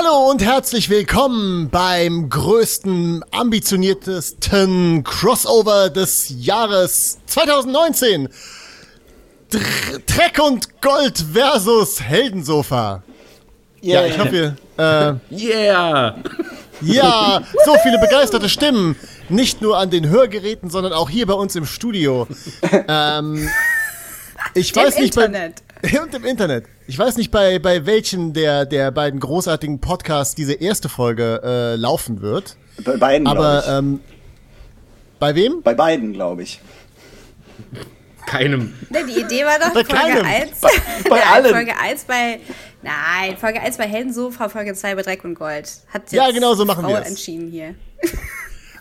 Hallo und herzlich willkommen beim größten, ambitioniertesten Crossover des Jahres 2019. Dr Treck und Gold versus Heldensofa. Yeah. Ja, ich hoffe, äh, yeah! Ja, so viele begeisterte Stimmen. Nicht nur an den Hörgeräten, sondern auch hier bei uns im Studio. ähm, ich Dem weiß nicht, Internet. Bei, und im Internet. Ich weiß nicht, bei, bei welchen der, der beiden großartigen Podcasts diese erste Folge äh, laufen wird. Bei beiden, Aber ähm, bei wem? Bei beiden, glaube ich. Keinem. Die Idee war doch bei Folge keinem. 1. Bei, bei allen. Folge 1 bei. Nein, Folge 1 bei Heldensofa, Folge 2 bei Dreck und Gold. Hat jetzt ja, genau so machen wir entschieden hier.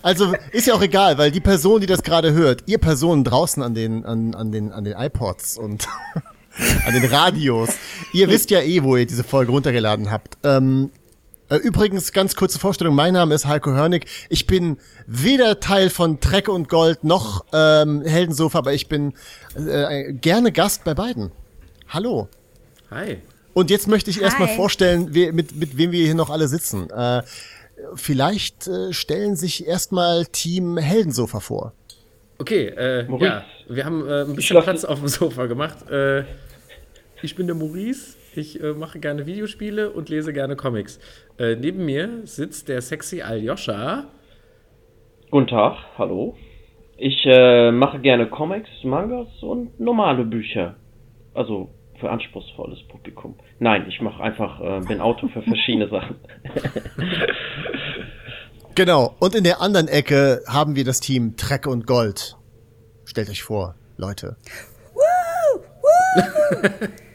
Also ist ja auch egal, weil die Person, die das gerade hört, ihr Personen draußen an den, an, an den, an den iPods und an den Radios, ihr wisst ja eh, wo ihr diese Folge runtergeladen habt. Ähm, äh, übrigens, ganz kurze Vorstellung, mein Name ist Heiko Hörnig. Ich bin weder Teil von Treck und Gold noch ähm, Heldensofa, aber ich bin äh, gerne Gast bei beiden. Hallo. Hi. Und jetzt möchte ich erstmal vorstellen, wie, mit, mit wem wir hier noch alle sitzen. Äh, vielleicht äh, stellen sich erstmal Team Heldensofa vor. Okay, äh, ja, wir haben äh, ein bisschen Platz auf dem Sofa gemacht. Äh, ich bin der Maurice, ich äh, mache gerne Videospiele und lese gerne Comics. Äh, neben mir sitzt der sexy Aljoscha. Guten Tag, hallo. Ich äh, mache gerne Comics, Mangas und normale Bücher. Also für anspruchsvolles Publikum. Nein, ich mache einfach, äh, bin Autor für verschiedene Sachen. genau, und in der anderen Ecke haben wir das Team Treck und Gold. Stellt euch vor, Leute. Woo, woo.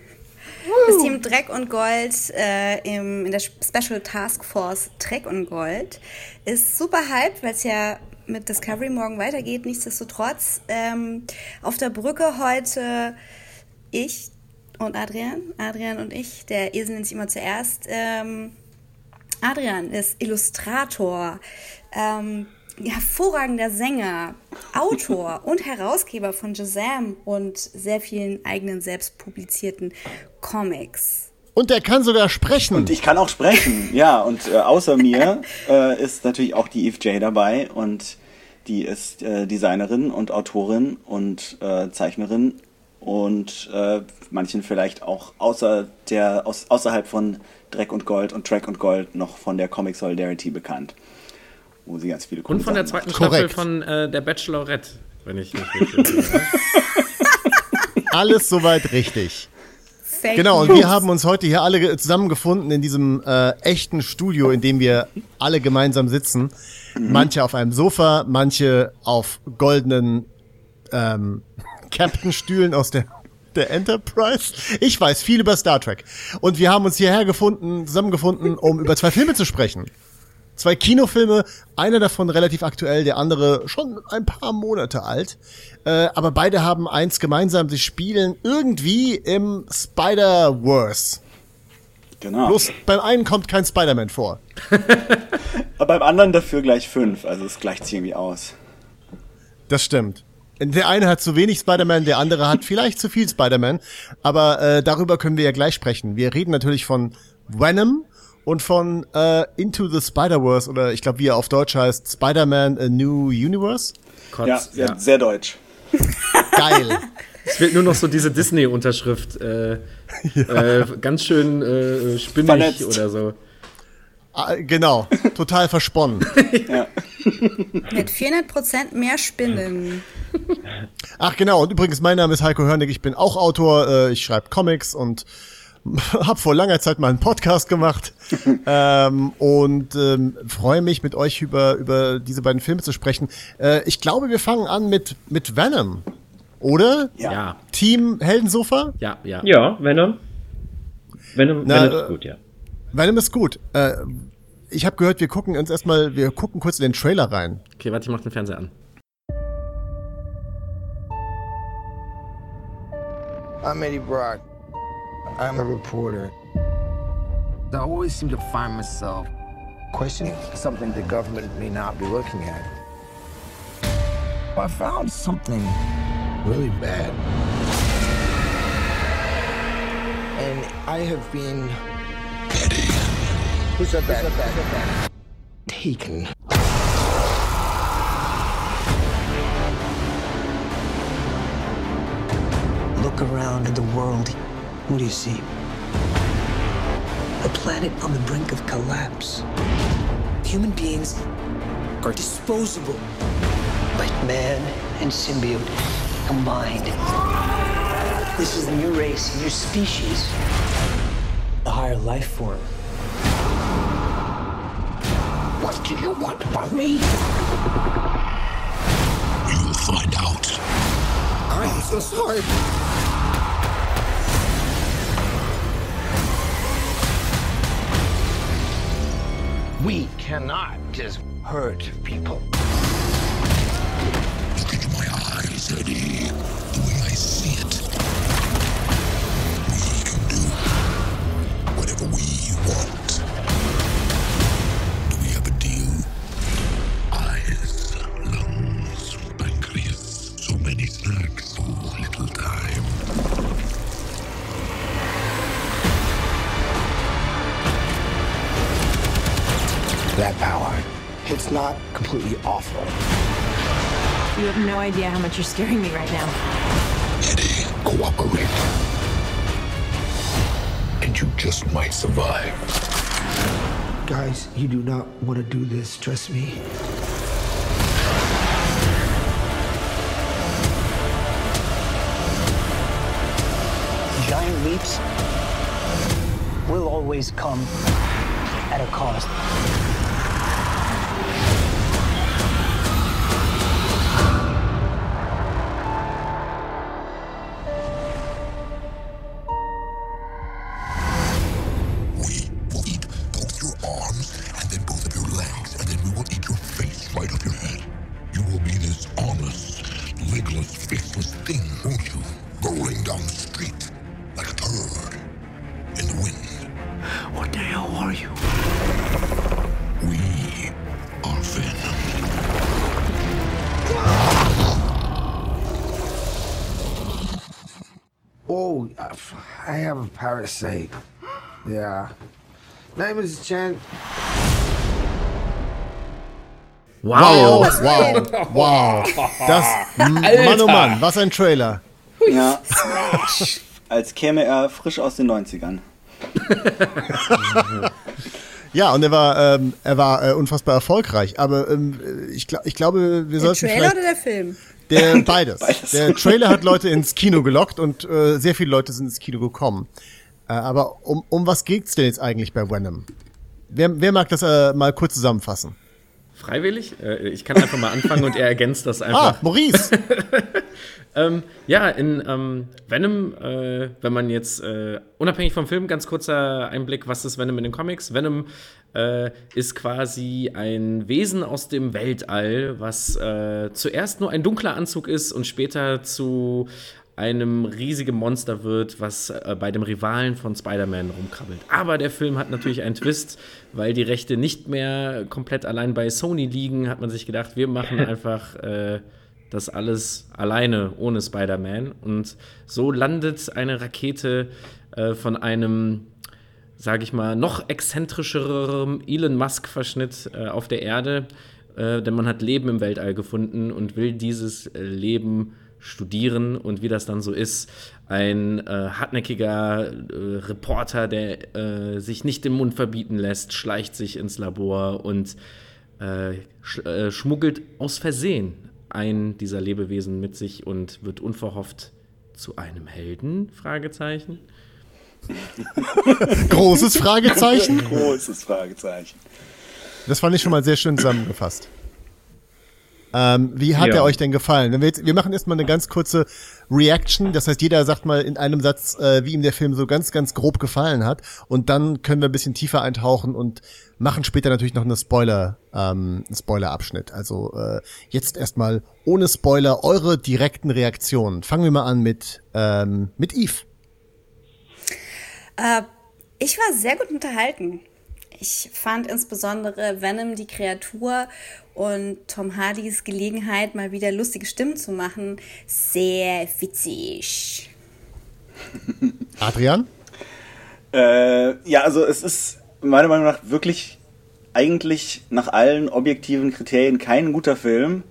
Das Team Dreck und Gold äh, im, in der Special Task Force Dreck und Gold ist super hyped, weil es ja mit Discovery morgen weitergeht. Nichtsdestotrotz ähm, auf der Brücke heute ich, und Adrian. Adrian und ich, der Esel nennt sich immer zuerst. Ähm, Adrian ist Illustrator, ähm, hervorragender Sänger, Autor und Herausgeber von Jazam und sehr vielen eigenen selbst publizierten Comics. Und er kann sogar sprechen. Und ich kann auch sprechen, ja. Und äh, außer mir äh, ist natürlich auch die Eve J dabei und die ist äh, Designerin und Autorin und äh, Zeichnerin und äh, manchen vielleicht auch außer der, aus, außerhalb von Dreck und Gold und Track und Gold noch von der Comic Solidarity bekannt. Wo sie ganz viele Und von der zweiten macht. Staffel Korrekt. von äh, der Bachelorette, wenn ich mich richtig Alles soweit richtig. Fake genau, und wir haben uns heute hier alle zusammengefunden in diesem äh, echten Studio, in dem wir alle gemeinsam sitzen. Mhm. Manche auf einem Sofa, manche auf goldenen ähm, Captain-Stühlen aus der, der Enterprise. Ich weiß viel über Star Trek. Und wir haben uns hierher gefunden, zusammengefunden, um über zwei Filme zu sprechen. Zwei Kinofilme, einer davon relativ aktuell, der andere schon ein paar Monate alt. Äh, aber beide haben eins gemeinsam, sie spielen irgendwie im Spider-Verse. Genau. Bloß beim einen kommt kein Spider-Man vor. aber beim anderen dafür gleich fünf, also es gleicht sich irgendwie aus. Das stimmt. Der eine hat zu wenig Spider-Man, der andere hat vielleicht zu viel Spider-Man. Aber äh, darüber können wir ja gleich sprechen. Wir reden natürlich von Venom und von äh, Into the Spider-Verse oder ich glaube, wie er auf Deutsch heißt, Spider-Man A New Universe. Kotz, ja, ja, sehr deutsch. Geil. Es fehlt nur noch so diese Disney-Unterschrift. Äh, ja. äh, ganz schön äh, spinnig Vernetzt. oder so. Ah, genau, total versponnen. ja. Mit 400% mehr Spinnen. Ach genau, und übrigens, mein Name ist Heiko Hörnig, ich bin auch Autor, äh, ich schreibe Comics und habe vor langer Zeit mal einen Podcast gemacht ähm, und ähm, freue mich mit euch über über diese beiden Filme zu sprechen. Äh, ich glaube, wir fangen an mit mit Venom, oder? Ja. Team Heldensofa? Ja, ja. Ja, Venom. Venom, Na, Venom ist gut, ja. Venom ist gut. Äh, ich habe gehört, wir gucken uns erstmal, wir gucken kurz in den Trailer rein. Okay, warte, ich mach den Fernseher an. I'm Eddie Brock. I'm a reporter. I always seem to find myself questioning something the government may not be looking at. I found something really bad. And I have been Eddie. Who said that? Who said that? Taken. Look around at the world. What do you see? A planet on the brink of collapse. Human beings are disposable. But man and symbiote combined. This is a new race, a new species. A higher life form. What do you want from me? You'll find out. I'm so sorry. We cannot just hurt people. Look into my eyes, Eddie. The way I see it. We can do whatever we want. Completely awful. You have no idea how much you're scaring me right now. Eddie, cooperate. And you just might survive. Guys, you do not want to do this, trust me. Giant leaps will always come at a cost. Oh, I have a parasite. Yeah. Name is Chen. Wow, wow, wow. Das, Mann, oh Mann, was ein Trailer. Ja. Als käme er frisch aus den 90ern. Ja, und er war, ähm, er war äh, unfassbar erfolgreich. Aber ähm, ich, glaub, ich glaube, wir Der sollten Trailer vielleicht oder der Film? Der beides. Beides. Der Trailer hat Leute ins Kino gelockt und äh, sehr viele Leute sind ins Kino gekommen. Äh, aber um, um was geht's denn jetzt eigentlich bei Venom? Wer, wer mag das äh, mal kurz zusammenfassen? Freiwillig? Äh, ich kann einfach mal anfangen und er ergänzt das einfach. Ah, Maurice. Ähm, ja, in ähm, Venom, äh, wenn man jetzt äh, unabhängig vom Film, ganz kurzer Einblick, was ist Venom in den Comics? Venom äh, ist quasi ein Wesen aus dem Weltall, was äh, zuerst nur ein dunkler Anzug ist und später zu einem riesigen Monster wird, was äh, bei dem Rivalen von Spider-Man rumkrabbelt. Aber der Film hat natürlich einen Twist, weil die Rechte nicht mehr komplett allein bei Sony liegen, hat man sich gedacht, wir machen einfach äh, das alles alleine ohne Spider-Man. Und so landet eine Rakete äh, von einem, sage ich mal, noch exzentrischeren Elon Musk-Verschnitt äh, auf der Erde. Äh, denn man hat Leben im Weltall gefunden und will dieses äh, Leben studieren und wie das dann so ist. Ein äh, hartnäckiger äh, Reporter, der äh, sich nicht den Mund verbieten lässt, schleicht sich ins Labor und äh, sch äh, schmuggelt aus Versehen ein dieser Lebewesen mit sich und wird unverhofft zu einem Helden? Fragezeichen. Großes Fragezeichen. Großes Fragezeichen. Das fand ich schon mal sehr schön zusammengefasst. Ähm, wie hat Ja. er euch denn gefallen? Wenn wir, jetzt, wir machen erstmal eine ganz kurze Reaction. Das heißt, jeder sagt mal in einem Satz, äh, wie ihm der Film so ganz, ganz grob gefallen hat. Und dann können wir ein bisschen tiefer eintauchen und machen später natürlich noch eine Spoiler, ähm, einen Spoiler-Abschnitt. Also äh, jetzt erstmal ohne Spoiler eure direkten Reaktionen. Fangen wir mal an mit, ähm, mit Eve. Äh, ich war sehr gut unterhalten. Ich fand insbesondere Venom, die Kreatur und Tom Hardys Gelegenheit, mal wieder lustige Stimmen zu machen, sehr witzig. Adrian? Äh, ja, also es ist meiner Meinung nach wirklich eigentlich nach allen objektiven Kriterien kein guter Film.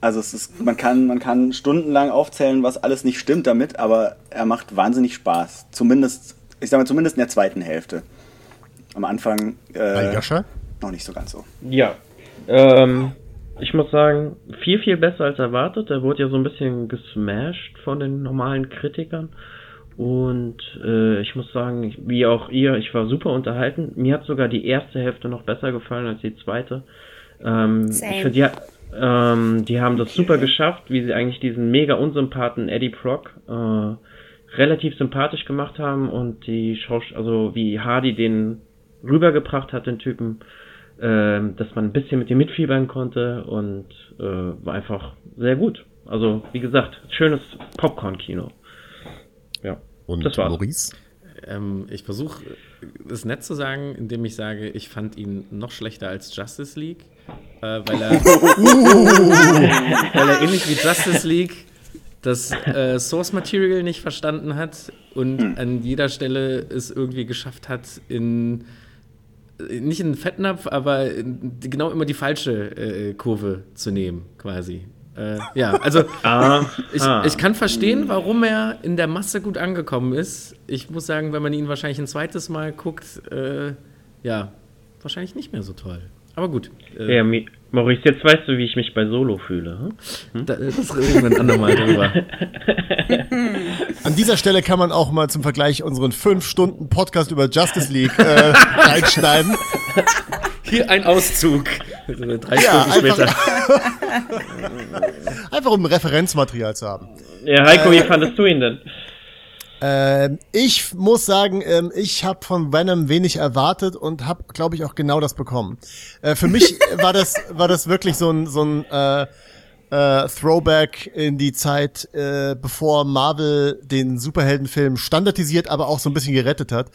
Also es ist, man kann, man kann stundenlang aufzählen, was alles nicht stimmt damit, aber er macht wahnsinnig Spaß. Zumindest, ich sag mal, zumindest in der zweiten Hälfte. Am Anfang äh, noch nicht so ganz so. Ja. Ähm, ich muss sagen, viel, viel besser als erwartet. Er wurde ja so ein bisschen gesmashed von den normalen Kritikern. Und äh, ich muss sagen, wie auch ihr, ich war super unterhalten. Mir hat sogar die erste Hälfte noch besser gefallen als die zweite. Ähm, ich finde, die, ähm, die haben das super geschafft, wie sie eigentlich diesen mega unsympathen Eddie Proc äh, relativ sympathisch gemacht haben und die Schausch also wie Hardy den rübergebracht hat, den Typen, äh, dass man ein bisschen mit ihm mitfiebern konnte und äh, war einfach sehr gut. Also, wie gesagt, schönes Popcorn-Kino. Und das war's. Maurice? Ähm, ich versuche es nett zu sagen, indem ich sage, ich fand ihn noch schlechter als Justice League, äh, weil, er, weil er ähnlich wie Justice League das äh, Source Material nicht verstanden hat und hm. an jeder Stelle es irgendwie geschafft hat, in nicht in den Fettnapf, aber genau immer die falsche äh, Kurve zu nehmen, quasi. Äh, ja, also ah, ich, ah. ich kann verstehen, warum er in der Masse gut angekommen ist. Ich muss sagen, wenn man ihn wahrscheinlich ein zweites Mal guckt, äh, ja, wahrscheinlich nicht mehr so toll. Aber gut. Äh, ja, Maurice, jetzt weißt du, wie ich mich bei Solo fühle. Hm? Da, das reden wir ein andermal drüber. An dieser Stelle kann man auch mal zum Vergleich unseren 5-Stunden-Podcast über Justice League äh, reinschneiden. Hier ein Auszug. Drei ja, Stunden später. Einfach um Referenzmaterial zu haben. Ja, Heiko, äh, wie fandest du ihn denn? Ähm, ich muss sagen, ähm, ich habe von Venom wenig erwartet und habe, glaube ich, auch genau das bekommen. Äh, für mich war das war das wirklich so ein so ein äh, äh, Throwback in die Zeit, äh, bevor Marvel den Superheldenfilm standardisiert, aber auch so ein bisschen gerettet hat.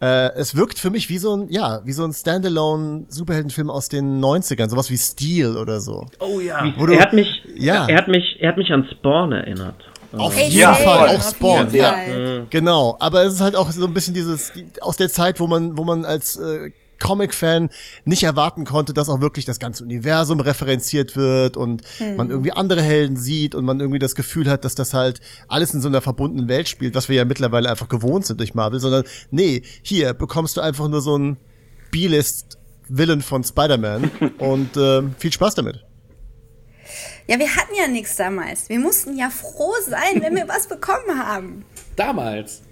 Äh, es wirkt für mich wie so ein, ja, wie so ein Standalone Superheldenfilm aus den 90ern, sowas wie Steel oder so. Oh ja. Du, er hat mich, ja. er hat mich, er hat mich an Spawn erinnert. Auf jeden ja, Fall, auf Spawn, ja. ja. Genau, aber es ist halt auch so ein bisschen dieses aus der Zeit, wo man, wo man als äh, Comic-Fan nicht erwarten konnte, dass auch wirklich das ganze Universum referenziert wird und hm. man irgendwie andere Helden sieht und man irgendwie das Gefühl hat, dass das halt alles in so einer verbundenen Welt spielt, was wir ja mittlerweile einfach gewohnt sind durch Marvel, sondern nee, hier bekommst du einfach nur so ein B-List-Villain von Spider-Man und äh, viel Spaß damit. Ja, wir hatten ja nichts damals. Wir mussten ja froh sein, wenn wir was bekommen haben. Damals.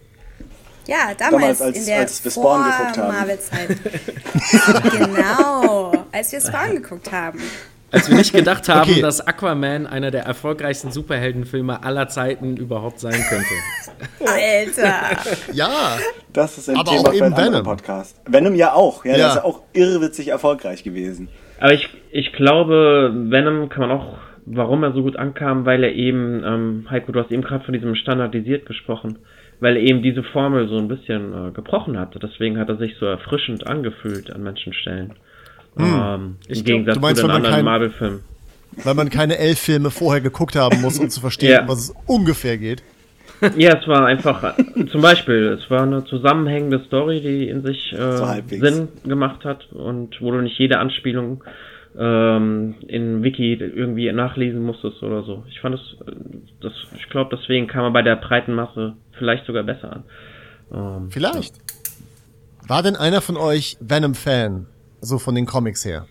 Ja, damals, damals als, in der als wir Spawn geguckt haben. Marvel-Zeit. genau, als wir Spawn geguckt haben. Als wir nicht gedacht haben, okay. dass Aquaman einer der erfolgreichsten Superheldenfilme aller Zeiten überhaupt sein könnte. Alter. ja. Das ist ein aber Thema auch für einen Venom. Podcast. Venom ja auch. Ja, ja. Das ist auch irrwitzig erfolgreich gewesen. Aber ich, ich glaube, Venom kann man auch warum er so gut ankam, weil er eben, ähm, Heiko, du hast eben gerade von diesem standardisiert gesprochen, weil eben diese Formel so ein bisschen äh, gebrochen hatte. Deswegen hat er sich so erfrischend angefühlt an manchen Stellen. Hm. Ähm, Im Gegensatz meinst, zu den anderen Marvel-Filmen. Weil man keine elf Filme vorher geguckt haben muss, um zu verstehen, ja. was es ungefähr geht. Ja, es war einfach, zum Beispiel, es war eine zusammenhängende Story, die in sich äh, so Sinn gemacht hat und wo du nicht jede Anspielung ähm, in Wiki irgendwie nachlesen musstest oder so. Ich fand es, das, ich glaube, deswegen kam er bei der breiten Masse vielleicht sogar besser an. Ähm, vielleicht. Ja. War denn einer von euch Venom-Fan? So von den Comics her?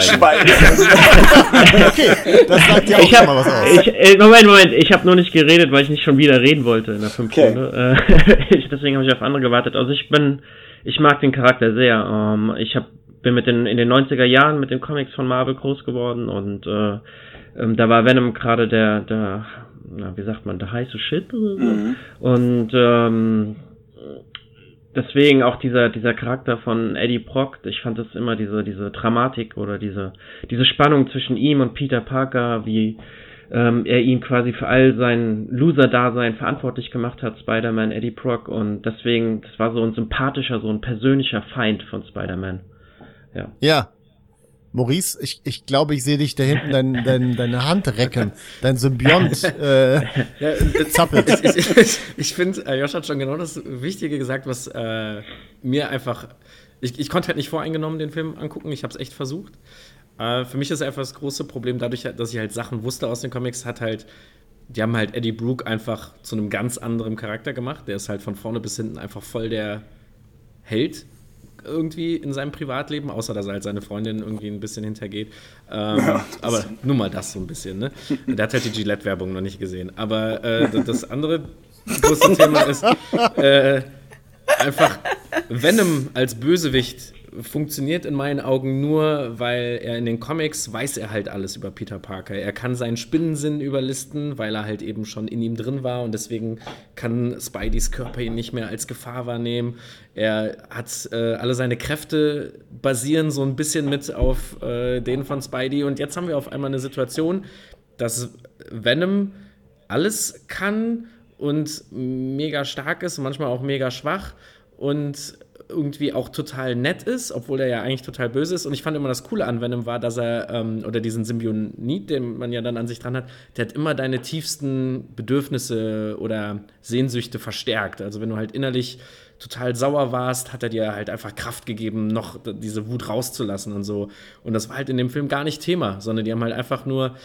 Schweigen. okay, das sagt ja auch ich hab, mal was aus. Ich, äh, Moment, Moment, ich habe nur nicht geredet, weil ich nicht schon wieder reden wollte in der fünften okay. Runde. Äh, deswegen habe ich auf andere gewartet. Also ich bin, ich mag den Charakter sehr. Ähm, ich habe bin mit den in den 90er Jahren mit den Comics von Marvel groß geworden und äh, ähm, da war Venom gerade der der na, wie sagt man der heiße Shit oder so. Mhm. und ähm, deswegen auch dieser dieser Charakter von Eddie Brock ich fand das immer diese diese Dramatik oder diese diese Spannung zwischen ihm und Peter Parker wie ähm, er ihn quasi für all sein Loser-Dasein verantwortlich gemacht hat, Spider-Man, Eddie Brock, und deswegen, das war so ein sympathischer, so ein persönlicher Feind von Spider-Man. Ja. Ja. Maurice, ich, ich glaube, ich sehe dich da hinten dein, dein, deine Hand recken. Dein Symbiont äh, ja, zappelt. Ich, ich, ich, ich finde, äh, Josh hat schon genau das Wichtige gesagt, was äh, mir einfach. Ich, ich konnte halt nicht voreingenommen den Film angucken. Ich habe es echt versucht. Äh, für mich ist einfach das große Problem, dadurch, dass ich halt Sachen wusste aus den Comics, hat halt die haben halt Eddie Brooke einfach zu einem ganz anderen Charakter gemacht. Der ist halt von vorne bis hinten einfach voll der Held irgendwie in seinem Privatleben, außer dass er halt seine Freundin irgendwie ein bisschen hintergeht. Ähm, ja, aber nur mal das so ein bisschen, ne? Der hat halt die Gillette-Werbung noch nicht gesehen. Aber äh, das andere große Thema ist äh, einfach Venom als Bösewicht funktioniert in meinen Augen nur, weil er in den Comics weiß er halt alles über Peter Parker. Er kann seinen Spinnensinn überlisten, weil er halt eben schon in ihm drin war und deswegen kann Spideys Körper ihn nicht mehr als Gefahr wahrnehmen. Er hat äh, alle seine Kräfte basieren so ein bisschen mit auf äh, denen von Spidey und jetzt haben wir auf einmal eine Situation, dass Venom alles kann und mega stark ist, manchmal auch mega schwach und irgendwie auch total nett ist, obwohl er ja eigentlich total böse ist. Und ich fand immer das Coole an Venom war, dass er, ähm, oder diesen Symbionit, den man ja dann an sich dran hat, der hat immer deine tiefsten Bedürfnisse oder Sehnsüchte verstärkt. Also wenn du halt innerlich total sauer warst, hat er dir halt einfach Kraft gegeben, noch diese Wut rauszulassen und so. Und das war halt in dem Film gar nicht Thema, sondern die haben halt einfach nur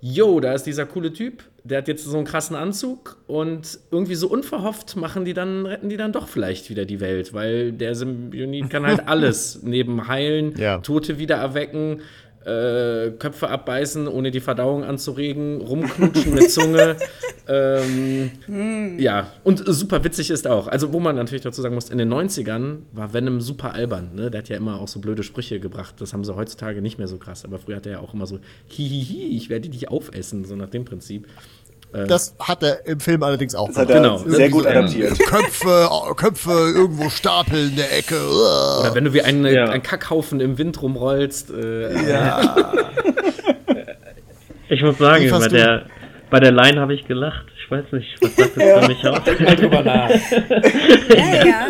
yo, da ist dieser coole Typ, der hat jetzt so einen krassen Anzug und irgendwie so unverhofft machen die dann, retten die dann doch vielleicht wieder die Welt, weil der Symbionit kann halt alles neben heilen, ja. Tote wieder erwecken, äh, Köpfe abbeißen, ohne die Verdauung anzuregen, rumknutschen mit Zunge. ähm, mm. Ja, und super witzig ist auch. Also, wo man natürlich dazu sagen muss, in den 90ern war Venom super albern. Ne? Der hat ja immer auch so blöde Sprüche gebracht. Das haben sie heutzutage nicht mehr so krass. Aber früher hat er ja auch immer so, hihihi, ich werde dich aufessen, so nach dem Prinzip. Äh, das hat er im Film allerdings auch. Das hat er genau. sehr gut adaptiert. Köpfe, Köpfe irgendwo stapeln in der Ecke. Oder wenn du wie ein, ja. ein Kackhaufen im Wind rumrollst. Äh, ja. ich muss sagen, bei der, bei der Line habe ich gelacht. Ich weiß nicht, was sagt das ja. für mich aus? Denk mal drüber nach. ja, ja.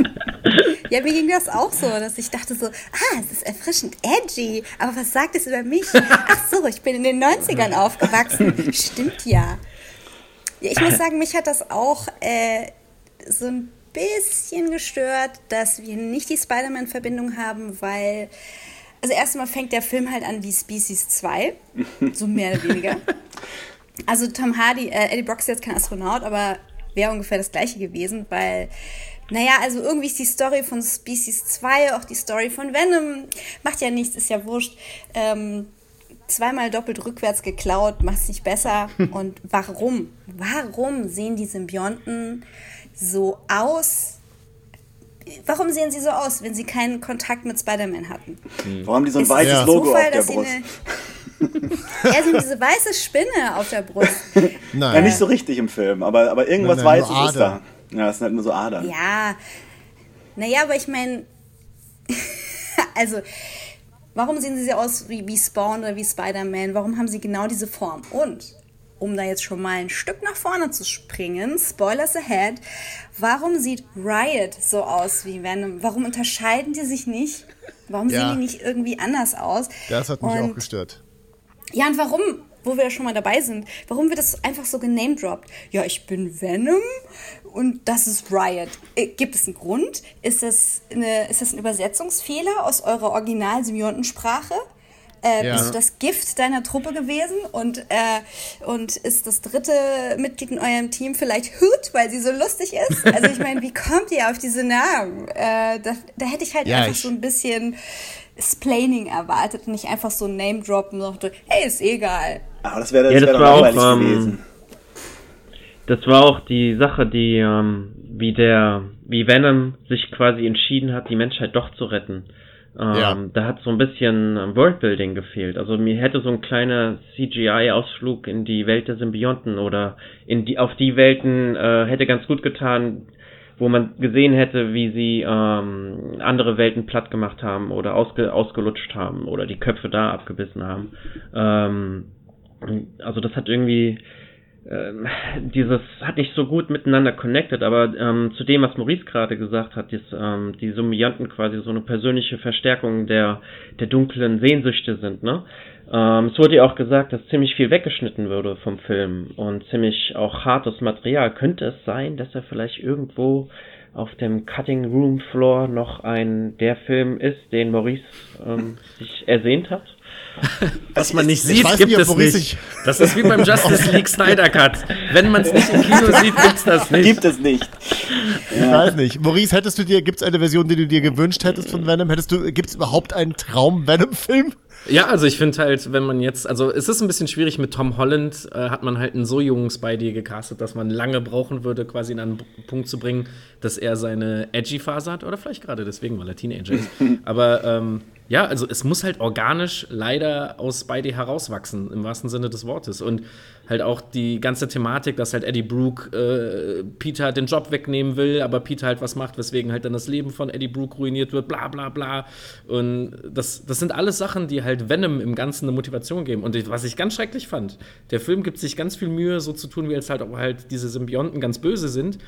Ja, mir ging das auch so, dass ich dachte so, ah, es ist erfrischend edgy, aber was sagt es über mich? Ach so, ich bin in den 90ern aufgewachsen. Stimmt ja. Ja, ich muss sagen, mich hat das auch äh, so ein bisschen gestört, dass wir nicht die Spider-Man-Verbindung haben, weil, also erstmal fängt der Film halt an wie Species 2, so mehr oder weniger. Also Tom Hardy, äh, Eddie Brock ist jetzt kein Astronaut, aber wäre ungefähr das gleiche gewesen, weil naja, also irgendwie ist die Story von Species 2, auch die Story von Venom, macht ja nichts, ist ja wurscht. Ähm, zweimal doppelt rückwärts geklaut, macht es nicht besser. Und warum? Warum sehen die Symbionten so aus? Warum sehen sie so aus, wenn sie keinen Kontakt mit Spider-Man hatten? Hm. Warum haben die so ein Ist weißes Logo Zufall, auf der Brust? Eine, ja, sie haben diese weiße Spinne auf der Brust. Nein. Ja, nicht so richtig im Film, aber, aber irgendwas nein, nein, Weißes ist da. Ja, das sind halt nur so Adern. Ja, naja, aber ich meine, also Warum sehen sie so aus wie, wie Spawn oder wie Spider-Man? Warum haben sie genau diese Form? Und um da jetzt schon mal ein Stück nach vorne zu springen, Spoilers ahead, warum sieht Riot so aus wie Venom? Warum unterscheiden die sich nicht? Warum ja. sehen die nicht irgendwie anders aus? Das hat mich und, auch gestört. Ja, und warum wo wir ja schon mal dabei sind, warum wird das einfach so genamedroppt? Ja, ich bin Venom und das ist Riot. Äh, gibt es einen Grund? Ist das, eine, ist das ein Übersetzungsfehler aus eurer Original-Symbiontensprache? Äh, ja. Bist du das Gift deiner Truppe gewesen? Und, äh, und ist das dritte Mitglied in eurem Team vielleicht Hoot, weil sie so lustig ist? Also ich meine, wie kommt ihr auf diese Namen? Äh, da, da hätte ich halt ja, einfach ich so ein bisschen Splaining erwartet und nicht einfach so Name-Droppen und so, hey, ist egal. Aber das wäre das, ja, das wär war auch, ähm, gewesen. Das war auch die Sache, die, ähm, wie der, wie Venom sich quasi entschieden hat, die Menschheit doch zu retten. Ähm, ja. Da hat so ein bisschen Worldbuilding gefehlt. Also mir hätte so ein kleiner CGI-Ausflug in die Welt der Symbionten oder in die auf die Welten äh, hätte ganz gut getan, wo man gesehen hätte, wie sie ähm, andere Welten platt gemacht haben oder ausge ausgelutscht haben oder die Köpfe da abgebissen haben. Ähm, also das hat irgendwie ähm, dieses hat nicht so gut miteinander connected, aber ähm, zu dem, was Maurice gerade gesagt hat, dies, ähm, die Summianten quasi so eine persönliche Verstärkung der, der dunklen Sehnsüchte sind, ne? Ähm, es wurde ja auch gesagt, dass ziemlich viel weggeschnitten würde vom Film und ziemlich auch hartes Material. Könnte es sein, dass er vielleicht irgendwo auf dem Cutting Room Floor noch ein der Film ist, den Maurice ähm, sich ersehnt hat? Was man nicht sieht, gibt nicht, es nicht. Das ist wie beim Justice League Snyder Cut. Wenn man es nicht im Kino sieht, gibt es das nicht. Gibt es nicht. Ja. Ich weiß nicht. Maurice, hättest du dir, gibt es eine Version, die du dir gewünscht hättest von Venom? Hättest du, gibt es überhaupt einen Traum-Venom-Film? Ja, also ich finde halt, wenn man jetzt, also es ist ein bisschen schwierig mit Tom Holland, äh, hat man halt einen so jungen Spidey gecastet, dass man lange brauchen würde, quasi in einen Punkt zu bringen, dass er seine Edgy-Phase hat. Oder vielleicht gerade deswegen, weil er Teenager ist. Aber ähm, ja, also es muss halt organisch leider aus Spidey herauswachsen, im wahrsten Sinne des Wortes. Und halt auch die ganze Thematik, dass halt Eddie Brooke äh, Peter den Job wegnehmen will, aber Peter halt was macht, weswegen halt dann das Leben von Eddie Brooke ruiniert wird, bla bla bla. Und das, das sind alles Sachen, die halt Venom im Ganzen eine Motivation geben. Und was ich ganz schrecklich fand, der Film gibt sich ganz viel Mühe, so zu tun, wie als halt auch halt diese Symbionten ganz böse sind.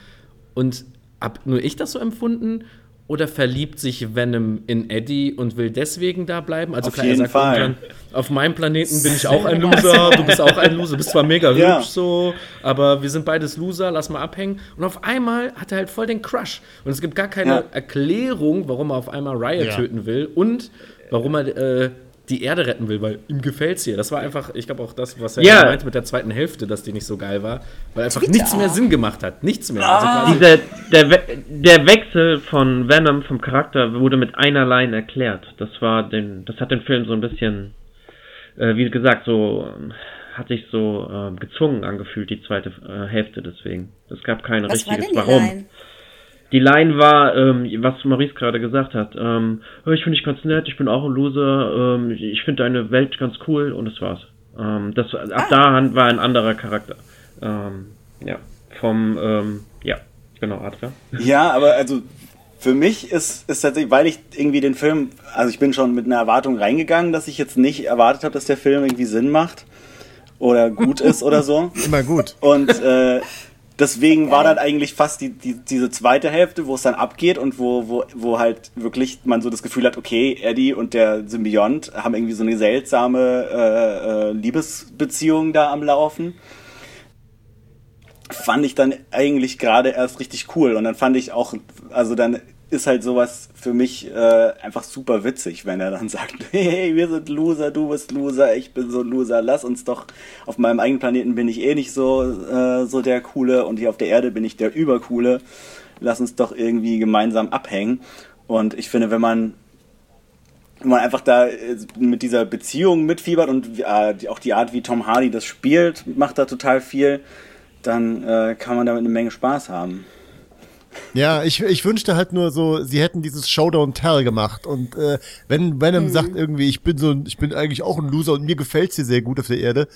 Und hab nur ich das so empfunden? Oder verliebt sich Venom in Eddie und will deswegen da bleiben? Also auf klar, jeden er sagt Fall. Irgendwann, auf meinem Planeten bin ich auch ein Loser, du bist auch ein Loser, du bist zwar mega ja. hübsch so, aber wir sind beides Loser, lass mal abhängen. Und auf einmal hat er halt voll den Crush. Und es gibt gar keine ja. Erklärung, warum er auf einmal Riot ja. töten will und warum er äh, die Erde retten will, weil ihm gefällt's hier. Das war einfach, ich glaube auch das, was er ja. meinte mit der zweiten Hälfte, dass die nicht so geil war, weil einfach Twitter. nichts mehr Sinn gemacht hat. Nichts mehr. Ah. Also Dieser, der, We der Wechsel von Venom vom Charakter wurde mit einer Line erklärt. Das war den, das hat den Film so ein bisschen, äh, wie gesagt, so hat sich so äh, gezwungen angefühlt, die zweite äh, Hälfte deswegen. Es gab kein was richtiges Warum. Line? Die Line war, ähm, was Maurice gerade gesagt hat. Ähm, ich finde dich ganz nett, ich bin auch ein Loser, ähm, ich finde deine Welt ganz cool und das war's. Ähm, das, ab ah. da war ein anderer Charakter. Ähm, ja, vom, ähm, ja, genau, Adria. Ja, aber also für mich ist, ist tatsächlich, weil ich irgendwie den Film, also ich bin schon mit einer Erwartung reingegangen, dass ich jetzt nicht erwartet habe, dass der Film irgendwie Sinn macht oder gut ist oder so. Immer gut. Und äh, Deswegen war dann eigentlich fast die, die, diese zweite Hälfte, wo es dann abgeht und wo, wo, wo halt wirklich man so das Gefühl hat, okay, Eddie und der Symbiont haben irgendwie so eine seltsame äh, äh, Liebesbeziehung da am Laufen. Fand ich dann eigentlich gerade erst richtig cool. Und dann fand ich auch, also dann ist halt sowas für mich äh, einfach super witzig, wenn er dann sagt, hey, wir sind Loser, du bist Loser, ich bin so ein Loser, lass uns doch, auf meinem eigenen Planeten bin ich eh nicht so, äh, so der Coole und hier auf der Erde bin ich der Übercoole, lass uns doch irgendwie gemeinsam abhängen. Und ich finde, wenn man wenn man einfach da äh, mit dieser Beziehung mitfiebert und äh, auch die Art, wie Tom Hardy das spielt, macht da total viel, dann äh, kann man damit eine Menge Spaß haben. Ja, ich, ich wünschte halt nur so, sie hätten dieses Showdown Tell gemacht und äh, wenn Venom mhm. sagt irgendwie, ich bin so, ich bin eigentlich auch ein Loser und mir gefällt's hier sehr gut auf der Erde,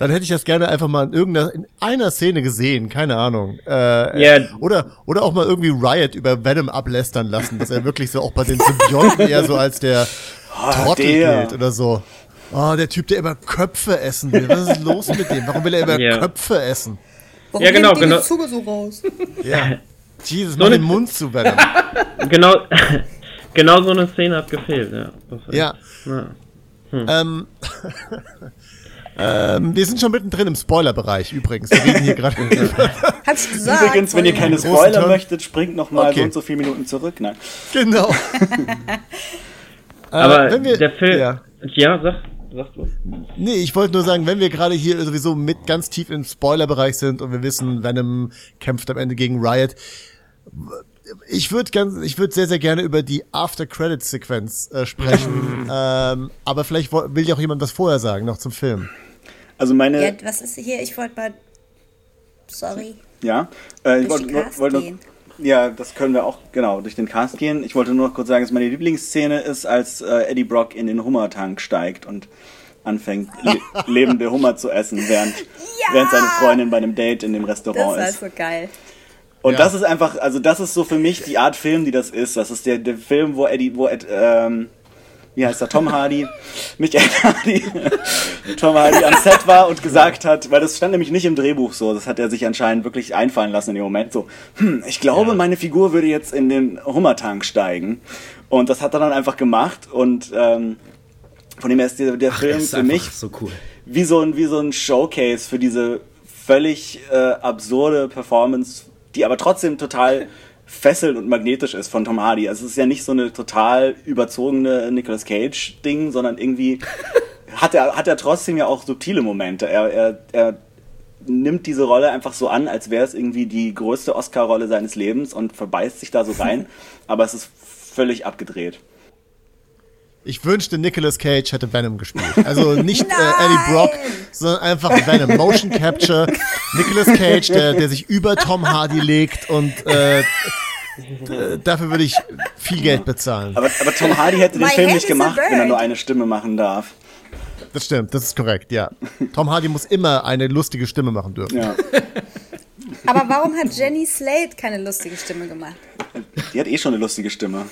dann hätte ich das gerne einfach mal in irgendeiner, in einer Szene gesehen, keine Ahnung. Äh, yeah. Oder, oder auch mal irgendwie Riot über Venom ablästern lassen, dass er wirklich so auch bei den Symbionten eher so als der oh, Trottel der. gilt oder so. Oh, der Typ, der immer Köpfe essen will. Was ist los mit dem? Warum will er immer yeah. Köpfe essen? Warum ja, genau, genau. Zunge so raus? Ja. Jesus, so mach den Mund zu, Venom. genau, genau so eine Szene hat gefehlt, ja. Ja. ja. Hm. Ähm, ähm, wir sind schon mittendrin im Spoilerbereich übrigens. Wir reden hier gerade. Hab's gesagt. Übrigens, wenn ihr keine Spoiler möchtet, springt noch mal okay. so und so viele Minuten zurück. Nein. Genau. Aber äh, wir, der Film. Ja, ja sag. Sag du. Nee, ich wollte nur sagen, wenn wir gerade hier sowieso mit ganz tief im Spoilerbereich sind und wir wissen, Venom kämpft am Ende gegen Riot, ich würde ganz, ich würde sehr, sehr gerne über die After-Credits-Sequenz äh, sprechen. ähm, aber vielleicht will ja auch jemand was vorher sagen, noch zum Film. Also meine. Ja, was ist hier? Ich wollte mal. Sorry. Ja, äh, ich wollte wollt noch. Ja, das können wir auch, genau, durch den Cast gehen. Ich wollte nur noch kurz sagen, dass meine Lieblingsszene ist, als äh, Eddie Brock in den Hummertank steigt und anfängt, le lebende Hummer zu essen, während, ja! während seine Freundin bei einem Date in dem Restaurant ist. Das war so geil. Und ja. das ist einfach, also das ist so für mich die Art Film, die das ist. Das ist der, der Film, wo Eddie, wo Ed, ähm, wie heißt er, Tom Hardy, Michael Hardy, Tom Hardy am Set war und gesagt hat, weil das stand nämlich nicht im Drehbuch so, das hat er sich anscheinend wirklich einfallen lassen in dem Moment, so, hm, ich glaube, ja. meine Figur würde jetzt in den Hummertank steigen. Und das hat er dann einfach gemacht und ähm, von dem her ist der, der Ach, Film ist für mich so cool. wie, so ein, wie so ein Showcase für diese völlig äh, absurde Performance, die aber trotzdem total fesselnd und magnetisch ist von Tom Hardy. Also es ist ja nicht so eine total überzogene Nicolas Cage-Ding, sondern irgendwie hat er, hat er trotzdem ja auch subtile Momente. Er, er, er nimmt diese Rolle einfach so an, als wäre es irgendwie die größte Oscar-Rolle seines Lebens und verbeißt sich da so rein. Aber es ist völlig abgedreht. Ich wünschte, Nicolas Cage hätte Venom gespielt. Also nicht äh, Eddie Brock, sondern einfach Venom. Motion Capture. Nicolas Cage, der, der sich über Tom Hardy legt und äh, dafür würde ich viel Geld bezahlen. Aber, aber Tom Hardy hätte den My Film nicht gemacht, wenn er nur eine Stimme machen darf. Das stimmt, das ist korrekt, ja. Tom Hardy muss immer eine lustige Stimme machen dürfen. Ja. Aber warum hat Jenny Slate keine lustige Stimme gemacht? Die hat eh schon eine lustige Stimme.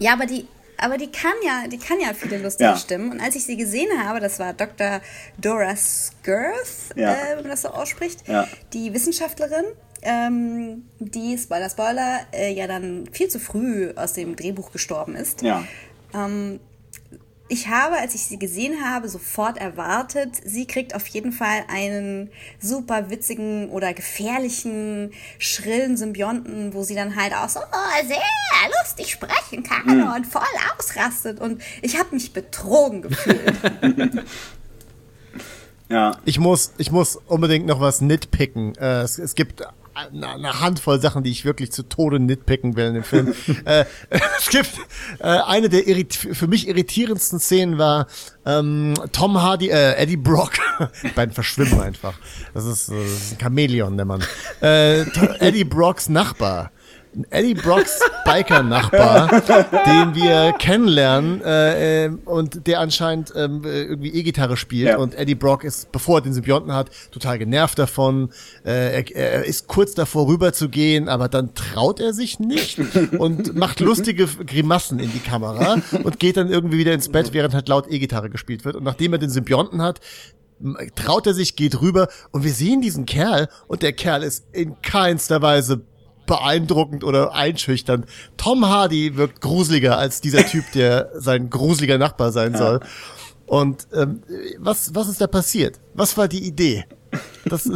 Ja, aber die, aber die kann ja, die kann ja viele lustige ja. Stimmen. Und als ich sie gesehen habe, das war Dr. Dora Skirth, ja. äh, wenn man das so ausspricht, ja. die Wissenschaftlerin, ähm, die, Spoiler, Spoiler, äh, ja dann viel zu früh aus dem Drehbuch gestorben ist. Ja. Ähm, ich habe, als ich sie gesehen habe, sofort erwartet, sie kriegt auf jeden Fall einen super witzigen oder gefährlichen, schrillen Symbionten, wo sie dann halt auch so oh, sehr lustig sprechen kann mhm. und voll ausrastet. Und ich habe mich betrogen gefühlt. ja. Ich muss, ich muss unbedingt noch was nitpicken. Äh, es, es gibt eine Handvoll Sachen, die ich wirklich zu Tode nitpicken will in dem Film. äh, es gibt äh, eine der für mich irritierendsten Szenen war ähm, Tom Hardy, äh, Eddie Brock, die beiden verschwimmen einfach. Das ist, äh, das ist ein Chamäleon, der Mann. Äh, Eddie Brocks Nachbar Eddie Brocks Biker-Nachbar, den wir kennenlernen äh, äh, und der anscheinend ähm, irgendwie E-Gitarre spielt. Ja. Und Eddie Brock ist, bevor er den Symbionten hat, total genervt davon. Äh, er, er ist kurz davor rüber zu gehen, aber dann traut er sich nicht und macht lustige Grimassen in die Kamera und geht dann irgendwie wieder ins Bett, während halt laut E-Gitarre gespielt wird. Und nachdem er den Symbionten hat, traut er sich, geht rüber und wir sehen diesen Kerl und der Kerl ist in keinster Weise beeindruckend oder einschüchternd. Tom Hardy wirkt gruseliger als dieser Typ, der sein gruseliger Nachbar sein ja. soll. Und ähm, was, was ist da passiert? Was war die Idee? Das,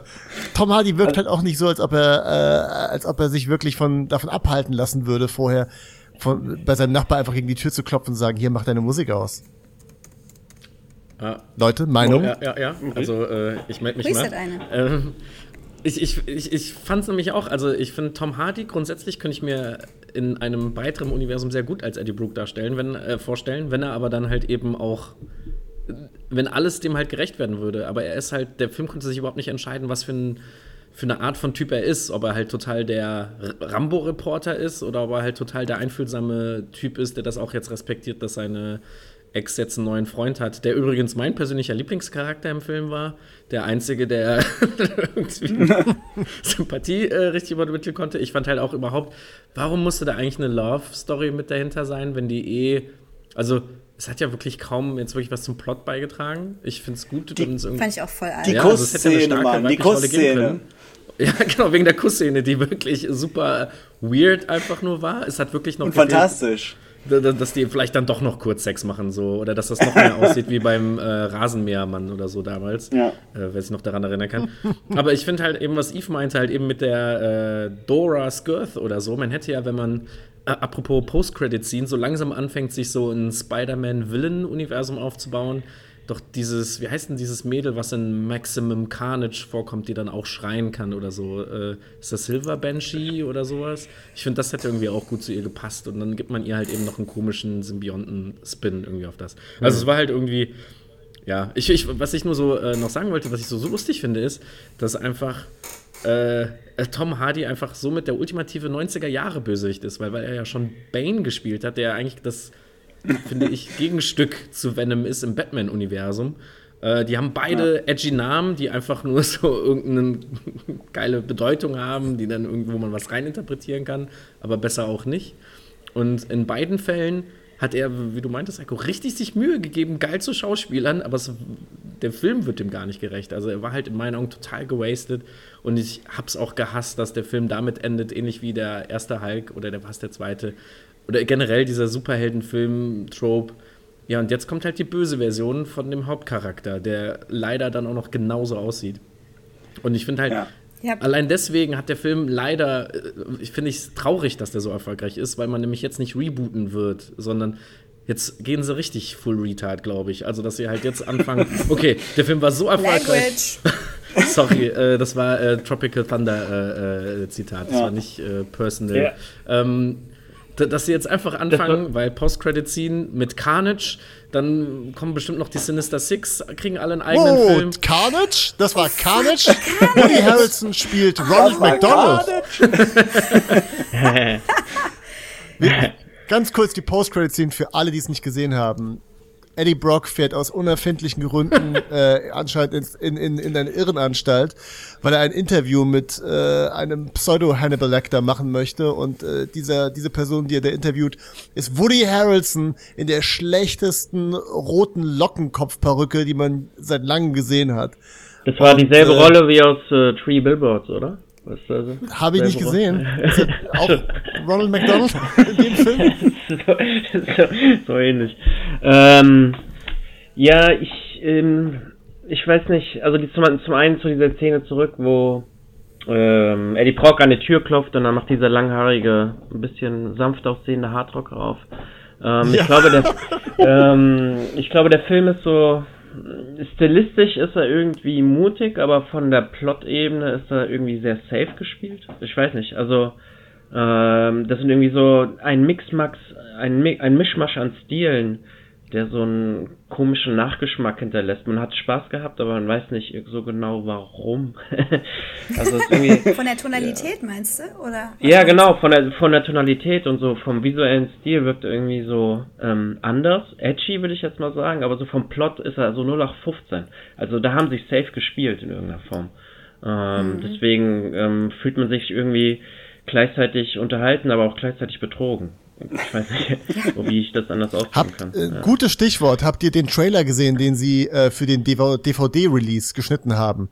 Tom Hardy wirkt halt auch nicht so, als ob er, äh, als ob er sich wirklich von davon abhalten lassen würde, vorher von, bei seinem Nachbar einfach gegen die Tür zu klopfen und sagen, hier mach deine Musik aus. Ah. Leute, Meinung? Oh, ja, ja, ja. Also äh, ich melde mich mal. Ähm, ich, ich, ich, ich fand es nämlich auch, also ich finde Tom Hardy grundsätzlich könnte ich mir in einem weiteren Universum sehr gut als Eddie Brooke darstellen, wenn, äh, vorstellen, wenn er aber dann halt eben auch, wenn alles dem halt gerecht werden würde. Aber er ist halt, der Film konnte sich überhaupt nicht entscheiden, was für ein für eine Art von Typ er ist, ob er halt total der Rambo-Reporter ist oder ob er halt total der einfühlsame Typ ist, der das auch jetzt respektiert, dass seine Ex jetzt einen neuen Freund hat, der übrigens mein persönlicher Lieblingscharakter im Film war. Der einzige, der irgendwie Sympathie äh, richtig übermitteln konnte. Ich fand halt auch überhaupt, warum musste da eigentlich eine Love-Story mit dahinter sein, wenn die eh. Also, es hat ja wirklich kaum jetzt wirklich was zum Plot beigetragen. Ich finde es gut, irgendwie. Fand ich auch voll alt. Die ja, Kussszene, also Mann, die Kussszene. Ja, genau, wegen der Kussszene, die wirklich super weird einfach nur war. Es hat wirklich noch. Und fantastisch dass die vielleicht dann doch noch kurz Sex machen so oder dass das noch mehr aussieht wie beim äh, Rasenmähermann oder so damals, ja. äh, wer sich noch daran erinnern kann. Aber ich finde halt eben, was Eve meinte, halt eben mit der äh, Dora Skirth oder so, man hätte ja, wenn man äh, apropos Post-Credit-Scene, so langsam anfängt, sich so ein Spider-Man-Villain-Universum aufzubauen, doch dieses, wie heißt denn dieses Mädel, was in Maximum Carnage vorkommt, die dann auch schreien kann oder so? Äh, ist das Silver Banshee oder sowas? Ich finde, das hätte irgendwie auch gut zu ihr gepasst und dann gibt man ihr halt eben noch einen komischen Symbionten-Spin irgendwie auf das. Also mhm. es war halt irgendwie, ja, ich, ich, was ich nur so äh, noch sagen wollte, was ich so, so lustig finde, ist, dass einfach äh, Tom Hardy einfach so mit der ultimative 90er-Jahre-Bösewicht ist, weil, weil er ja schon Bane gespielt hat, der eigentlich das finde ich, Gegenstück zu Venom ist im Batman-Universum. Äh, die haben beide ja. edgy Namen, die einfach nur so irgendeine geile Bedeutung haben, die dann irgendwo man was reininterpretieren kann, aber besser auch nicht. Und in beiden Fällen hat er, wie du meintest, Echo, richtig sich Mühe gegeben, geil zu Schauspielern, aber es, der Film wird dem gar nicht gerecht. Also er war halt in meinen Augen total gewastet und ich hab's auch gehasst, dass der Film damit endet, ähnlich wie der erste Hulk oder der was der zweite. Oder generell dieser Superheldenfilm-Trope. Ja, und jetzt kommt halt die böse Version von dem Hauptcharakter, der leider dann auch noch genauso aussieht. Und ich finde halt, ja. Yep. Allein deswegen hat der Film leider, äh, ich finde es traurig, dass der so erfolgreich ist, weil man nämlich jetzt nicht rebooten wird, sondern jetzt gehen sie richtig full retard, glaube ich. Also, dass sie halt jetzt anfangen, okay, der Film war so erfolgreich. Sorry, äh, das war äh, Tropical Thunder äh, äh Zitat, das ja. war nicht äh, personal. Ja. Ähm, dass sie jetzt einfach anfangen, weil Post-Credit-Scene mit Carnage, dann kommen bestimmt noch die Sinister Six, kriegen alle einen eigenen oh, Film. Carnage? Das war Carnage? Woody Harrelson spielt Ronald McDonald. Ganz kurz die Post-Credit-Scene für alle, die es nicht gesehen haben. Eddie Brock fährt aus unerfindlichen Gründen äh, anscheinend in, in, in eine Irrenanstalt, weil er ein Interview mit äh, einem Pseudo-Hannibal Lecter machen möchte. Und äh, dieser, diese Person, die er da interviewt, ist Woody Harrelson in der schlechtesten roten Lockenkopfperücke, die man seit langem gesehen hat. Das war dieselbe und, äh, Rolle wie aus äh, Three Billboards, oder? Also Habe ich nicht gesehen. auch Ronald McDonald in dem Film? so, so, so ähnlich. Ähm, ja, ich, ähm, ich weiß nicht, also die, zum, zum einen zu dieser Szene zurück, wo ähm, Eddie Brock an die Tür klopft und dann macht dieser langhaarige, ein bisschen sanft aussehende Hardrocker auf. Ähm, ja. ich, glaube, der, ähm, ich glaube, der Film ist so stilistisch ist er irgendwie mutig, aber von der Plot-Ebene ist er irgendwie sehr safe gespielt. Ich weiß nicht, also ähm, das sind irgendwie so ein Mixmax, ein, ein Mischmasch an Stilen, der so einen komischen Nachgeschmack hinterlässt. Man hat Spaß gehabt, aber man weiß nicht so genau warum. also von der Tonalität ja. meinst du? Oder ja, genau, von der, von der Tonalität und so vom visuellen Stil wirkt irgendwie so ähm, anders, edgy würde ich jetzt mal sagen, aber so vom Plot ist er so 0 nach 15. Also da haben sie safe gespielt in irgendeiner Form. Ähm, mhm. Deswegen ähm, fühlt man sich irgendwie gleichzeitig unterhalten, aber auch gleichzeitig betrogen. Ich weiß nicht, wie ich das anders ausdrücken Hab, kann. Äh, ja. Gutes Stichwort. Habt ihr den Trailer gesehen, den sie äh, für den DVD-Release geschnitten haben?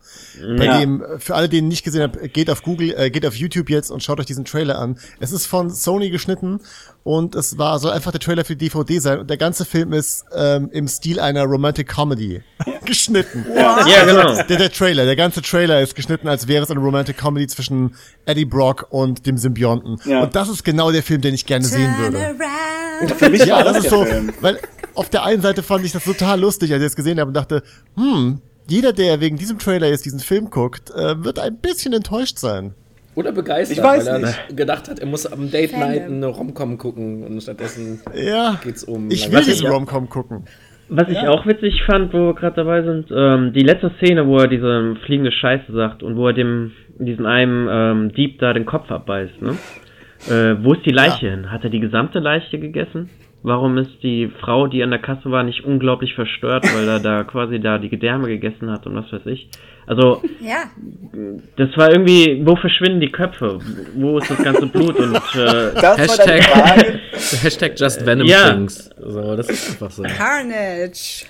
Bei ja. dem, äh, für alle, die ihn nicht gesehen haben, geht auf Google, äh, geht auf YouTube jetzt und schaut euch diesen Trailer an. Es ist von Sony geschnitten und es war soll einfach der Trailer für DVD sein und der ganze Film ist ähm, im Stil einer Romantic Comedy geschnitten. Ja, ja genau. Der, der Trailer, der ganze Trailer ist geschnitten, als wäre es eine Romantic Comedy zwischen Eddie Brock und dem Symbionten. Ja. Und das ist genau der Film, den ich gerne sehen würde. Für mich ja, das ist so, weil auf der einen Seite fand ich das total lustig, als ich es gesehen habe und dachte, hm, jeder, der wegen diesem Trailer jetzt diesen Film guckt, äh, wird ein bisschen enttäuscht sein. Oder begeistert, ich weiß weil er nicht. gedacht hat, er muss am Date Night eine Romcom gucken und stattdessen ja, geht's um. Ich will diesen Romcom gucken. Was ich ja. auch witzig fand, wo wir gerade dabei sind, ähm, die letzte Szene, wo er diese fliegende Scheiße sagt und wo er dem diesen einen ähm, Dieb da den Kopf abbeißt, ne? Äh, wo ist die Leiche ja. hin? Hat er die gesamte Leiche gegessen? Warum ist die Frau, die an der Kasse war, nicht unglaublich verstört, weil er da quasi da die Gedärme gegessen hat und was weiß ich? Also, ja. das war irgendwie, wo verschwinden die Köpfe? Wo ist das ganze Blut? Und äh, Hashtag, Hashtag Just Venom ja. Things. So, das ist einfach so. Carnage.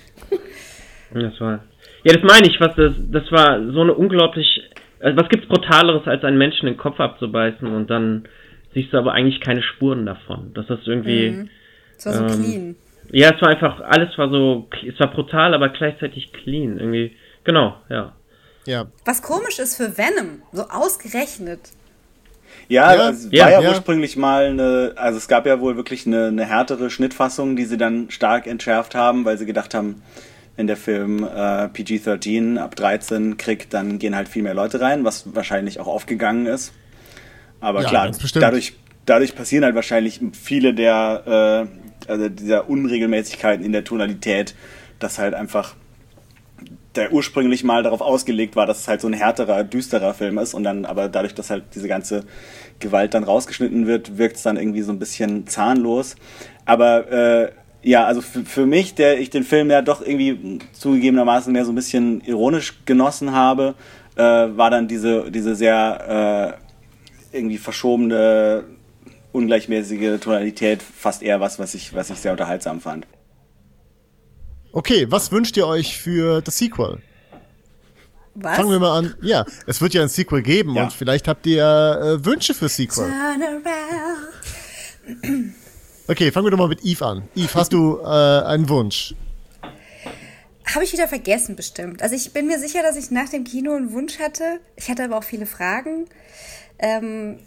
Das war. Ja, das meine ich, was das, das war so eine unglaublich. Also was gibt's brutaleres, als einen Menschen den Kopf abzubeißen und dann siehst du aber eigentlich keine Spuren davon. Das ist irgendwie. Mhm. Es war so ähm, clean. Ja, es war einfach, alles war so, es war brutal, aber gleichzeitig clean. Irgendwie, genau, ja. Ja. Was komisch ist für Venom, so ausgerechnet. Ja, ja es war ja, ja, ursprünglich mal eine, also es gab ja wohl wirklich eine, eine härtere Schnittfassung, die sie dann stark entschärft haben, weil sie gedacht haben, wenn der Film äh, PG-13 ab 13 kriegt, dann gehen halt viel mehr Leute rein, was wahrscheinlich auch aufgegangen ist. Aber ja, klar, dadurch, dadurch passieren halt wahrscheinlich viele der, äh, also dieser Unregelmäßigkeiten in der Tonalität, dass halt einfach der ursprünglich mal darauf ausgelegt war, dass es halt so ein härterer, düsterer Film ist und dann aber dadurch, dass halt diese ganze Gewalt dann rausgeschnitten wird, wirkt es dann irgendwie so ein bisschen zahnlos. Aber äh, ja, also für, für mich, der ich den Film ja doch irgendwie zugegebenermaßen mehr so ein bisschen ironisch genossen habe, äh, war dann diese, diese sehr äh, irgendwie verschobene ungleichmäßige Tonalität fast eher was, was ich, was ich sehr unterhaltsam fand. Okay, was wünscht ihr euch für das Sequel? Was? Fangen wir mal an. Ja, es wird ja ein Sequel geben Ja. und vielleicht habt ihr äh, Wünsche für Sequel. Turn around. Okay, fangen wir doch mal mit Eve an. Eve, hast du äh, einen Wunsch? Habe ich wieder vergessen, bestimmt. Also ich bin mir sicher, dass ich nach dem Kino einen Wunsch hatte. Ich hatte aber auch viele Fragen. Ähm,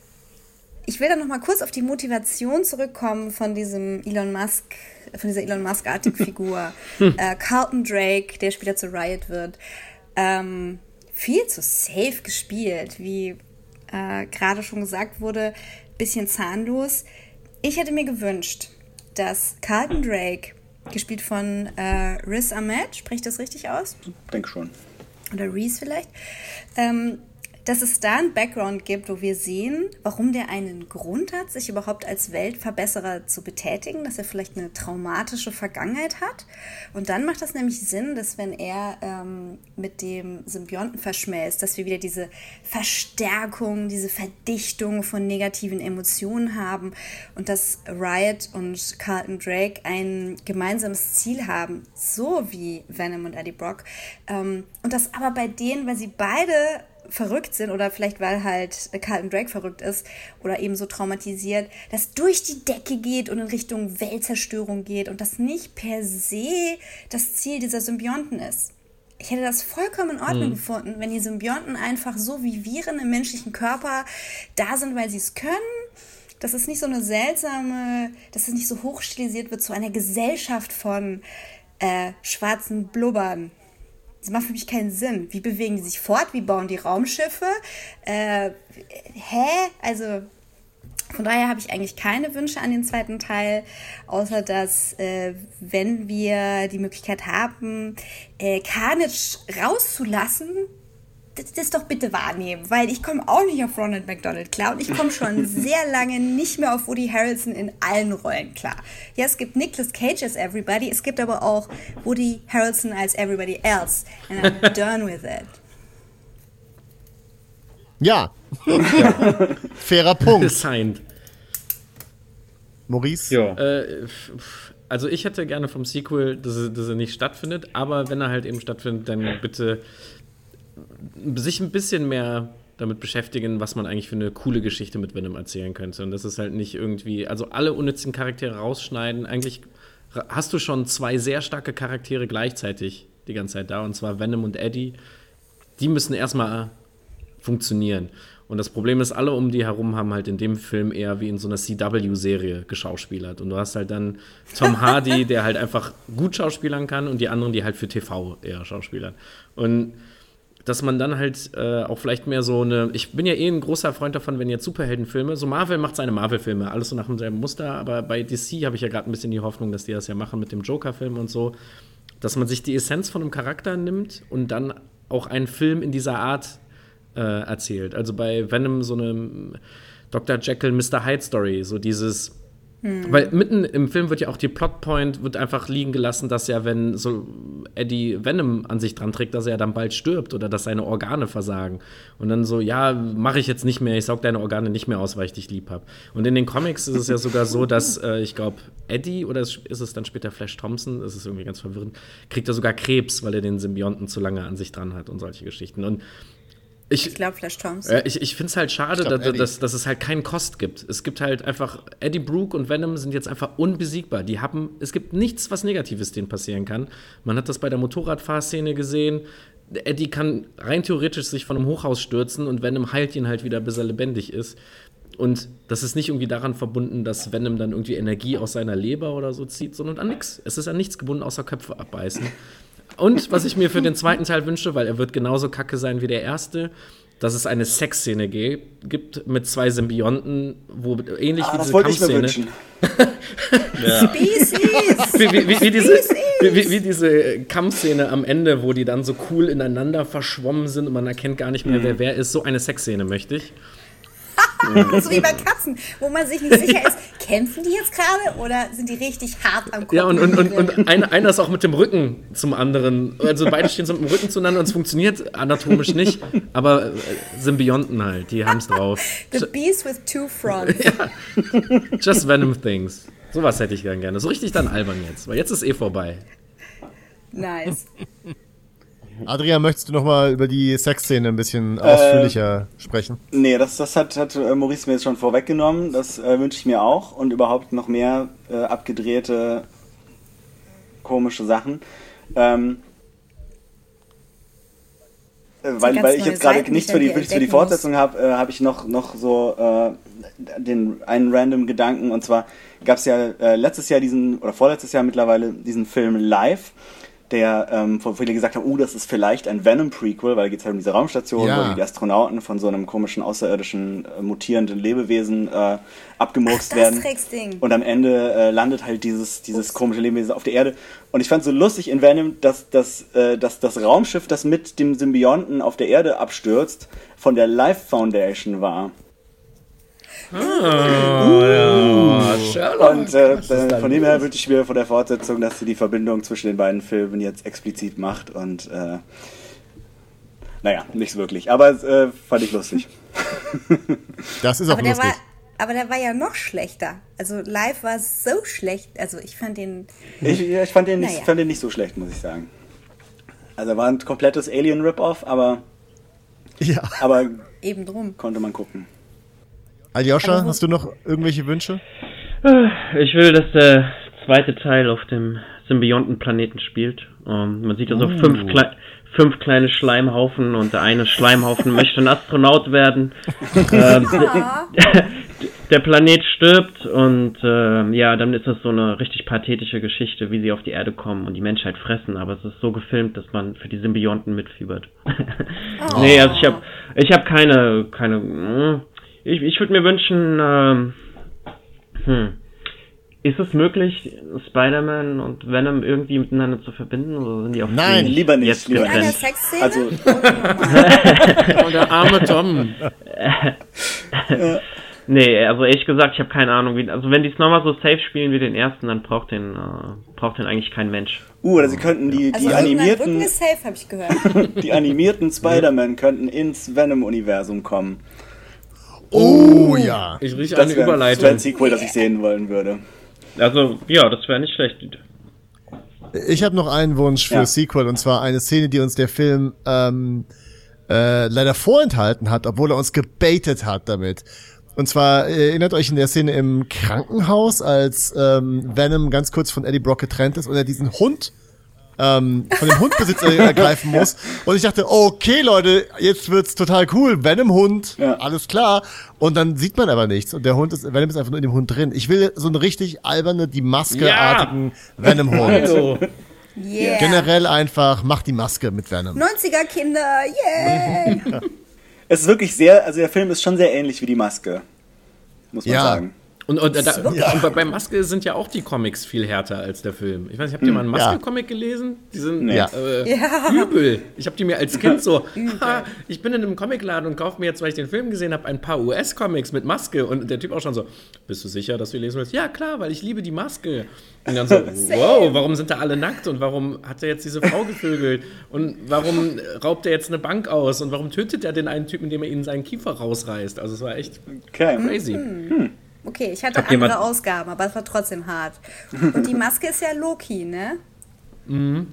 ich will dann noch mal kurz auf die Motivation zurückkommen von diesem Elon Musk, von dieser Elon Musk-artigen Figur. äh, Carlton Drake, der später zu Riot wird. Ähm, viel zu safe gespielt, wie äh, gerade schon gesagt wurde, bisschen zahnlos. Ich hätte mir gewünscht, dass Carlton Drake, gespielt von äh, Riz Ahmed, spricht das richtig aus? Denk schon. oder Reese vielleicht, ähm, dass es da einen Background gibt, wo wir sehen, warum der einen Grund hat, sich überhaupt als Weltverbesserer zu betätigen, dass er vielleicht eine traumatische Vergangenheit hat. Und dann macht das nämlich Sinn, dass wenn er ähm, mit dem Symbionten verschmelzt, dass wir wieder diese Verstärkung, diese Verdichtung von negativen Emotionen haben und dass Riot und Carlton Drake ein gemeinsames Ziel haben, so wie Venom und Eddie Brock. Ähm, und das aber bei denen, weil sie beide verrückt sind oder vielleicht weil halt Carlton Drake verrückt ist oder eben so traumatisiert, das durch die Decke geht und in Richtung Weltzerstörung geht und das nicht per se das Ziel dieser Symbionten ist. Ich hätte das vollkommen in Ordnung gefunden, wenn die Symbionten einfach so wie Viren im menschlichen Körper da sind, weil sie es können. Dass es nicht so eine seltsame, dass es nicht so hochstilisiert wird zu einer Gesellschaft von äh, schwarzen Blubbern. Das macht für mich keinen Sinn. Wie bewegen die sich fort? Wie bauen die Raumschiffe? Äh, hä? Also von daher habe ich eigentlich keine Wünsche an den zweiten Teil, außer dass, äh, wenn wir die Möglichkeit haben, äh, Carnage rauszulassen, das, das doch bitte wahrnehmen, weil ich komme auch nicht auf Ronald McDonald klar und ich komme schon sehr lange nicht mehr auf Woody Harrelson in allen Rollen klar. Ja, es gibt Nicolas Cage as Everybody, es gibt aber auch Woody Harrelson als Everybody Else and I'm done with it. Ja. Fairer Punkt. Signed. Maurice? Ja. Äh, also ich hätte gerne vom Sequel, dass er, dass er nicht stattfindet, aber wenn er halt eben stattfindet, dann bitte sich ein bisschen mehr damit beschäftigen, was man eigentlich für eine coole Geschichte mit Venom erzählen könnte. Und das ist halt nicht irgendwie, also alle unnützen Charaktere rausschneiden. Eigentlich hast du schon zwei sehr starke Charaktere gleichzeitig die ganze Zeit da, und zwar Venom und Eddie. Die müssen erstmal funktionieren. Und das Problem ist, alle um die herum haben halt in dem Film eher wie in so einer CW-Serie geschauspielert. Und du hast halt dann Tom Hardy, der halt einfach gut schauspielern kann und die anderen, die halt für TV eher schauspielern. Und dass man dann halt äh, auch vielleicht mehr so eine. Ich bin ja eh ein großer Freund davon, wenn jetzt Superheldenfilme, so Marvel macht seine Marvel-Filme, alles so nach demselben Muster, aber bei DC habe ich ja gerade ein bisschen die Hoffnung, dass die das ja machen mit dem Joker-Film und so, dass man sich die Essenz von einem Charakter nimmt und dann auch einen Film in dieser Art äh, erzählt. Also bei Venom so eine Dr. Jekyll, Mr. Hyde Story, so dieses. Weil mitten im Film wird ja auch die Plotpoint wird einfach liegen gelassen, dass ja, wenn so Eddie Venom an sich dran trägt, dass er dann bald stirbt oder dass seine Organe versagen. Und dann so, ja, mache ich jetzt nicht mehr, ich saug deine Organe nicht mehr aus, weil ich dich lieb habe. Und in den Comics ist es ja sogar so, dass äh, ich glaube, Eddie oder ist es dann später Flash Thompson, das ist irgendwie ganz verwirrend, kriegt er sogar Krebs, weil er den Symbionten zu lange an sich dran hat und solche Geschichten. Und ich, Ich glaube, Flash Thompson. äh, ich ich finde es halt schade, glaub, dass, dass, dass es halt keinen Kost gibt. Es gibt halt einfach, Eddie Brooke und Venom sind jetzt einfach unbesiegbar. Die haben, es gibt nichts, was Negatives denen passieren kann. Man hat das bei der Motorradfahrszene gesehen. Eddie kann rein theoretisch sich von einem Hochhaus stürzen und Venom heilt ihn halt wieder, bis er lebendig ist. Und das ist nicht irgendwie daran verbunden, dass Venom dann irgendwie Energie aus seiner Leber oder so zieht, sondern an nichts. Es ist an nichts gebunden, außer Köpfe abbeißen. Und was ich mir für den zweiten Teil wünsche, weil er wird genauso kacke sein wie der erste, dass es eine Sexszene gibt mit zwei Symbionten, wo ähnlich Ah, wie das diese Kampfszene. Species! Wie, wie, wie, wie, diese, wie, diese Kampfszene am Ende, wo die dann so cool ineinander verschwommen sind und man erkennt gar nicht mehr, wer wer ist. So eine Sexszene möchte ich. so wie bei Katzen, wo man sich nicht sicher ist, kämpfen die jetzt gerade oder sind die richtig hart am Kopf? Ja, und, und, und, und einer, einer ist auch mit dem Rücken zum anderen. Also beide stehen so mit dem Rücken zueinander und es funktioniert anatomisch nicht, aber äh, Symbionten halt, die haben es drauf. The beast with two fronts. ja. Just Venom Things. Sowas hätte ich gern gerne. So richtig dann albern jetzt, weil jetzt ist eh vorbei. Nice. Adrian, möchtest du noch mal über die Sexszene ein bisschen ausführlicher äh, sprechen? Nee, das, das hat, hat äh, Maurice mir jetzt schon vorweggenommen. Das äh, wünsche ich mir auch. Und überhaupt noch mehr äh, abgedrehte, komische Sachen. Ähm, äh, weil, weil ich jetzt gerade nichts für die, nichts für die Fortsetzung habe, äh, habe ich noch, noch so den einen random Gedanken. Und zwar gab es ja letztes Jahr diesen, oder vorletztes Jahr mittlerweile, diesen Film Live der, ähm, wo viele gesagt haben, oh, das ist vielleicht ein Venom-Prequel, weil da geht es halt um diese Raumstation, ja. wo die Astronauten von so einem komischen, außerirdischen, äh, mutierenden Lebewesen äh, abgemurkst Ach, werden. Und am Ende äh, landet halt dieses, dieses komische Lebewesen auf der Erde. Und ich fand so lustig in Venom, dass, dass, äh, dass das Raumschiff, das mit dem Symbionten auf der Erde abstürzt, von der Life Foundation war. Ah, ja, Sherlock. Und äh, von dem her wünsche ich mir von der Fortsetzung, dass sie die Verbindung zwischen den beiden Filmen jetzt explizit macht und äh, naja, nichts wirklich. Aber äh, fand ich lustig. Das ist auch aber lustig. War, aber der war ja noch schlechter. Also live war so schlecht. Also ich fand den. Ich, ich fand, den nicht, naja. fand den nicht so schlecht, muss ich sagen. Also war ein komplettes Alien-Rip-Off, aber. Ja. Aber eben drum. Konnte man gucken. Aljoscha, hast du noch irgendwelche Wünsche? Äh, ich will, dass der zweite Teil auf dem Symbiontenplaneten spielt. Um, ähm, man sieht da so uh. fünf, Kle fünf kleine Schleimhaufen und der eine Schleimhaufen möchte ein Astronaut werden. ähm, der Planet stirbt und äh, ja, dann ist das so eine richtig pathetische Geschichte, wie sie auf die Erde kommen und die Menschheit fressen, aber es ist so gefilmt, dass man für die Symbionten mitfiebert. oh. Nee, also ich habe ich hab keine, keine, hm, ich, ich würde mir wünschen, ähm, hm, ist es möglich, Spider-Man und Venom irgendwie miteinander zu verbinden? Oder sind die auch Nein, lieber nicht. Jetzt lieber eine Sexszene? Also, oh, der arme Tom. nee, also ehrlich gesagt, ich habe keine Ahnung, wie. Also wenn die es nochmal so safe spielen wie den ersten, dann braucht den, äh, braucht den eigentlich kein Mensch. Uh, oder sie könnten die, die also animierten. Ist safe, hab ich gehört. die animierten Spider-Man könnten ins Venom-Universum kommen. Oh, ja. Ich rieche eine Überleitung. Das wäre ein Sequel, das ich sehen wollen würde. Also, ja, das wäre nicht schlecht. Ich habe noch einen Wunsch für ja. Sequel und zwar eine Szene, die uns der Film ähm, äh, leider vorenthalten hat, obwohl er uns gebaitet hat damit. Und zwar äh, erinnert euch in der Szene im Krankenhaus, als ähm, Venom ganz kurz von Eddie Brock getrennt ist und er diesen Hund ähm, von dem Hundbesitzer ergreifen muss. Und ich dachte, okay, Leute, jetzt wird's total cool. Venom-Hund, ja. alles klar. Und dann sieht man aber nichts. Und der Hund ist, Venom ist einfach nur in dem Hund drin. Ich will so einen richtig alberne, die Maskeartigen ja. Venom-Hund. Also. Yeah. Generell einfach, mach die Maske mit Venom. 90er Kinder, yay! Yeah. es ist wirklich sehr, also der Film ist schon sehr ähnlich wie die Maske. Muss man ja. sagen. Und, und, da, ja. und, bei Maske sind ja auch die Comics viel härter als der Film. Ich weiß nicht, habt ihr mal einen Maske-Comic gelesen? Die sind ja. Äh, ja. übel. Ich habe die mir als Kind so, ha, ich bin in einem Comicladen und kaufe mir jetzt, weil ich den Film gesehen habe, ein paar US-Comics mit Maske. Und der Typ auch schon so, bist du sicher, dass du lesen willst? Ja, klar, weil ich liebe die Maske. Und dann so, wow, warum sind da alle nackt? Und warum hat er jetzt diese Frau gevögelt? Und warum raubt er jetzt eine Bank aus? Und warum tötet er den einen Typen, indem er ihnen seinen Kiefer rausreißt? Also es war echt okay. crazy. Hm. Okay, ich hatte andere Ausgaben, aber es war trotzdem hart. Und die Maske ist ja Loki, ne? Mhm.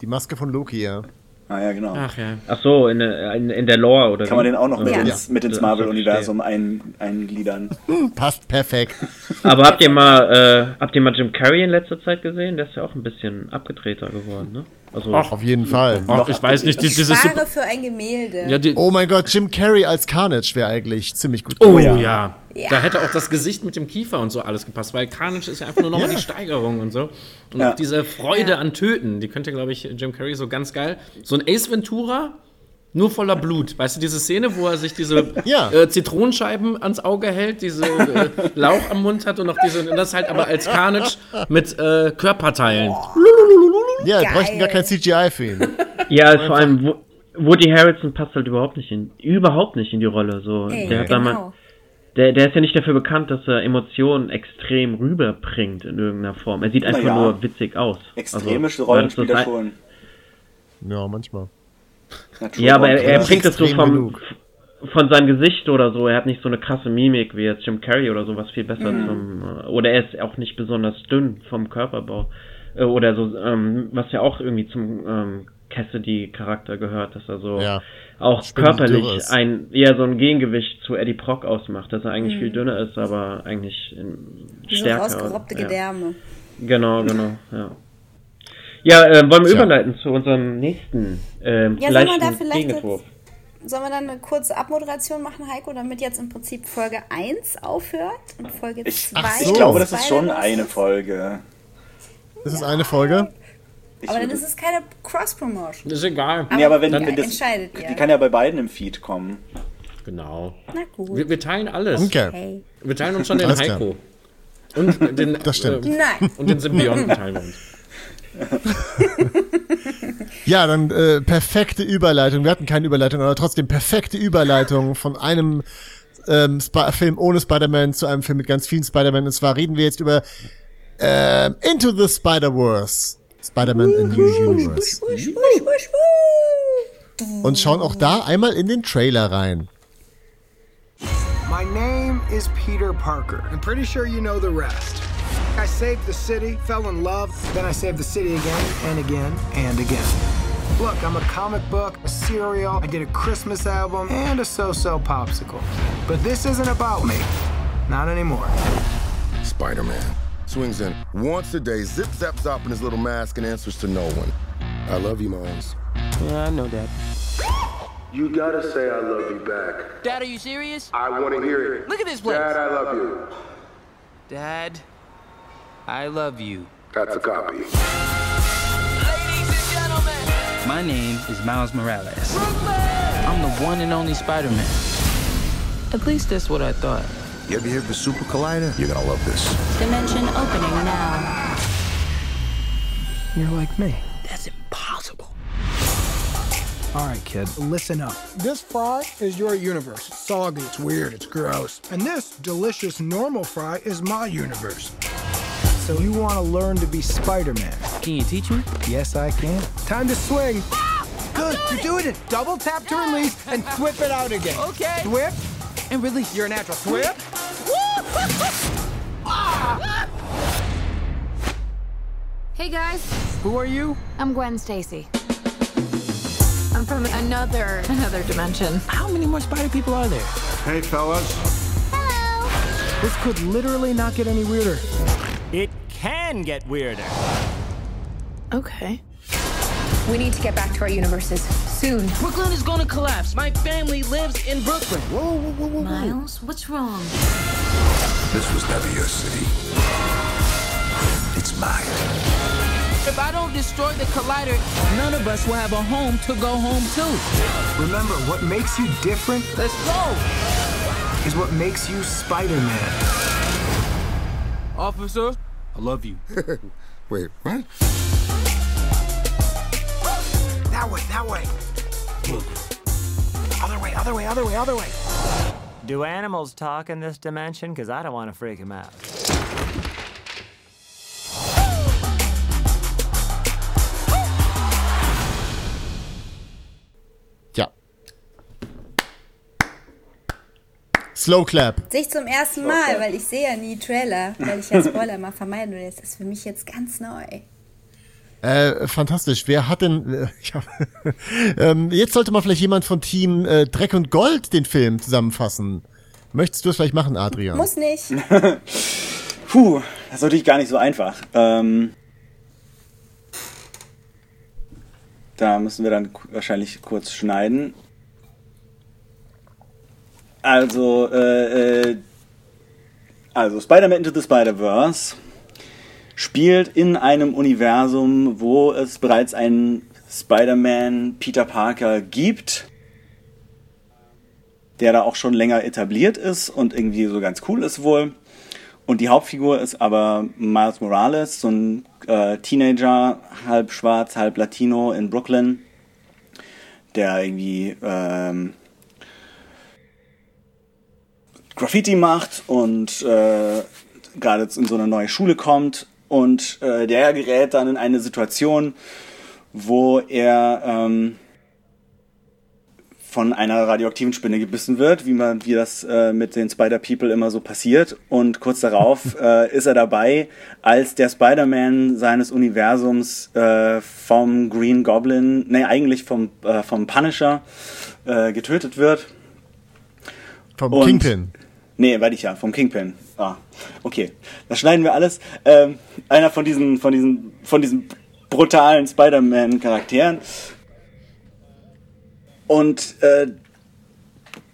Die Maske von Loki, ja. Ah ja, genau. Ach ja. Ach so, in, in, in der Lore oder Kann man den auch noch mit, ja. ins, mit ins Marvel-Universum ein, eingliedern. Passt perfekt. Aber habt ihr mal äh, habt ihr mal Jim Carrey in letzter Zeit gesehen? Der ist ja auch ein bisschen abgedrehter geworden, ne? Also Ach, auf jeden Fall. Ach, ich weiß nicht, dieses ich spare für ein Gemälde. Ja, die, oh mein Gott, Jim Carrey als Carnage wäre eigentlich ziemlich gut. Oh ja. ja. Da hätte auch das Gesicht mit dem Kiefer und so alles gepasst, weil Carnage ist ja einfach nur nochmal ja. die Steigerung und so. Und ja. auch diese Freude an Töten, die könnte, glaube ich, Jim Carrey so ganz geil. So ein Ace Ventura, nur voller Blut. Weißt du, diese Szene, wo er sich diese ja. äh, Zitronenscheiben ans Auge hält, diese äh, Lauch am Mund hat und noch diese, und das halt aber als Carnage mit äh, Körperteilen. Ja, wir bräuchten gar kein CGI für ihn. Ja, vor allem Woody Harrelson passt halt überhaupt nicht in, überhaupt nicht in die Rolle. So, Ey, der hat genau. da mal, der, der ist ja nicht dafür bekannt, dass er Emotionen extrem rüberbringt in irgendeiner Form. Er sieht einfach ja. nur witzig aus. Extreme also, Rollenspieler schon. Ja, manchmal. Ja, aber er, er bringt das so vom, von seinem Gesicht oder so. Er hat nicht so eine krasse Mimik wie jetzt Jim Carrey oder so, was viel besser mhm. zum. Äh, oder er ist auch nicht besonders dünn vom Körperbau. Äh, oder so, ähm, was ja auch irgendwie zum ähm, Cassidy-Charakter gehört, dass er so ja, auch körperlich ein, eher so ein Gegengewicht zu Eddie Brock ausmacht, dass er eigentlich mhm. viel dünner ist, aber eigentlich stärker. So ausgerobbte ja. Gedärme. Genau, genau, ja. Ja, äh, wollen wir Tja. überleiten zu unserem nächsten äh, ja, leichten Gegenentwurf. Sollen wir dann eine kurze Abmoderation machen, Heiko, damit jetzt im Prinzip Folge 1 aufhört und Folge 2? Ich, ich glaube, das ist schon eine Folge. Das ist eine Folge? aber dann ist es keine Cross-Promotion. Ist egal. Aber nee, aber wenn, wenn das, entscheidet ihr. Die kann ja bei beiden im Feed kommen. Genau. Na gut. Wir, wir teilen alles. Okay. Wir teilen uns schon den Heiko. Und den, das stimmt. Äh, Nein. Und den Symbionten teilen wir uns. ja, dann äh, perfekte Überleitung. Wir hatten keine Überleitung, aber trotzdem perfekte Überleitung von einem ähm, Film ohne Spider-Man zu einem Film mit ganz vielen Spider-Man. Und zwar reden wir jetzt über äh, Into the Spider-Verse. Spider-Man in New Universe. Und schauen auch da einmal in den Trailer rein. My name is Peter Parker. I'm pretty sure you know the rest. I saved the city, fell in love, then I saved the city again and again and again. Look, I'm a comic book, a cereal, I did a Christmas album, and a so-so popsicle. But this isn't about me. Not anymore. Spider-Man swings in once a day, zip zap zop in his little mask and answers to no one. I love you, Miles. Yeah, I know that. You gotta say I love you back. Dad, are you serious? I wanna hear it. Look at this place. Dad, I love you. Dad, I love you. That's a copy. Ladies and gentlemen. My name is Miles Morales. Brooklyn! I'm the one and only Spider-Man. At least that's what I thought. You ever hear of the Super Collider? You're gonna love this. Dimension opening now. You're like me. That's impossible. All right, kid, listen up. This fry is your universe. It's soggy, it's weird, it's gross. And this delicious normal fry is my universe. So you want to learn to be Spider-Man. Can you teach me? Yes, I can. Time to swing. Ah! Good, you're doing it. Double tap to release and whip it out again. Okay. Whip. And release. You're a natural. Whip. Hey guys. Who are you? I'm Gwen Stacy. I'm from another another dimension. How many more spider people are there? Hey fellas. Hello. This could literally not get any weirder. It can get weirder. Okay. We need to get back to our universes soon. Brooklyn is gonna collapse. My family lives in Brooklyn. Whoa, whoa, whoa, whoa. Miles, what's wrong? This was never your city. It's mine. If I don't destroy the collider, none of us will have a home to go home to. Remember, what makes you different? Let's go! Is what makes you Spider-Man. Officer, I love you. Wait, what? That way, that way. Other way, other way, other way, other way. Do animals talk in this dimension? Because I don't want to freak them out. Ja. Slow Clap. Sehe ich zum ersten Mal, weil ich sehe ja nie Trailer, weil ich ja Spoiler mal vermeiden will. Das ist für mich jetzt ganz neu. Äh, fantastisch. Wer hat denn. Äh, ja, ähm, jetzt sollte mal vielleicht jemand von Team äh, Dreck und Gold den Film zusammenfassen. Möchtest du es vielleicht machen, Adrian? Muss nicht. Puh, das ist natürlich gar nicht so einfach. Ähm, da müssen wir dann wahrscheinlich kurz schneiden. Also, äh, äh, also Spider-Man Into the Spider-Verse spielt in einem Universum, wo es bereits einen Spider-Man Peter Parker gibt, der da auch schon länger etabliert ist und irgendwie so ganz cool ist wohl. Und die Hauptfigur ist aber Miles Morales, so ein äh, Teenager, halb schwarz, halb Latino in Brooklyn, der irgendwie ähm, Graffiti macht und äh, gerade in so eine neue Schule kommt und äh, der gerät dann in eine Situation, wo er ähm, von einer radioaktiven Spinne gebissen wird, wie man, wie das äh, mit den Spider-People immer so passiert. Und kurz darauf äh, ist er dabei, als der Spider-Man seines Universums äh, vom Green Goblin, nee, eigentlich vom, äh, vom Punisher äh, getötet wird. Vom Und, Kingpin. Nee, weiß ich ja, vom Kingpin. Ah, okay. Das schneiden wir alles. Ähm, einer von diesen, von diesen, von diesen brutalen Spider-Man-Charakteren und äh,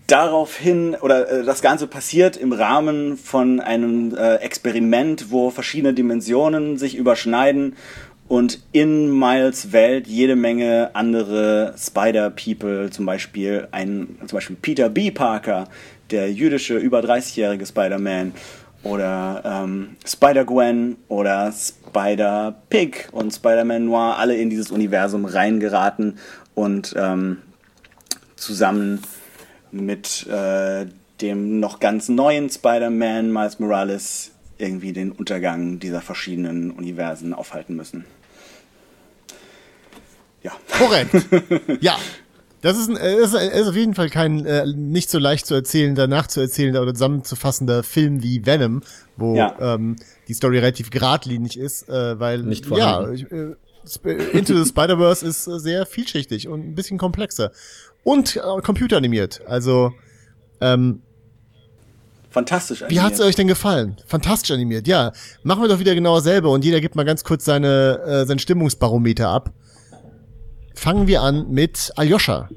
daraufhin, oder äh, das Ganze passiert im Rahmen von einem äh, Experiment, wo verschiedene Dimensionen sich überschneiden und in Miles Welt jede Menge andere Spider-People, zum Beispiel ein, zum Beispiel Peter B. Parker, der jüdische über 30-jährige Spider-Man, oder ähm, Spider-Gwen oder Spider-Pig und Spider-Man Noir alle in dieses Universum reingeraten und ähm, zusammen mit äh, dem noch ganz neuen Spider-Man Miles Morales irgendwie den Untergang dieser verschiedenen Universen aufhalten müssen. Ja. Korrekt. ja. Das ist, ein, ist, ist auf jeden Fall kein äh, nicht so leicht zu erzählender, nachzuerzählender oder zusammenzufassender Film wie Venom, wo ja. ähm, die Story relativ geradlinig ist, äh, weil nicht ja, äh, Into the Spider-Verse ist äh, sehr vielschichtig und ein bisschen komplexer und äh, computeranimiert. Also ähm, Fantastisch animiert. Wie hat's euch denn gefallen? Fantastisch animiert, ja. Machen wir doch wieder genau dasselbe und jeder gibt mal ganz kurz seine, äh, sein Stimmungsbarometer ab. Fangen wir an mit Aljoscha.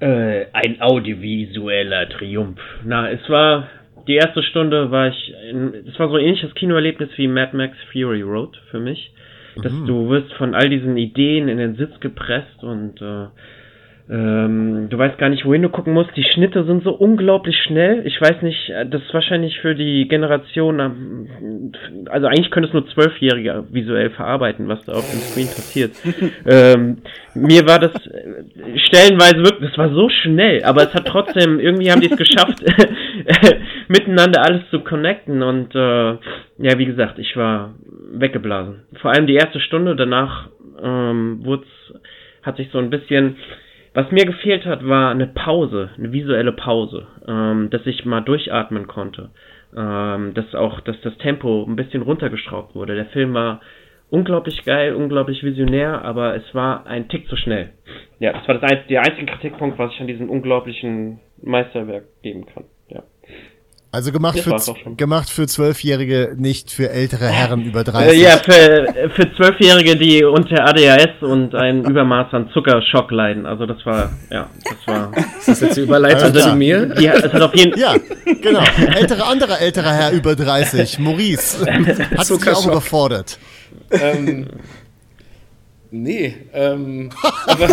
Äh, ein audiovisueller Triumph. Na, es war, die erste Stunde war ich, es war so ein ähnliches Kinoerlebnis wie Mad Max Fury Road für mich. Dass mhm. du wirst von all diesen Ideen in den Sitz gepresst und äh, ähm, du weißt gar nicht, wohin du gucken musst. Die Schnitte sind so unglaublich schnell. Ich weiß nicht, äh, das ist wahrscheinlich für die Generation, also eigentlich könnte es nur Zwölfjährige visuell verarbeiten, was da auf dem Screen passiert. ähm, mir war das äh, stellenweise wirklich, das war so schnell, aber es hat trotzdem, irgendwie haben die es geschafft, miteinander alles zu connecten und äh, ja, wie gesagt, ich war weggeblasen. Vor allem die erste Stunde, danach ähm, wurde hat sich so ein bisschen was mir gefehlt hat, war eine Pause, eine visuelle Pause, ähm, dass ich mal durchatmen konnte. Ähm, dass auch, dass das Tempo ein bisschen runtergeschraubt wurde. Der Film war unglaublich geil, unglaublich visionär, aber es war ein Tick zu schnell. Ja, das war das ein, der einzige Kritikpunkt, was ich an diesem unglaublichen Meisterwerk geben kann. Also gemacht für, gemacht für Zwölfjährige, nicht für ältere Herren über 30. Äh, ja, für, für Zwölfjährige, die unter ADHS und ein Übermaß an Zuckerschock leiden. Also das war, ja, das war... Ist das jetzt die Überleitung also, zu mir? Ja, es hat auf jeden Ja, genau. Ältere, anderer älterer Herr über 30, Maurice, hat sich auch überfordert. Ähm, nee, ähm, aber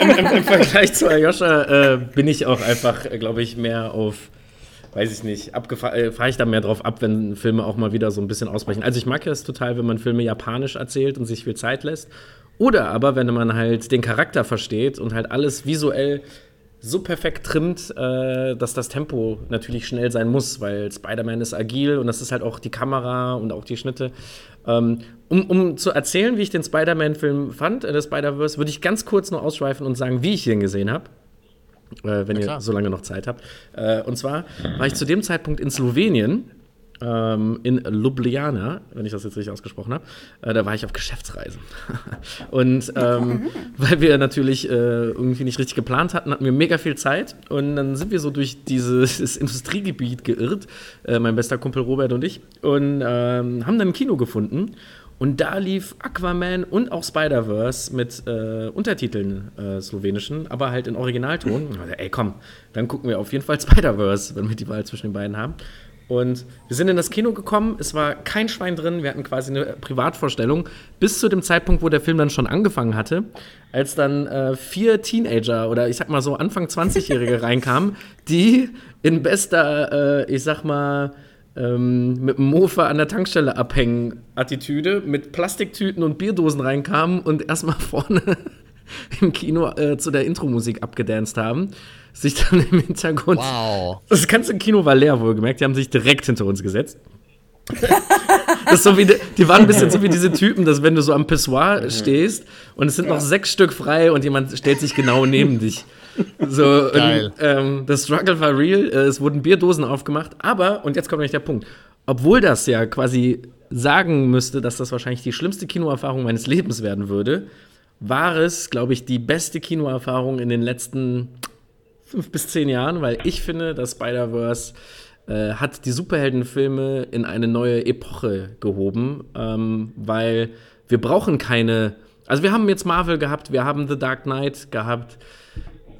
im, im, im, Vergleich zu Ayosha äh, bin ich auch einfach, glaube ich, mehr auf weiß ich nicht, äh, fahre ich da mehr drauf ab, wenn Filme auch mal wieder so ein bisschen ausbrechen. Also ich mag es total, wenn man Filme japanisch erzählt und sich viel Zeit lässt. Oder aber, wenn man halt den Charakter versteht und halt alles visuell so perfekt trimmt, äh, dass das Tempo natürlich schnell sein muss, weil Spider-Man ist agil und das ist halt auch die Kamera und auch die Schnitte. Ähm, um, um zu erzählen, wie ich den Spider-Man-Film fand, äh, der Spider-Verse, würde ich ganz kurz nur ausschweifen und sagen, wie ich ihn gesehen habe äh, wenn ihr so lange noch Zeit habt. Äh, und zwar war ich zu dem Zeitpunkt in Slowenien, ähm, in Ljubljana, wenn ich das jetzt richtig ausgesprochen habe. Äh, da war ich auf Geschäftsreise. und ähm, weil wir natürlich äh, irgendwie nicht richtig geplant hatten, hatten wir mega viel Zeit. Und dann sind wir so durch dieses Industriegebiet geirrt, äh, mein bester Kumpel Robert und ich, und ähm, haben dann ein Kino gefunden. Und da lief Aquaman und auch Spider-Verse mit äh, Untertiteln äh, slowenischen, aber halt in Originalton. Also, ey, komm, dann gucken wir auf jeden Fall Spider-Verse, wenn wir die Wahl zwischen den beiden haben. Und wir sind in das Kino gekommen, es war kein Schwein drin, wir hatten quasi eine Privatvorstellung, bis zu dem Zeitpunkt, wo der Film dann schon angefangen hatte, als dann äh, vier Teenager oder ich sag mal so Anfang 20-Jährige reinkamen, die in bester, äh, ich sag mal, ähm, mit dem Mofa an der Tankstelle abhängen Attitüde mit Plastiktüten und Bierdosen reinkamen und erstmal vorne im Kino äh, zu der Intro-Musik abgedanced haben, sich dann im Hintergrund. Wow. Das ganze Kino war leer, wohlgemerkt. Die haben sich direkt hinter uns gesetzt. das ist so wie, die waren ein bisschen so wie diese Typen, dass wenn du so am Pissoir mhm. stehst und es sind ja. noch sechs Stück frei und jemand stellt sich genau neben dich. So, Geil. Und, ähm, das Struggle war real. Äh, es wurden Bierdosen aufgemacht, aber, und jetzt kommt nämlich der Punkt, obwohl das ja quasi sagen müsste, dass das wahrscheinlich die schlimmste Kinoerfahrung meines Lebens werden würde, war es, glaube ich, die beste Kinoerfahrung in den letzten fünf bis zehn Jahren, weil ich finde, dass Spider-Verse äh, hat die Superheldenfilme in eine neue Epoche gehoben, ähm, weil wir brauchen keine. Also wir haben jetzt Marvel gehabt, wir haben The Dark Knight gehabt,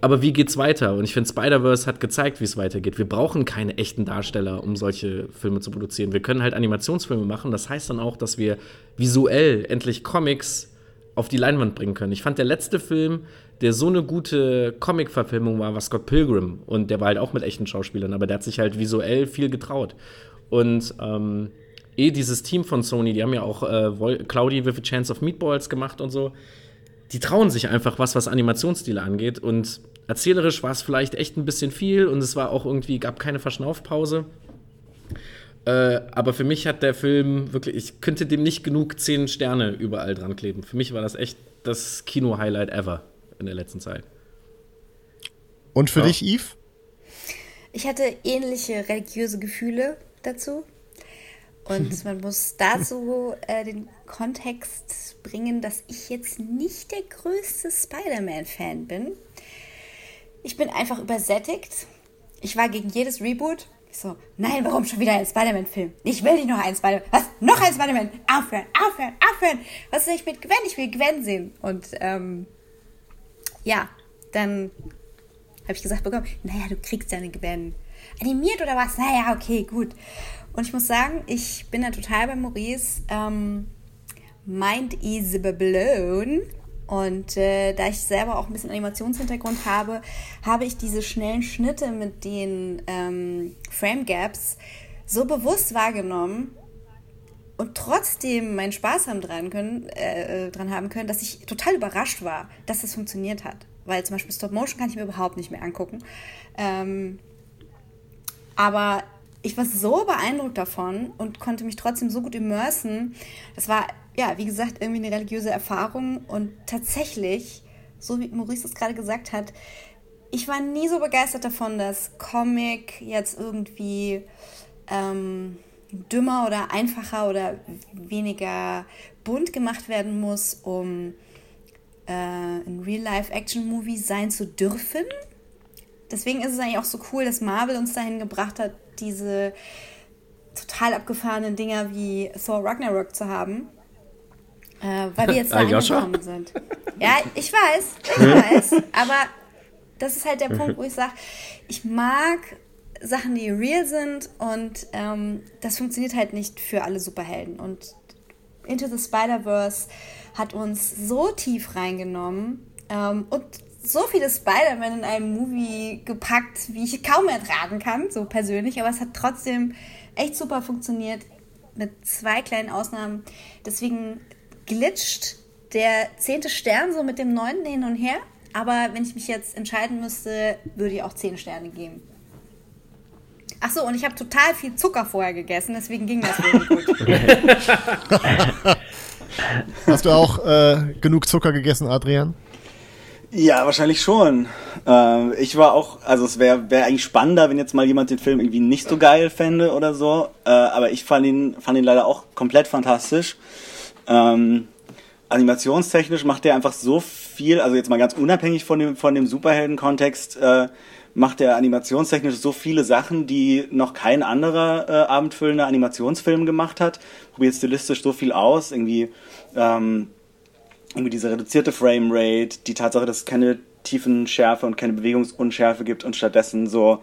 aber wie geht's weiter? Und ich finde, Spider-Verse hat gezeigt, wie es weitergeht. Wir brauchen keine echten Darsteller, um solche Filme zu produzieren. Wir können halt Animationsfilme machen. Das heißt dann auch, dass wir visuell endlich Comics auf die Leinwand bringen können. Ich fand der letzte Film, der so eine gute Comic-Verfilmung war, war Scott Pilgrim. Und der war halt auch mit echten Schauspielern, aber der hat sich halt visuell viel getraut. Und ähm, eh dieses Team von Sony, die haben ja auch äh, Cloudy with a Chance of Meatballs gemacht und so. Die trauen sich einfach was, was Animationsstile angeht. Und erzählerisch war es vielleicht echt ein bisschen viel und es war auch irgendwie, gab keine Verschnaufpause. Äh, aber für mich hat der Film wirklich, ich könnte dem nicht genug zehn Sterne überall dran kleben. Für mich war das echt das Kino-Highlight ever in der letzten Zeit. Und für ja. dich, Yves? Ich hatte ähnliche religiöse Gefühle dazu. Und man muss dazu äh, den Kontext bringen, dass ich jetzt nicht der größte Spider-Man-Fan bin. Ich bin einfach übersättigt. Ich war gegen jedes Reboot. Ich so, nein, warum schon wieder ein Spider-Man-Film? Ich will nicht noch ein Spider-Man. Was? Noch ein Spider-Man? Aufhören, aufhören, aufhören. Was soll ich mit Gwen? Ich will Gwen sehen. Und ähm, ja, dann habe ich gesagt bekommen, naja, du kriegst ja eine Gwen. Animiert oder was? Naja, okay, gut. Und ich muss sagen, ich bin da total bei Maurice. Ähm, Mind is blown. Und äh, da ich selber auch ein bisschen Animationshintergrund habe, habe ich diese schnellen Schnitte mit den ähm, Frame Gaps so bewusst wahrgenommen und trotzdem meinen Spaß haben dran, können, äh, äh, dran haben können, dass ich total überrascht war, dass das funktioniert hat. Weil zum Beispiel Stop Motion kann ich mir überhaupt nicht mehr angucken. Ähm, aber ich war so beeindruckt davon und konnte mich trotzdem so gut immersen. Das war ja, wie gesagt, irgendwie eine religiöse Erfahrung und tatsächlich, so wie Maurice es gerade gesagt hat, ich war nie so begeistert davon, dass Comic jetzt irgendwie ähm, dümmer oder einfacher oder weniger bunt gemacht werden muss, um äh, ein Real-Life-Action-Movie sein zu dürfen. Deswegen ist es eigentlich auch so cool, dass Marvel uns dahin gebracht hat, diese total abgefahrenen Dinger wie Thor Ragnarok zu haben äh, weil wir jetzt da angekommen sind. Ja, ich weiß, ich weiß. Aber das ist halt der Punkt, wo ich sage, ich mag Sachen, die real sind und ähm, das funktioniert halt nicht für alle Superhelden. Und Into the Spider-Verse hat uns so tief reingenommen ähm, und so viele Spider-Man in einem Movie gepackt, wie ich kaum ertragen kann, so persönlich. Aber es hat trotzdem echt super funktioniert, mit zwei kleinen Ausnahmen. Deswegen glitscht der zehnte Stern so mit dem neunten hin und her. Aber wenn ich mich jetzt entscheiden müsste, würde ich auch zehn Sterne geben. Ach so, und ich habe total viel Zucker vorher gegessen, deswegen ging das wirklich gut. Hast du auch äh, genug Zucker gegessen, Adrian? Ja, wahrscheinlich schon. Äh, ich war auch, also es wäre wär eigentlich spannender, wenn jetzt mal jemand den Film irgendwie nicht so geil fände oder so. Äh, aber ich fand ihn, fand ihn leider auch komplett fantastisch. Ähm, animationstechnisch macht er einfach so viel, also jetzt mal ganz unabhängig von dem, von dem Superhelden-Kontext, äh, macht er animationstechnisch so viele Sachen, die noch kein anderer äh, abendfüllender Animationsfilm gemacht hat. Probiert stilistisch so viel aus, irgendwie, ähm, irgendwie diese reduzierte Framerate, die Tatsache, dass es keine tiefen Schärfe und keine Bewegungsunschärfe gibt und stattdessen so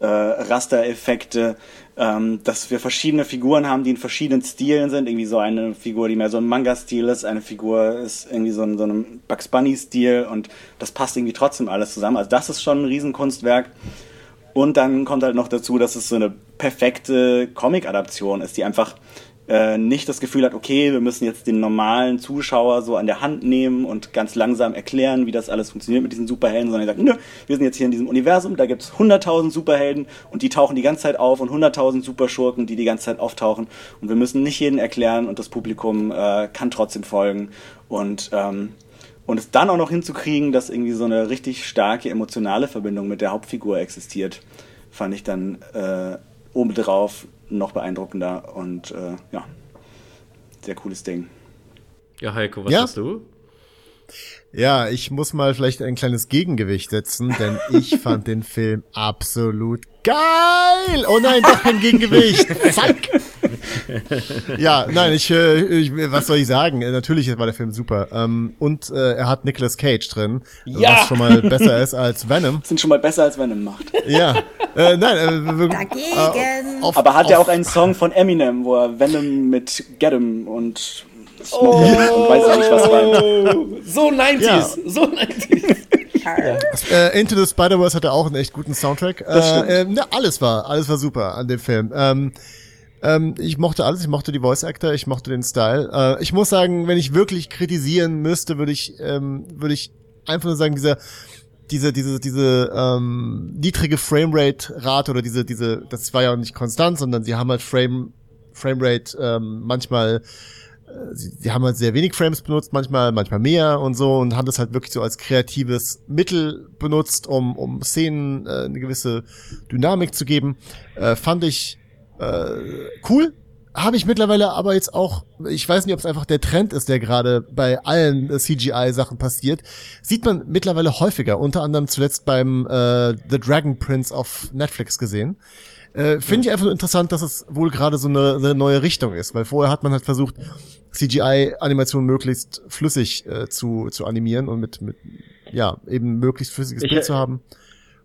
äh, Rastereffekte, ähm, dass wir verschiedene Figuren haben, die in verschiedenen Stilen sind. Irgendwie so eine Figur, die mehr so ein Manga-Stil ist, eine Figur ist irgendwie so ein, so ein Bugs Bunny-Stil und das passt irgendwie trotzdem alles zusammen. Also das ist schon ein Riesenkunstwerk. Und dann kommt halt noch dazu, dass es so eine perfekte Comic-Adaption ist, die einfach äh, nicht das Gefühl hat, okay, wir müssen jetzt den normalen Zuschauer so an der Hand nehmen und ganz langsam erklären, wie das alles funktioniert mit diesen Superhelden, sondern er sagt, nö, wir sind jetzt hier in diesem Universum, da gibt's 100.000 Superhelden und die tauchen die ganze Zeit auf und 100.000 Superschurken, die die ganze Zeit auftauchen und wir müssen nicht jeden erklären und das Publikum äh, kann trotzdem folgen und ähm, und es dann auch noch hinzukriegen, dass irgendwie so eine richtig starke emotionale Verbindung mit der Hauptfigur existiert, fand ich dann äh, obendrauf noch beeindruckender und äh, ja, sehr cooles Ding. Ja, Heiko, was Ja. hast du? Ja, ich muss mal vielleicht ein kleines Gegengewicht setzen, denn ich fand den Film absolut geil. Oh nein, doch kein Gegengewicht. Fuck. Ja, nein, ich, äh, ich, was soll ich sagen? Äh, Natürlich war der Film super. Ähm, und äh, er hat Nicolas Cage drin, Ja. was schon mal besser ist als Venom. Sind schon mal besser als Venom macht. Ja, äh, nein, äh, wirklich. Dagegen. auf- Aber hat er auch einen Song von Eminem, wo er Venom mit Get 'em und Oh, und weiß ich nicht was rein. so 90s, Ja. so 90s. Äh, Into the Spider-Verse hatte auch einen echt guten Soundtrack. Äh, ähm, na, alles war, alles war super an dem Film. Ähm, ähm, ich mochte alles, ich mochte die Voice Actor, ich mochte den Style. Äh, ich muss sagen, wenn ich wirklich kritisieren müsste, würde ich, ähm, würde ich einfach nur sagen, dieser, diese, diese, diese ähm, niedrige Framerate-Rate oder diese, diese, das war ja auch nicht konstant, sondern sie haben halt Frame, Framerate ähm, manchmal sie, sie haben halt sehr wenig Frames benutzt, manchmal, manchmal mehr und so und haben das halt wirklich so als kreatives Mittel benutzt, um, um Szenen äh, eine gewisse Dynamik zu geben. Äh, fand ich äh, cool. Habe ich mittlerweile aber jetzt auch, ich weiß nicht, ob es einfach der Trend ist, der gerade bei allen äh, CGI-Sachen passiert, sieht man mittlerweile häufiger, unter anderem zuletzt beim äh, The Dragon Prince auf Netflix gesehen. Äh, Finde ich einfach nur interessant, dass es wohl gerade so eine, eine neue Richtung ist, weil vorher hat man halt versucht, CGI-Animationen möglichst flüssig äh, zu, zu animieren und mit, mit, ja, eben möglichst flüssiges Ich- Bild zu haben.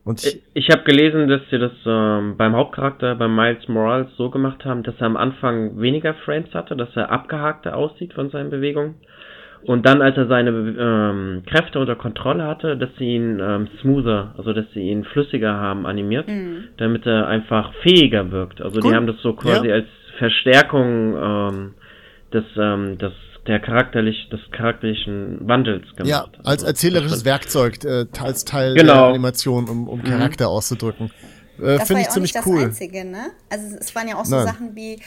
Und ich, Ich, ich habe gelesen, dass sie das ähm, beim Hauptcharakter, bei Miles Morales, so gemacht haben, dass er am Anfang weniger Frames hatte, dass er abgehakter aussieht von seinen Bewegungen. Und dann, als er seine ähm, Kräfte unter Kontrolle hatte, dass sie ihn ähm, smoother, also dass sie ihn flüssiger haben animiert, Mhm. damit er einfach fähiger wirkt. Also Cool. die haben das so quasi Ja. als Verstärkung ähm, des, ähm, des der charakterlich, des charakterlichen Wandels gemacht. ja, als Also, erzählerisches das- Werkzeug, äh, als Teil Genau. der Animation, um, um Mhm. Charakter auszudrücken. Äh, Das war Finde ja ich auch ziemlich nicht cool. das Einzige, ne? Also es waren ja auch so Nein. Sachen wie,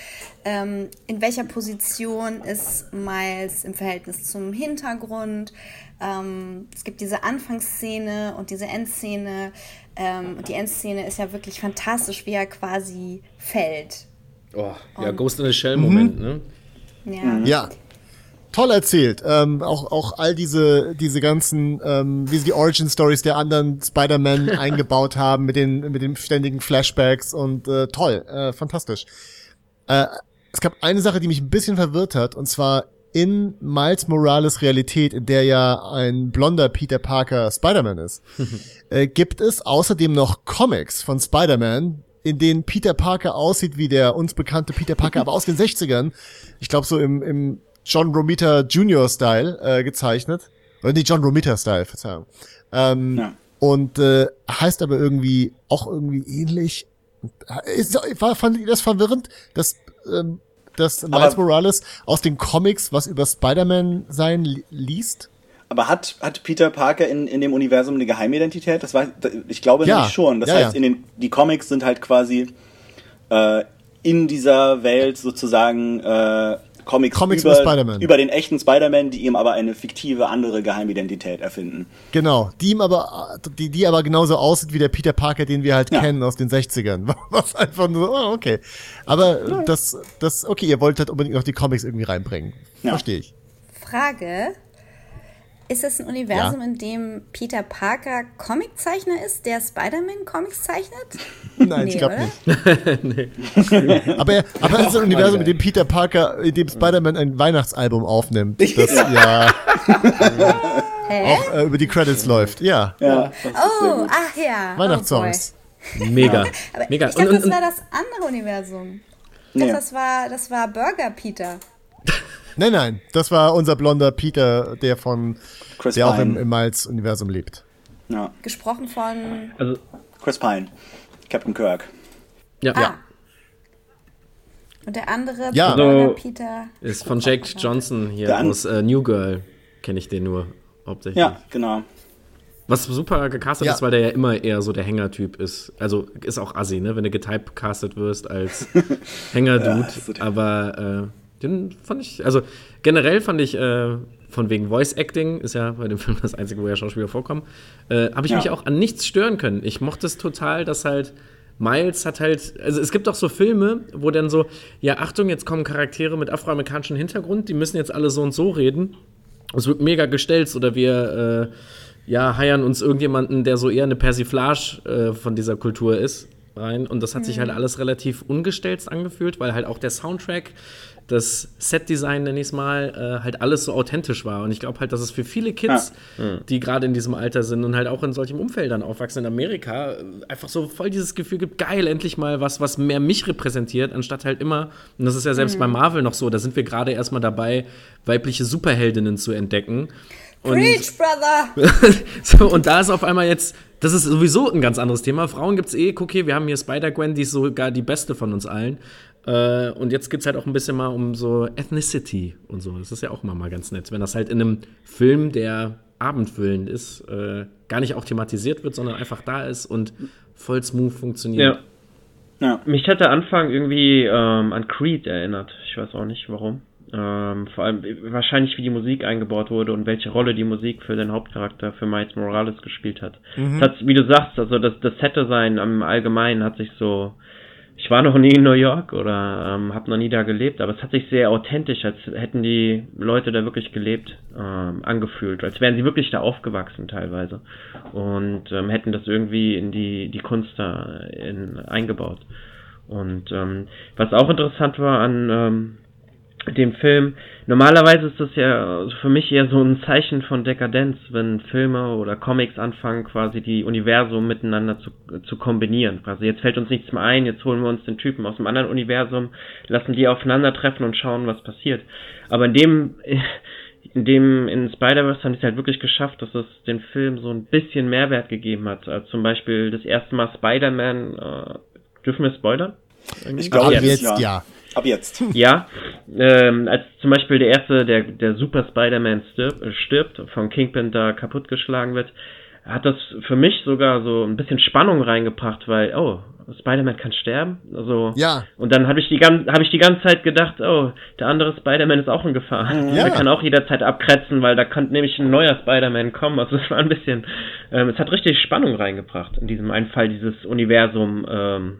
ähm, in welcher Position ist Miles im Verhältnis zum Hintergrund. Ähm, es gibt diese Anfangsszene und diese Endszene. Ähm, und die Endszene ist ja wirklich fantastisch, wie er quasi fällt. Oh, ja, Und- Ghost in the Shell-Moment, Mhm. ne? Ja. Ja. Toll erzählt. Ähm, auch, auch all diese, diese ganzen, ähm, wie sie die Origin Stories der anderen Spider-Man eingebaut haben mit den, mit den ständigen Flashbacks und äh, toll, äh, fantastisch. Äh, es gab eine Sache, die mich ein bisschen verwirrt hat, und zwar in Miles Morales Realität, in der ja ein blonder Peter Parker Spider-Man ist, äh, gibt es außerdem noch Comics von Spider-Man, in denen Peter Parker aussieht wie der uns bekannte Peter Parker, aber aus den 60ern. Ich glaube so im, im John Romita Jr. Style äh, gezeichnet. Oder nee, John Romita Style, Verzeihung. Ähm, Ja. Und äh, heißt aber irgendwie auch irgendwie ähnlich. Ist, war, fand ihr das verwirrend, dass, ähm, dass Miles Aber- Morales aus den Comics was über Spider-Man sein li liest? Aber hat, hat Peter Parker in, in dem Universum eine Geheimidentität? Das war, ich glaube Ja. nämlich schon. Das Ja, heißt, ja. in den, die Comics sind halt quasi äh, in dieser Welt sozusagen äh, Comics, Comics über über, Spider-Man. über den echten Spider-Man, die ihm aber eine fiktive andere Geheimidentität erfinden. Genau, die ihm aber, die, die aber genauso aussieht wie der Peter Parker, den wir halt Ja. kennen aus den 60ern. Was einfach nur, so, oh, okay. Aber das, das, okay, ihr wollt halt unbedingt noch die Comics irgendwie reinbringen. Ja. Verstehe ich. Frage. Ist es ein Universum, in dem Peter Parker Comiczeichner ist, der Spider-Man Comics zeichnet? Nein, ich Nee, glaube oder? nicht. aber er, aber es ist ein Universum, in dem Peter Parker, in dem Spider-Man ein Weihnachtsalbum aufnimmt, das ja auch äh, über die Credits läuft. Ja, Ja, das Oh, ach ja. Weihnachtssongs. Mega. Oh boy. Aber Mega. ich dachte, Und- das war das andere Universum. Ich Nee. das war, das war Burger Peter. Nein, nein, das war unser blonder Peter, der von, Chris der auch im, Pine. im Miles-Universum lebt. Ja. Gesprochen von. Also, Chris Pine. Captain Kirk. Ja. Ah, Und der andere, ja. also, Peter. Ist von Jake Johnson hier aus äh, New Girl. Kenne ich den nur hauptsächlich. Ja, genau. Was super gecastet ja. ist, weil der ja immer eher so der Hängertyp ist. Also ist auch assi, ne? Wenn du getypecastet wirst als Hängerdude. ja, Aber äh, den fand ich, also generell fand ich, äh, von wegen Voice Acting, ist ja bei dem Film das einzige, wo ja Schauspieler vorkommen, äh, habe ich ja. mich auch an nichts stören können. Ich mochte es total, dass halt Miles hat halt, also es gibt auch so Filme, wo dann so, ja, Achtung, jetzt kommen Charaktere mit afroamerikanischem Hintergrund, die müssen jetzt alle so und so reden. Es wird mega gestellt oder wir, äh, ja, heiern uns irgendjemanden, der so eher eine Persiflage äh, von dieser Kultur ist, rein. Und das hat mhm. sich halt alles relativ ungestellt angefühlt, weil halt auch der Soundtrack, das Setdesign, nenne ich es mal, äh, halt alles so authentisch war. Und ich glaube halt, dass es für viele Kids, ja. Mhm. die gerade in diesem Alter sind und halt auch in solchen Umfeldern aufwachsen in Amerika, einfach so voll dieses Gefühl gibt, geil, endlich mal was, was mehr mich repräsentiert, anstatt halt immer, und das ist ja selbst mhm. bei Marvel noch so, da sind wir gerade erstmal dabei, weibliche Superheldinnen zu entdecken. Und, Preach, Brother! so, und da ist auf einmal jetzt, das ist sowieso ein ganz anderes Thema. Frauen gibt es eh, guck hier, wir haben hier Spider-Gwen, die ist sogar die beste von uns allen. Äh, und jetzt geht es halt auch ein bisschen mal um so Ethnicity und so. Das ist ja auch immer mal ganz nett, wenn das halt in einem Film, der abendfüllend ist, äh, gar nicht auch thematisiert wird, sondern einfach da ist und voll smooth funktioniert. Ja. ja. Mich hat der Anfang irgendwie ähm, an Creed erinnert. Ich weiß auch nicht warum. Ähm, vor allem wahrscheinlich, wie die Musik eingebaut wurde und welche Rolle die Musik für den Hauptcharakter, für Miles Morales gespielt hat. Mhm. Das hat, wie du sagst, also das, das Set-Design im Allgemeinen hat sich so, ich war noch nie in New York oder ähm, habe noch nie da gelebt, aber es hat sich sehr authentisch, als hätten die Leute da wirklich gelebt, ähm, angefühlt, als wären sie wirklich da aufgewachsen teilweise und ähm, hätten das irgendwie in die, die Kunst da in, eingebaut. Und ähm, was auch interessant war an ähm, dem Film. Normalerweise ist das ja für mich eher so ein Zeichen von Dekadenz, wenn Filme oder Comics anfangen, quasi die Universum miteinander zu, zu kombinieren. Also jetzt fällt uns nichts mehr ein, jetzt holen wir uns den Typen aus dem anderen Universum, lassen die aufeinandertreffen und schauen, was passiert. Aber in dem, in dem, in Spider-Verse haben die es halt wirklich geschafft, dass es den Film so ein bisschen Mehrwert gegeben hat. Also zum Beispiel das erste Mal Spider-Man, äh, dürfen wir spoilern? Ich glaube jetzt, ja. ja. Ab jetzt. Ja, ähm, als zum Beispiel der erste, der, der Super Spider-Man stirbt, stirbt, von Kingpin da kaputtgeschlagen wird, hat das für mich sogar so ein bisschen Spannung reingebracht, weil, oh, Spider-Man kann sterben. Also, ja. Und dann habe ich, die hab ich die ganze Zeit gedacht, oh, der andere Spider-Man ist auch in Gefahr. Mhm. Ja. Der kann auch jederzeit abkratzen, weil da kann nämlich ein neuer Spider-Man kommen. Also es war ein bisschen, ähm, es hat richtig Spannung reingebracht in diesem einen Fall, dieses Universum, ähm,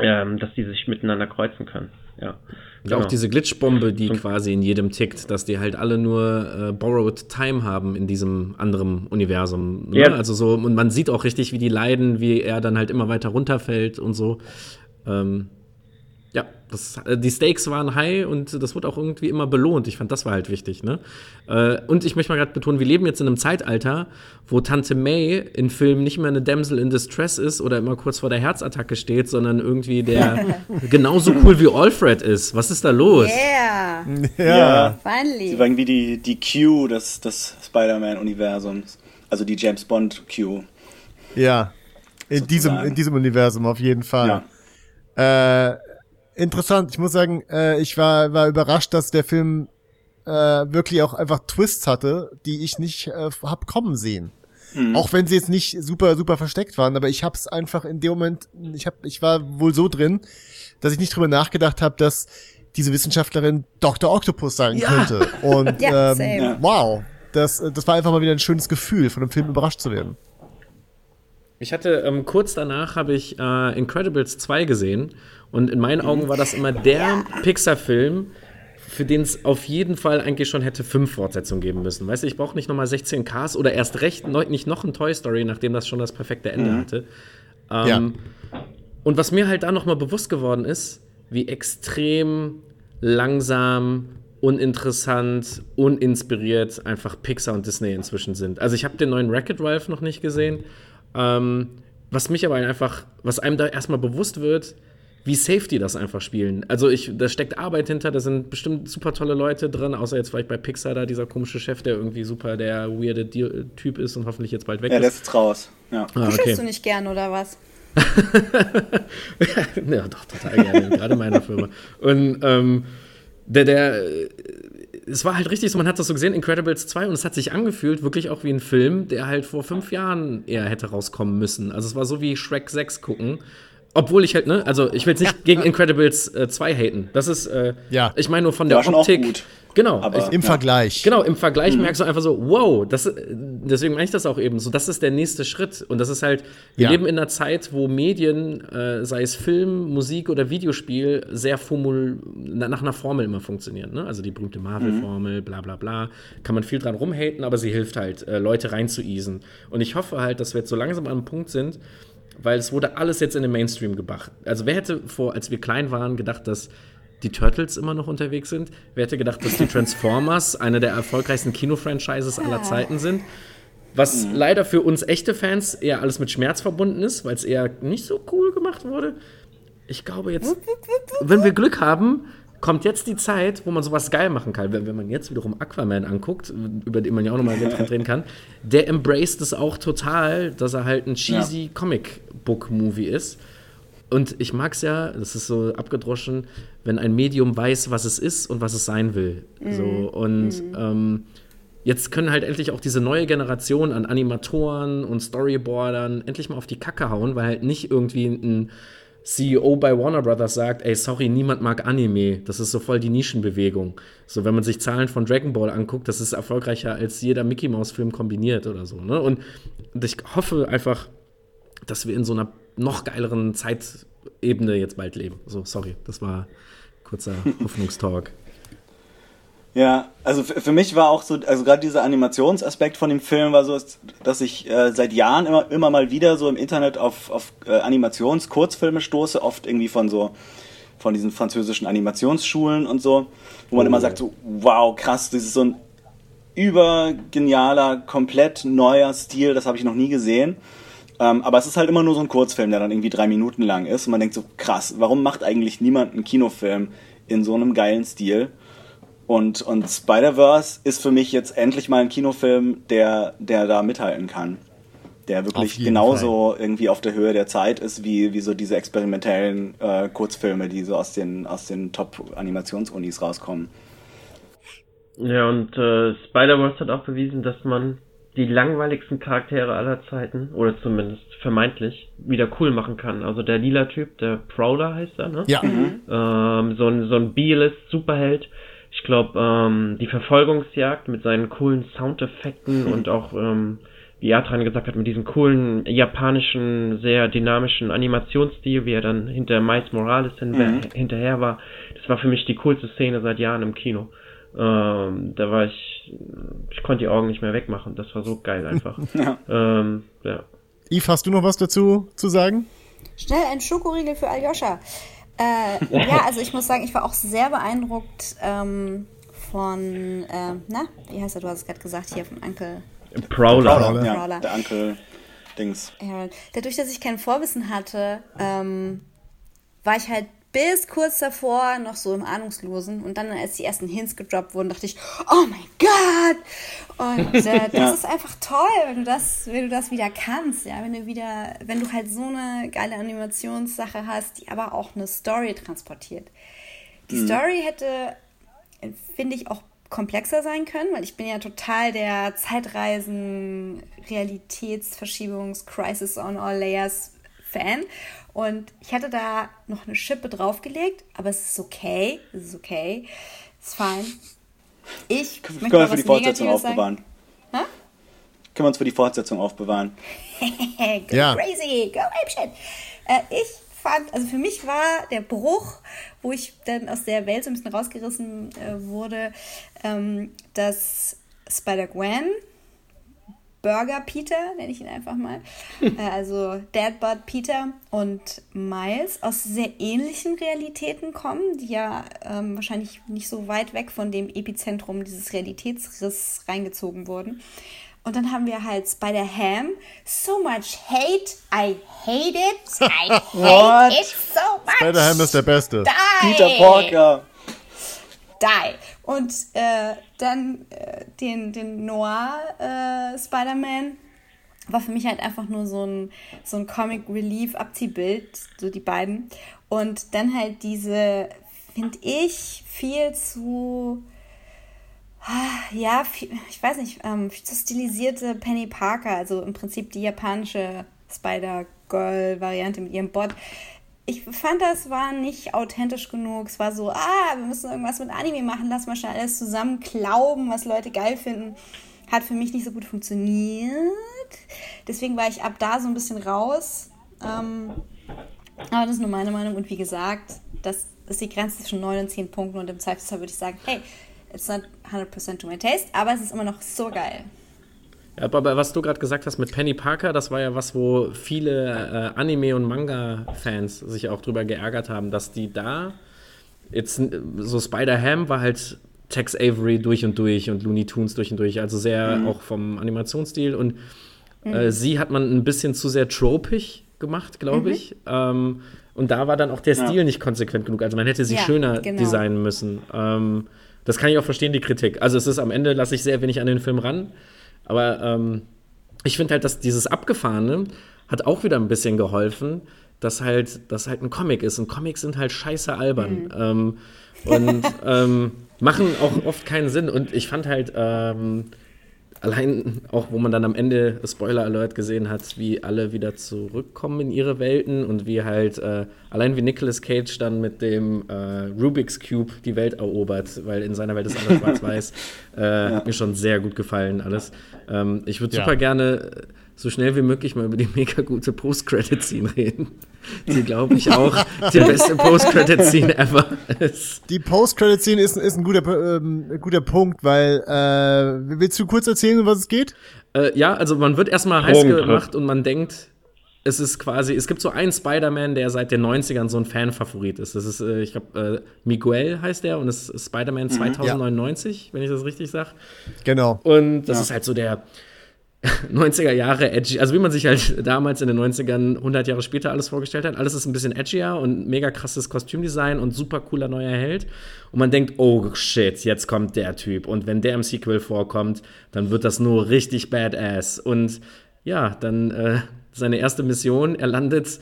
ähm, dass die sich miteinander kreuzen können. Ja. Genau. auch diese Glitchbombe, die quasi in jedem tickt, dass die halt alle nur äh, borrowed time haben in diesem anderen Universum. Ne? Ja. Also so, und man sieht auch richtig, wie die leiden, wie er dann halt immer weiter runterfällt und so. Ähm, ja, das, äh, die Stakes waren high und das wurde auch irgendwie immer belohnt. Ich fand, das war halt wichtig. Ne? Äh, und ich möchte mal gerade betonen, wir leben jetzt in einem Zeitalter, wo Tante May in Filmen nicht mehr eine Damsel in Distress ist oder immer kurz vor der Herzattacke steht, sondern irgendwie der genauso cool wie Alfred ist. Was ist da los? Yeah. Ja. ja. Finally. Sie war irgendwie die, die Q des, des Spider-Man-Universums. Also die James Bond Q. Ja. In diesem, in diesem Universum auf jeden Fall. Ja. Äh, interessant. Ich muss sagen, äh, ich war, war überrascht, dass der Film äh, wirklich auch einfach Twists hatte, die ich nicht äh, hab kommen sehen. Mhm. Auch wenn sie jetzt nicht super, super versteckt waren, aber ich hab's einfach in dem Moment, ich hab, ich war wohl so drin, dass ich nicht drüber nachgedacht habe, dass diese Wissenschaftlerin Dr. Octopus sein ja. könnte. Und ja, ähm, wow, das, das war einfach mal wieder ein schönes Gefühl, von dem Film überrascht zu werden. Ich hatte ähm, kurz danach habe ich äh, Incredibles 2 gesehen und in meinen Augen war das immer der Pixar-Film, für den es auf jeden Fall eigentlich schon hätte fünf Fortsetzungen geben müssen. Weißt du, ich brauche nicht nochmal 16 Ks oder erst recht nicht noch ein Toy Story, nachdem das schon das perfekte Ende mhm. hatte. Ähm, ja. Und was mir halt da nochmal bewusst geworden ist, wie extrem langsam, uninteressant, uninspiriert einfach Pixar und Disney inzwischen sind. Also ich habe den neuen Wreck-It Ralph noch nicht gesehen. Ähm, was mich aber einfach, was einem da erstmal bewusst wird, wie safe die das einfach spielen. Also ich, da steckt Arbeit hinter, da sind bestimmt super tolle Leute drin, außer jetzt vielleicht bei Pixar da dieser komische Chef, der irgendwie super der weirde Typ ist und hoffentlich jetzt bald weg ja, ist. Ja, der ist raus. Ja. Ah, okay. du nicht gern oder was? ja, doch, total gerne. Gerade in meiner Firma. Und ähm, der, der, es war halt richtig so, man hat das so gesehen, Incredibles 2, und es hat sich angefühlt, wirklich auch wie ein Film, der halt vor fünf Jahren eher hätte rauskommen müssen. Also es war so wie Shrek 6 gucken. Obwohl ich halt, ne, also ich will jetzt nicht gegen Incredibles äh, 2 haten. Das ist, äh, ja. ich meine nur von der, der Optik. Genau. Aber, Im ja. Vergleich. Genau, im Vergleich mhm. merkst du einfach so, wow, das, deswegen meine ich das auch eben so, das ist der nächste Schritt. Und das ist halt, wir ja. leben in einer Zeit, wo Medien, äh, sei es Film, Musik oder Videospiel, sehr formul nach einer Formel immer funktionieren. Ne? Also die berühmte Marvel-Formel, mhm. bla bla bla. Kann man viel dran rumhaten, aber sie hilft halt, äh, Leute reinzueasen. Und ich hoffe halt, dass wir jetzt so langsam an einem Punkt sind, weil es wurde alles jetzt in den Mainstream gebracht. Also wer hätte vor, als wir klein waren, gedacht, dass die Turtles immer noch unterwegs sind? Wer hätte gedacht, dass die Transformers eine der erfolgreichsten Kino-Franchises aller Zeiten sind? Was mhm. leider für uns echte Fans eher alles mit Schmerz verbunden ist, weil es eher nicht so cool gemacht wurde. Ich glaube jetzt, wenn wir Glück haben, kommt jetzt die Zeit, wo man sowas geil machen kann. Wenn, wenn man jetzt wiederum Aquaman anguckt, über den man ja auch nochmal reden kann, der embraced es auch total, dass er halt ein cheesy ja. Comic-Book-Movie ist. Und ich mag es ja, das ist so abgedroschen, wenn ein Medium weiß, was es ist und was es sein will. Mhm. So, und mhm. ähm, jetzt können halt endlich auch diese neue Generation an Animatoren und Storyboardern endlich mal auf die Kacke hauen, weil halt nicht irgendwie ein CEO bei Warner Brothers sagt, ey, sorry, niemand mag Anime. Das ist so voll die Nischenbewegung. So, wenn man sich Zahlen von Dragon Ball anguckt, das ist erfolgreicher als jeder Mickey Mouse Film kombiniert oder so. Ne? Und ich hoffe einfach, dass wir in so einer noch geileren Zeitebene jetzt bald leben. So, sorry, das war kurzer Hoffnungstalk. Ja, also für mich war auch so, also gerade dieser Animationsaspekt von dem Film war so, dass ich äh, seit Jahren immer, immer mal wieder so im Internet auf, auf äh, Animationskurzfilme stoße, oft irgendwie von so, von diesen französischen Animationsschulen und so, wo man oh. immer sagt so, wow, krass, das ist so ein übergenialer, komplett neuer Stil, das habe ich noch nie gesehen. Ähm, aber es ist halt immer nur so ein Kurzfilm, der dann irgendwie drei Minuten lang ist. Und man denkt so, krass, warum macht eigentlich niemand einen Kinofilm in so einem geilen Stil? Und, und Spider-Verse ist für mich jetzt endlich mal ein Kinofilm, der, der da mithalten kann. Der wirklich genauso Fall. irgendwie auf der Höhe der Zeit ist, wie, wie so diese experimentellen äh, Kurzfilme, die so aus den, aus den Top-Animationsunis rauskommen. Ja, und äh, Spider-Verse hat auch bewiesen, dass man die langweiligsten Charaktere aller Zeiten, oder zumindest vermeintlich, wieder cool machen kann. Also der lila Typ, der Prowler heißt er, ne? Ja. Mhm. Ähm, so ein, so ein B-List-Superheld. Ich glaube, ähm, die Verfolgungsjagd mit seinen coolen Soundeffekten mhm. und auch, ähm, wie Adrian gesagt hat, mit diesem coolen japanischen, sehr dynamischen Animationsstil, wie er dann hinter Miles Morales hin mhm. hinterher war. Das war für mich die coolste Szene seit Jahren im Kino. Ähm, da war ich, ich konnte die Augen nicht mehr wegmachen. Das war so geil einfach. ja. Ähm, ja. Yves, hast du noch was dazu zu sagen? Schnell ein Schokoriegel für Aljoscha. Äh, ja, also ich muss sagen, ich war auch sehr beeindruckt ähm, von, äh, na, wie heißt er, du hast es gerade gesagt, hier von Uncle. Prowler. Prowler. Ja, der Uncle Dings. Dadurch, dass ich kein Vorwissen hatte, ähm, war ich halt bis kurz davor noch so im Ahnungslosen. Und dann, als die ersten Hints gedroppt wurden, dachte ich, oh mein Gott! Und äh, das ja. ist einfach toll, wenn du das, wenn du das wieder kannst, ja, wenn du wieder, wenn du halt so eine geile Animationssache hast, die aber auch eine Story transportiert. Die mhm. Story hätte, finde ich, auch komplexer sein können, weil ich bin ja total der Zeitreisen, Realitätsverschiebungs, Crisis on All Layers Fan. Und ich hatte da noch eine Schippe draufgelegt, aber es ist okay. Es ist okay. Es ist fein. Ich Können möchte wir für die Fortsetzung Negatives aufbewahren. Können wir uns für die Fortsetzung aufbewahren. go ja. crazy, go apeshit. Äh, ich fand, also für mich war der Bruch, wo ich dann aus der Welt so ein bisschen rausgerissen äh, wurde, ähm, dass Spider-Gwen Burger Peter, nenne ich ihn einfach mal. äh, also Deadbud Peter und Miles aus sehr ähnlichen Realitäten kommen, die ja ähm, wahrscheinlich nicht so weit weg von dem Epizentrum dieses Realitätsriss reingezogen wurden. Und dann haben wir halt Spider-Ham. So much hate. I hate it. I hate it so much. Spider-Ham ist der Beste. Die. Peter Parker. Die. Und äh, dann äh, den, den Noir äh, Spider-Man war für mich halt einfach nur so ein, so ein Comic Relief Abziehbild, so die beiden. Und dann halt diese, finde ich, viel zu, ah, ja, ich weiß nicht, ähm, zu stilisierte Penny Parker, also im Prinzip die japanische Spider-Girl-Variante mit ihrem Bot. Ich fand, das war nicht authentisch genug. Es war so, ah, wir müssen irgendwas mit Anime machen, lass mal schnell alles zusammen glauben, was Leute geil finden. Hat für mich nicht so gut funktioniert. Deswegen war ich ab da so ein bisschen raus. Ähm, aber das ist nur meine Meinung. Und wie gesagt, das ist die Grenze zwischen 9 und 10 Punkten. Und im Zweifelsfall würde ich sagen, hey, it's not 100% to my taste, aber es ist immer noch so geil. Ja, aber was du gerade gesagt hast mit Penny Parker, das war ja was, wo viele äh, Anime- und Manga-Fans sich auch drüber geärgert haben, dass die da jetzt so Spider-Ham war halt Tex Avery durch und durch und Looney Tunes durch und durch, also sehr mhm. auch vom Animationsstil und äh, mhm. äh, sie hat man ein bisschen zu sehr tropig gemacht, glaube mhm. ich. Ähm, und da war dann auch der Stil ja. nicht konsequent genug. Also man hätte sie ja, schöner genau. designen müssen. Ähm, das kann ich auch verstehen, die Kritik. Also es ist am Ende, lasse ich sehr wenig an den Film ran. Aber ähm, ich finde halt, dass dieses Abgefahrene hat auch wieder ein bisschen geholfen, dass halt, dass halt ein Comic ist. Und Comics sind halt scheiße albern. Mhm. Ähm, und ähm, machen auch oft keinen Sinn. Und ich fand halt, ähm, allein auch, wo man dann am Ende Spoiler Alert gesehen hat, wie alle wieder zurückkommen in ihre Welten und wie halt äh, allein wie Nicolas Cage dann mit dem äh, Rubik's Cube die Welt erobert, weil in seiner Welt ist alles schwarz-weiß, äh, ja. hat mir schon sehr gut gefallen alles. Ähm, ich würde ja. super gerne so schnell wie möglich mal über die mega gute Post-Credit-Scene reden. Die, glaube ich, auch die beste Post-Credit-Scene ever ist. Die Post-Credit-Scene ist, ist ein guter, ähm, guter Punkt, weil, äh, willst du kurz erzählen, um was es geht? Äh, ja, also man wird erstmal heiß gemacht und man denkt, es ist quasi, es gibt so einen Spider-Man, der seit den 90ern so ein Fan-Favorit ist. Das ist, äh, ich glaube, äh, Miguel heißt der und es ist Spider-Man mhm, 2099, ja. wenn ich das richtig sage. Genau. Und das ja. ist halt so der 90er Jahre edgy, also wie man sich halt damals in den 90ern 100 Jahre später alles vorgestellt hat. Alles ist ein bisschen edgier und mega krasses Kostümdesign und super cooler neuer Held. Und man denkt, oh shit, jetzt kommt der Typ. Und wenn der im Sequel vorkommt, dann wird das nur richtig badass. Und ja, dann äh, seine erste Mission, er landet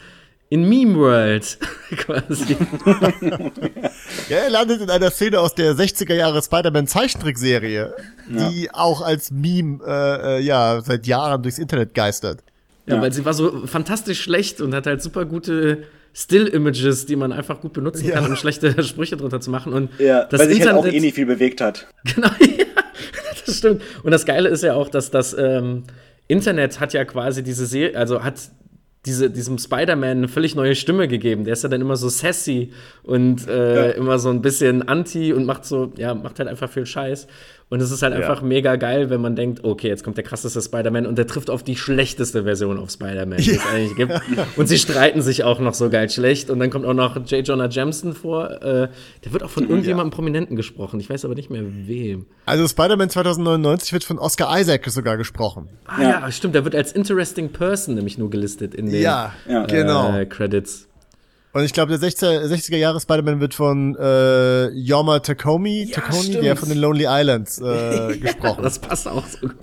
in Meme World quasi. ja, er landet in einer Szene aus der 60er Jahre Spider-Man Zeichentrickserie, ja. die auch als Meme äh, äh, ja seit Jahren durchs Internet geistert. Ja, ja, weil sie war so fantastisch schlecht und hat halt super gute Still-Images, die man einfach gut benutzen ja. kann, um schlechte Sprüche drunter zu machen. Und ja, das weil sich Internet, halt auch eh nicht viel bewegt hat. Genau, ja, das stimmt. Und das Geile ist ja auch, dass das ähm, Internet hat ja quasi diese Serie, also hat diese, diesem Spider-Man eine völlig neue Stimme gegeben. Der ist ja dann immer so sassy und äh, ja. immer so ein bisschen anti und macht so, ja, macht halt einfach viel Scheiß. Und es ist halt einfach mega geil, wenn man denkt, okay, jetzt kommt der krasseste Spider-Man und der trifft auf die schlechteste Version auf Spider-Man, die ja. es eigentlich gibt. Und sie streiten sich auch noch so geil schlecht. Und dann kommt auch noch J. Jonah Jameson vor. Äh, der wird auch von irgendjemandem ja. Prominenten gesprochen. Ich weiß aber nicht mehr wem. Also Spider-Man 2099 wird von Oscar Isaac sogar gesprochen. Ah ja, stimmt. Der wird als Interesting Person nämlich nur gelistet in den ja, äh, genau. Credits. Und ich glaube, der 60er, 60er Jahre Spider-Man wird von äh, Yoma Takomi, ja, Takoni, der von den Lonely Islands äh, gesprochen. das passt auch so gut.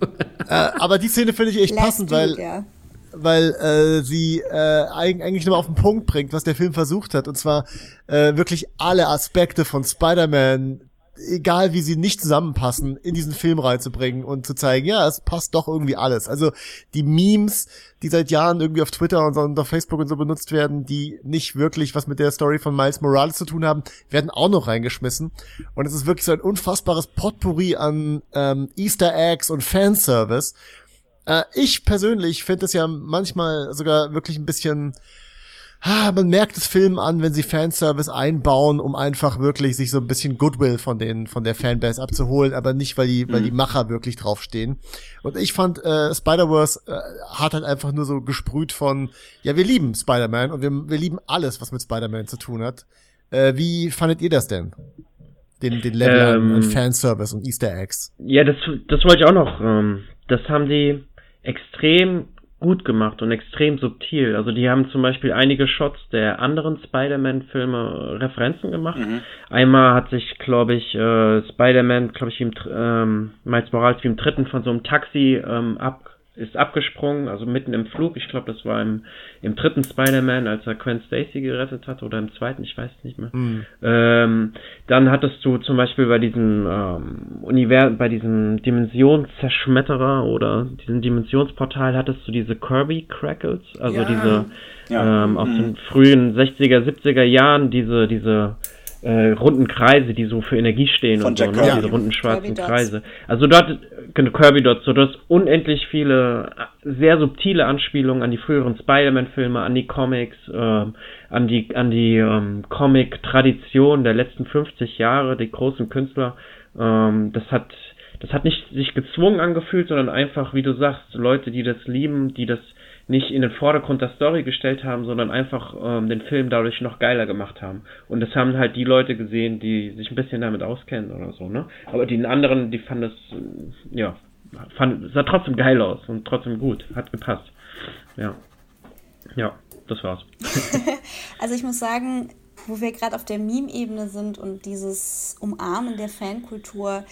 Äh, aber die Szene finde ich echt Last passend, weil, ja. weil äh, sie äh, eigentlich nur auf den Punkt bringt, was der Film versucht hat. Und zwar äh, wirklich alle Aspekte von Spider-Man egal wie sie nicht zusammenpassen, in diesen Film reinzubringen und zu zeigen, ja, es passt doch irgendwie alles. Also die Memes, die seit Jahren irgendwie auf Twitter und auf Facebook und so benutzt werden, die nicht wirklich was mit der Story von Miles Morales zu tun haben, werden auch noch reingeschmissen. Und es ist wirklich so ein unfassbares Potpourri an ähm, Easter Eggs und Fanservice. Äh, ich persönlich finde es ja manchmal sogar wirklich ein bisschen ah, man merkt es Filmen an, wenn sie Fanservice einbauen, um einfach wirklich sich so ein bisschen Goodwill von den von der Fanbase abzuholen, aber nicht weil die mhm. weil die mhm. Macher wirklich draufstehen. Und ich fand äh, Spider-Verse äh, hat halt einfach nur so gesprüht von ja, wir lieben Spider-Man und wir, wir lieben alles, was mit Spider-Man zu tun hat. Äh, wie fandet ihr das denn? Den, den Level ähm, an Fanservice und Easter Eggs. Ja, das, das wollte ich auch noch. Ähm, das haben die extrem gut gemacht und extrem subtil. Also die haben zum Beispiel einige Shots der anderen Spider-Man-Filme Referenzen gemacht. Mhm. Einmal hat sich, glaube ich, äh, Spider-Man, glaube ich, im, ähm, Miles Morales wie im dritten von so einem Taxi ähm, ab ist abgesprungen, also mitten im Flug. Ich glaube, das war im, im dritten Spider-Man, als er Gwen Stacy gerettet hat, oder im zweiten, ich weiß es nicht mehr. Mhm. Ähm, dann hattest du zum Beispiel bei diesem ähm, Univers bei diesem Dimensionszerschmetterer oder diesem Dimensionsportal hattest du diese Kirby Crackles, also ja. diese ja. ähm, aus mhm. den frühen 60er, 70er Jahren, diese, diese äh, runden Kreise, die so für Energie stehen Von und Jack so, ne? diese runden schwarzen Kirby Kreise. Also dort, genau, Kirby Dots, so du hast unendlich viele sehr subtile Anspielungen an die früheren Spider-Man-Filme, an die Comics, äh, an die, an die ähm, Comic-Tradition der letzten 50 Jahre, die großen Künstler. Ähm, das hat das hat nicht sich gezwungen angefühlt, sondern einfach, wie du sagst, Leute, die das lieben, die das nicht in den Vordergrund der Story gestellt haben, sondern einfach ähm, den Film dadurch noch geiler gemacht haben. Und das haben halt die Leute gesehen, die sich ein bisschen damit auskennen oder so, ne? Aber die anderen, die fanden äh, ja, fand, sah trotzdem geil aus und trotzdem gut, hat gepasst. Ja. Ja, das war's. also ich muss sagen, wo wir gerade auf der Meme-Ebene sind und dieses Umarmen der Fankultur,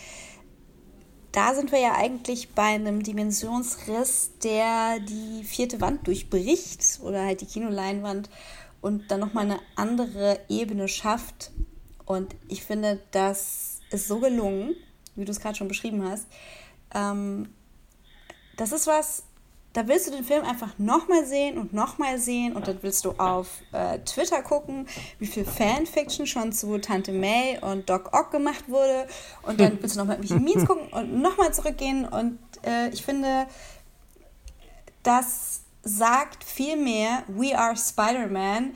da sind wir ja eigentlich bei einem Dimensionsriss, der die vierte Wand durchbricht oder halt die Kinoleinwand und dann nochmal eine andere Ebene schafft. Und ich finde, das ist so gelungen, wie du es gerade schon beschrieben hast. Ähm, das ist was, da willst du den Film einfach nochmal sehen und nochmal sehen und dann willst du auf äh, Twitter gucken, wie viel Fanfiction schon zu Tante May und Doc Ock gemacht wurde und dann willst du nochmal Michi Means gucken und nochmal zurückgehen und äh, ich finde, das sagt viel mehr We Are Spider-Man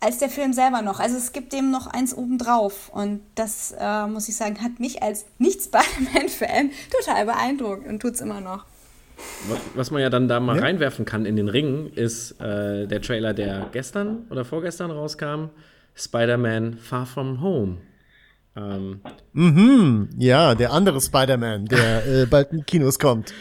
als der Film selber noch. Also es gibt dem noch eins obendrauf. Und das, äh, muss ich sagen, hat mich als Nicht-Spider-Man-Fan total beeindruckt und tut es immer noch. Was man ja dann da mal ja? reinwerfen kann in den Ring, ist äh, der Trailer, der gestern oder vorgestern rauskam: Spider-Man Far From Home. Ähm, mhm, ja, der andere Spider-Man, der äh, bald in Kinos kommt.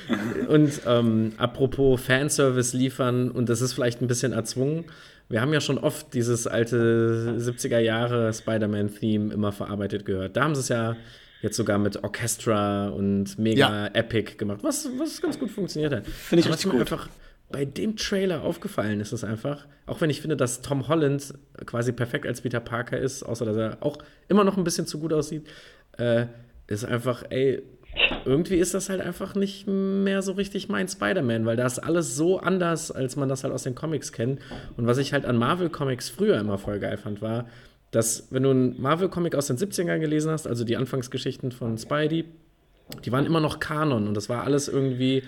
Und ähm, apropos Fanservice liefern, und das ist vielleicht ein bisschen erzwungen, wir haben ja schon oft dieses alte 70er Jahre Spider-Man-Theme immer verarbeitet gehört. Da haben sie es ja jetzt sogar mit Orchestra und mega ja. Epic gemacht, was, was ganz gut funktioniert hat. Finde ich richtig gut. einfach bei dem Trailer aufgefallen ist es einfach, auch wenn ich finde, dass Tom Holland quasi perfekt als Peter Parker ist, außer dass er auch immer noch ein bisschen zu gut aussieht, äh, ist einfach, ey, irgendwie ist das halt einfach nicht mehr so richtig mein Spider-Man, weil da ist alles so anders, als man das halt aus den Comics kennt. Und was ich halt an Marvel-Comics früher immer voll geil fand, war, dass, wenn du einen Marvel-Comic aus den 70ern gelesen hast, also die Anfangsgeschichten von Spidey, die waren immer noch Kanon und das war alles irgendwie,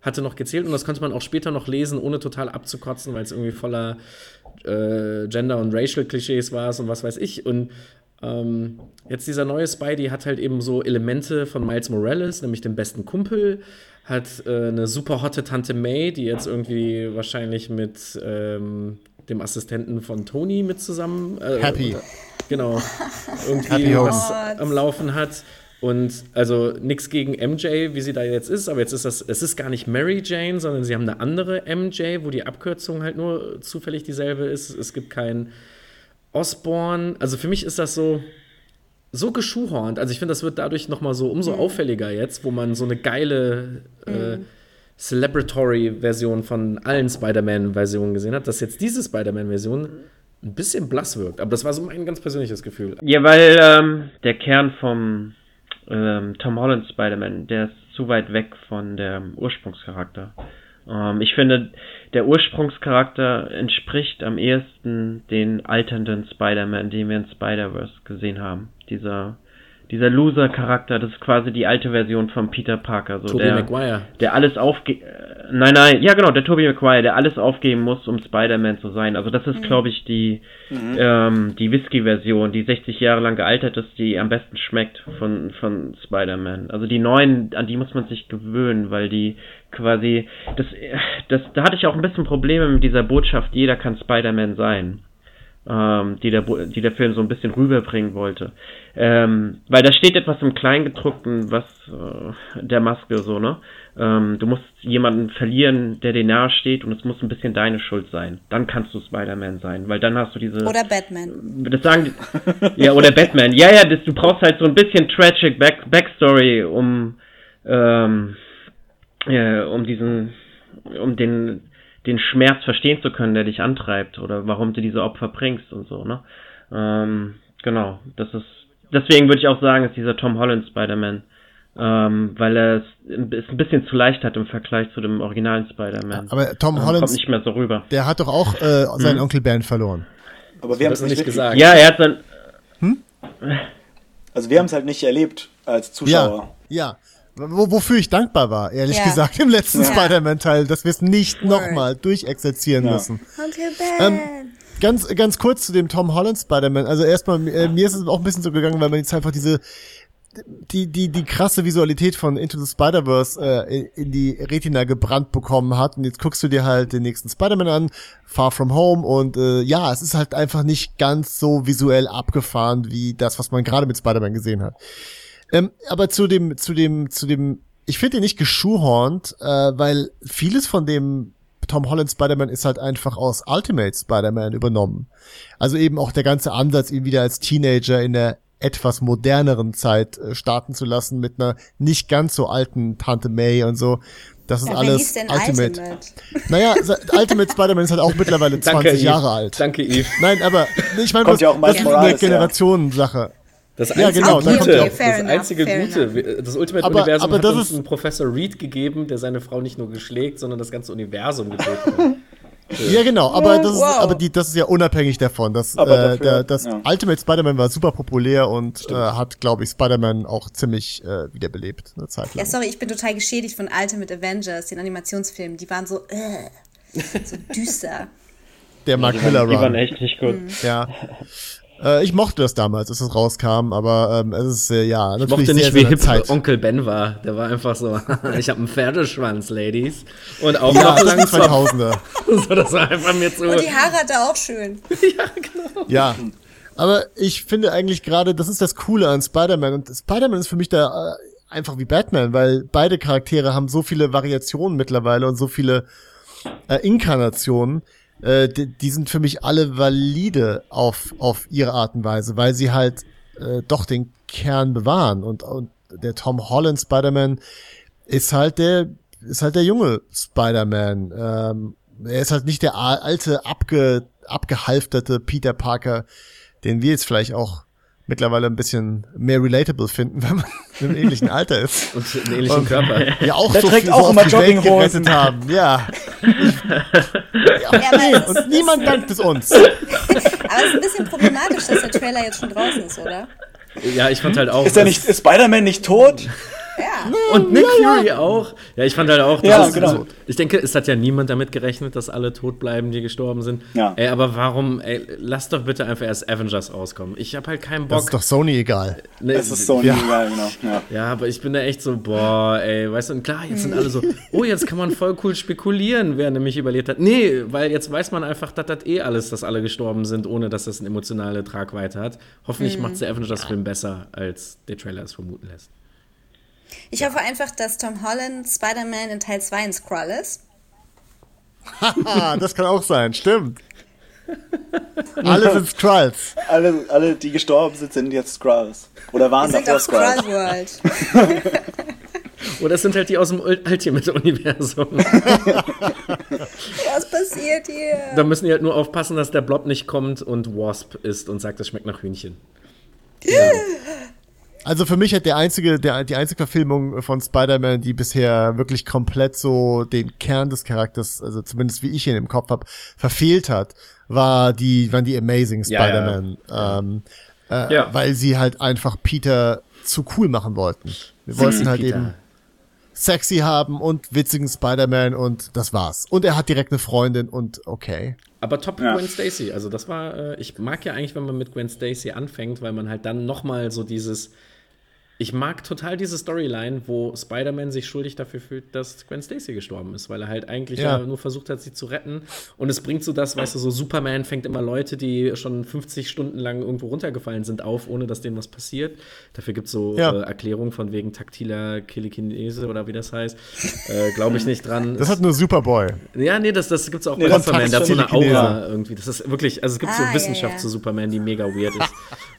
hatte noch gezählt und das konnte man auch später noch lesen, ohne total abzukotzen, weil es irgendwie voller äh, Gender- und Racial-Klischees war und was weiß ich. Und ähm, jetzt dieser neue Spidey hat halt eben so Elemente von Miles Morales, nämlich dem besten Kumpel, hat äh, eine super hotte Tante May, die jetzt irgendwie wahrscheinlich mit ähm, dem Assistenten von Tony mit zusammen. Äh, Happy. Genau. Irgendwie Happy was am Laufen hat. Und also nichts gegen MJ, wie sie da jetzt ist, aber jetzt ist das, es ist gar nicht Mary Jane, sondern sie haben eine andere MJ, wo die Abkürzung halt nur zufällig dieselbe ist. Es gibt kein Osborne. Also für mich ist das so, so geschuhhornt. Also ich finde, das wird dadurch noch mal so umso mhm. auffälliger jetzt, wo man so eine geile äh, mhm. Celebratory-Version von allen Spider-Man-Versionen gesehen hat, dass jetzt diese Spider-Man-Version ein bisschen blass wirkt. Aber das war so mein ganz persönliches Gefühl. Ja, weil ähm, der Kern vom ähm, Tom Holland Spider-Man, der ist zu weit weg von dem Ursprungscharakter. Ähm, ich finde, der Ursprungscharakter entspricht am ehesten den alternden Spider-Man, den wir in Spider-Verse gesehen haben. Dieser dieser Loser-Charakter, das ist quasi die alte Version von Peter Parker. So Tobey der, Maguire. Der alles aufge... Nein, nein, ja genau, der Tobey Maguire, der alles aufgeben muss, um Spider-Man zu sein. Also das ist, mhm. glaube ich, die, mhm. ähm, die Whisky-Version, die 60 Jahre lang gealtert ist, die am besten schmeckt von, von Spider-Man. Also die neuen, an die muss man sich gewöhnen, weil die quasi... Das, das, da hatte ich auch ein bisschen Probleme mit dieser Botschaft, jeder kann Spider-Man sein ähm, die, der, die der Film so ein bisschen rüberbringen wollte. Ähm, weil da steht etwas im Kleingedruckten, was äh, der Maske so, ne? Ähm, du musst jemanden verlieren, der dir nahe steht und es muss ein bisschen deine Schuld sein. Dann kannst du Spider-Man sein, weil dann hast du diese. Oder Batman. Das sagen die, Ja, oder Batman. Ja, ja, das, du brauchst halt so ein bisschen tragic Back Backstory, um ähm, äh, um diesen, um den, den Schmerz verstehen zu können, der dich antreibt oder warum du diese Opfer bringst und so, ne? Ähm, genau, das ist, deswegen würde ich auch sagen, ist dieser Tom Holland Spider-Man, ähm, weil er es ein bisschen zu leicht hat im Vergleich zu dem originalen Spider-Man. Aber Tom ähm, Holland kommt nicht mehr so rüber. Der hat doch auch äh, seinen hm. Onkel Ben verloren. Aber wir haben es nicht gesagt. Ja, er hat dann. Hm? Also wir haben es halt nicht erlebt als Zuschauer. Ja, ja. Wo, wofür ich dankbar war, ehrlich ja. gesagt, im letzten ja. Spider-Man-Teil, dass wir es nicht nochmal durchexerzieren ja. müssen. Ben. Ähm, ganz, ganz kurz zu dem Tom Holland Spider-Man. Also erstmal, äh, mir ist es auch ein bisschen so gegangen, weil man jetzt einfach diese die, die, die krasse Visualität von Into the Spider-Verse äh, in die Retina gebrannt bekommen hat. Und jetzt guckst du dir halt den nächsten Spider-Man an, Far From Home. Und äh, ja, es ist halt einfach nicht ganz so visuell abgefahren wie das, was man gerade mit Spider-Man gesehen hat. Ähm, aber zu dem, zu dem, zu dem, ich finde ihn nicht geschuhhornt, äh, weil vieles von dem Tom Holland Spider-Man ist halt einfach aus Ultimate Spider-Man übernommen. Also eben auch der ganze Ansatz, ihn wieder als Teenager in der etwas moderneren Zeit äh, starten zu lassen mit einer nicht ganz so alten Tante May und so. Das ist ja, alles Ultimate. Ultimate. Naja, Ultimate Spider-Man ist halt auch mittlerweile 20 Danke, Jahre alt. Danke, Eve. Nein, aber ich meine, das, ja das ist eine Generationensache. Das einzige, ja, genau, okay, Gute, okay, das einzige Gute, das Ultimate-Universum hat uns einen Professor Reed gegeben, der seine Frau nicht nur geschlägt, sondern das ganze Universum getötet hat. Ja, genau, aber das ist, wow. aber die, das ist ja unabhängig davon. Das, äh, dafür, der, das ja. Ultimate Spider-Man war super populär und äh, hat, glaube ich, Spider-Man auch ziemlich äh, wiederbelebt eine Zeit lang. Ja, sorry, ich bin total geschädigt von Ultimate Avengers, den Animationsfilmen. Die waren so, äh, so düster. Der Mark Miller Run. Die waren echt nicht gut. Mhm. Ja. Äh, ich mochte das damals, als es rauskam, aber ähm, es ist äh, ja natürlich Ich mochte nicht, sehr, wie hip Zeit. Onkel Ben war. Der war einfach so, ich habe einen Pferdeschwanz, Ladies. Und auch ja, noch lang 2000er. so, das war einfach mir zu. Und die Haare hat er auch schön. ja, genau. Ja. Aber ich finde eigentlich gerade, das ist das Coole an Spider-Man. Und Spider-Man ist für mich da äh, einfach wie Batman, weil beide Charaktere haben so viele Variationen mittlerweile und so viele äh, Inkarnationen äh, die, die, sind für mich alle valide auf, auf ihre Art und Weise, weil sie halt äh, doch den Kern bewahren. Und, und der Tom Holland Spider-Man ist halt der, ist halt der junge Spider-Man. Ähm, er ist halt nicht der alte, abge, abgehalfterte Peter Parker, den wir jetzt vielleicht auch mittlerweile ein bisschen mehr relatable finden, wenn man im ähnlichen Alter ist. Und einen ähnlichen und, Körper. Ja, auch Der so trägt viel auch so immer Jogginghosen haben. Ja. ja nee, und niemand dankt es uns. Aber es ist ein bisschen problematisch, dass der Trailer jetzt schon draußen ist, oder? Ja, ich fand halt auch. Ist, der nicht, ist Spider-Man nicht tot? Ja. Und Nick ja, Fury ja. auch. Ja, ich fand halt auch, ja, genau. also, ich denke, es hat ja niemand damit gerechnet, dass alle tot bleiben, die gestorben sind. Ja. Ey, aber warum, ey, lass doch bitte einfach erst Avengers rauskommen. Ich habe halt keinen Bock. Das ist doch Sony egal. Ne, das ist Sony egal, genau. Ja. ja, aber ich bin da echt so, boah, ey, weißt du, und klar, jetzt sind alle so, oh, jetzt kann man voll cool spekulieren, wer nämlich überlebt hat. Nee, weil jetzt weiß man einfach, dass das eh alles, dass alle gestorben sind, ohne dass das eine emotionale Tragweite hat. Hoffentlich mhm. macht der Avengers-Film besser, als der Trailer es vermuten lässt. Ich hoffe einfach, dass Tom Holland Spider-Man in Teil 2 ein Skrull ist. Haha, das kann auch sein, stimmt. alle sind Skrulls. Alle, alle, die gestorben sind, sind jetzt Skrulls. Oder waren Wir davor Skrulls. Skrull World. Oder es sind halt die aus dem Ultimate-Universum. Was passiert hier? Da müssen die halt nur aufpassen, dass der Blob nicht kommt und Wasp isst und sagt, es schmeckt nach Hühnchen. Ja. Also für mich hat der einzige, der, die einzige Verfilmung von Spider-Man, die bisher wirklich komplett so den Kern des Charakters, also zumindest wie ich ihn im Kopf habe, verfehlt hat, war die, waren die Amazing Spider-Man. Ja, ja. Ähm, äh, ja. Weil sie halt einfach Peter zu cool machen wollten. Wir wollten halt Peter. eben sexy haben und witzigen Spider-Man und das war's. Und er hat direkt eine Freundin und okay. Aber top ja. Gwen Stacy, also das war, äh, ich mag ja eigentlich, wenn man mit Gwen Stacy anfängt, weil man halt dann noch mal so dieses ich mag total diese Storyline, wo Spider-Man sich schuldig dafür fühlt, dass Gwen Stacy gestorben ist, weil er halt eigentlich ja. nur versucht hat, sie zu retten. Und es bringt so das, weißt du, so Superman fängt immer Leute, die schon 50 Stunden lang irgendwo runtergefallen sind, auf, ohne dass denen was passiert. Dafür gibt es so ja. äh, Erklärungen von wegen taktiler Telekinese oder wie das heißt. Äh, Glaube ich nicht dran. Das hat nur Superboy. Ja, nee, das, das gibt es auch nee, bei Superman. Der hat so eine Aura irgendwie. Das ist wirklich, also es gibt ah, so Wissenschaft ja, zu Superman, die mega weird ist.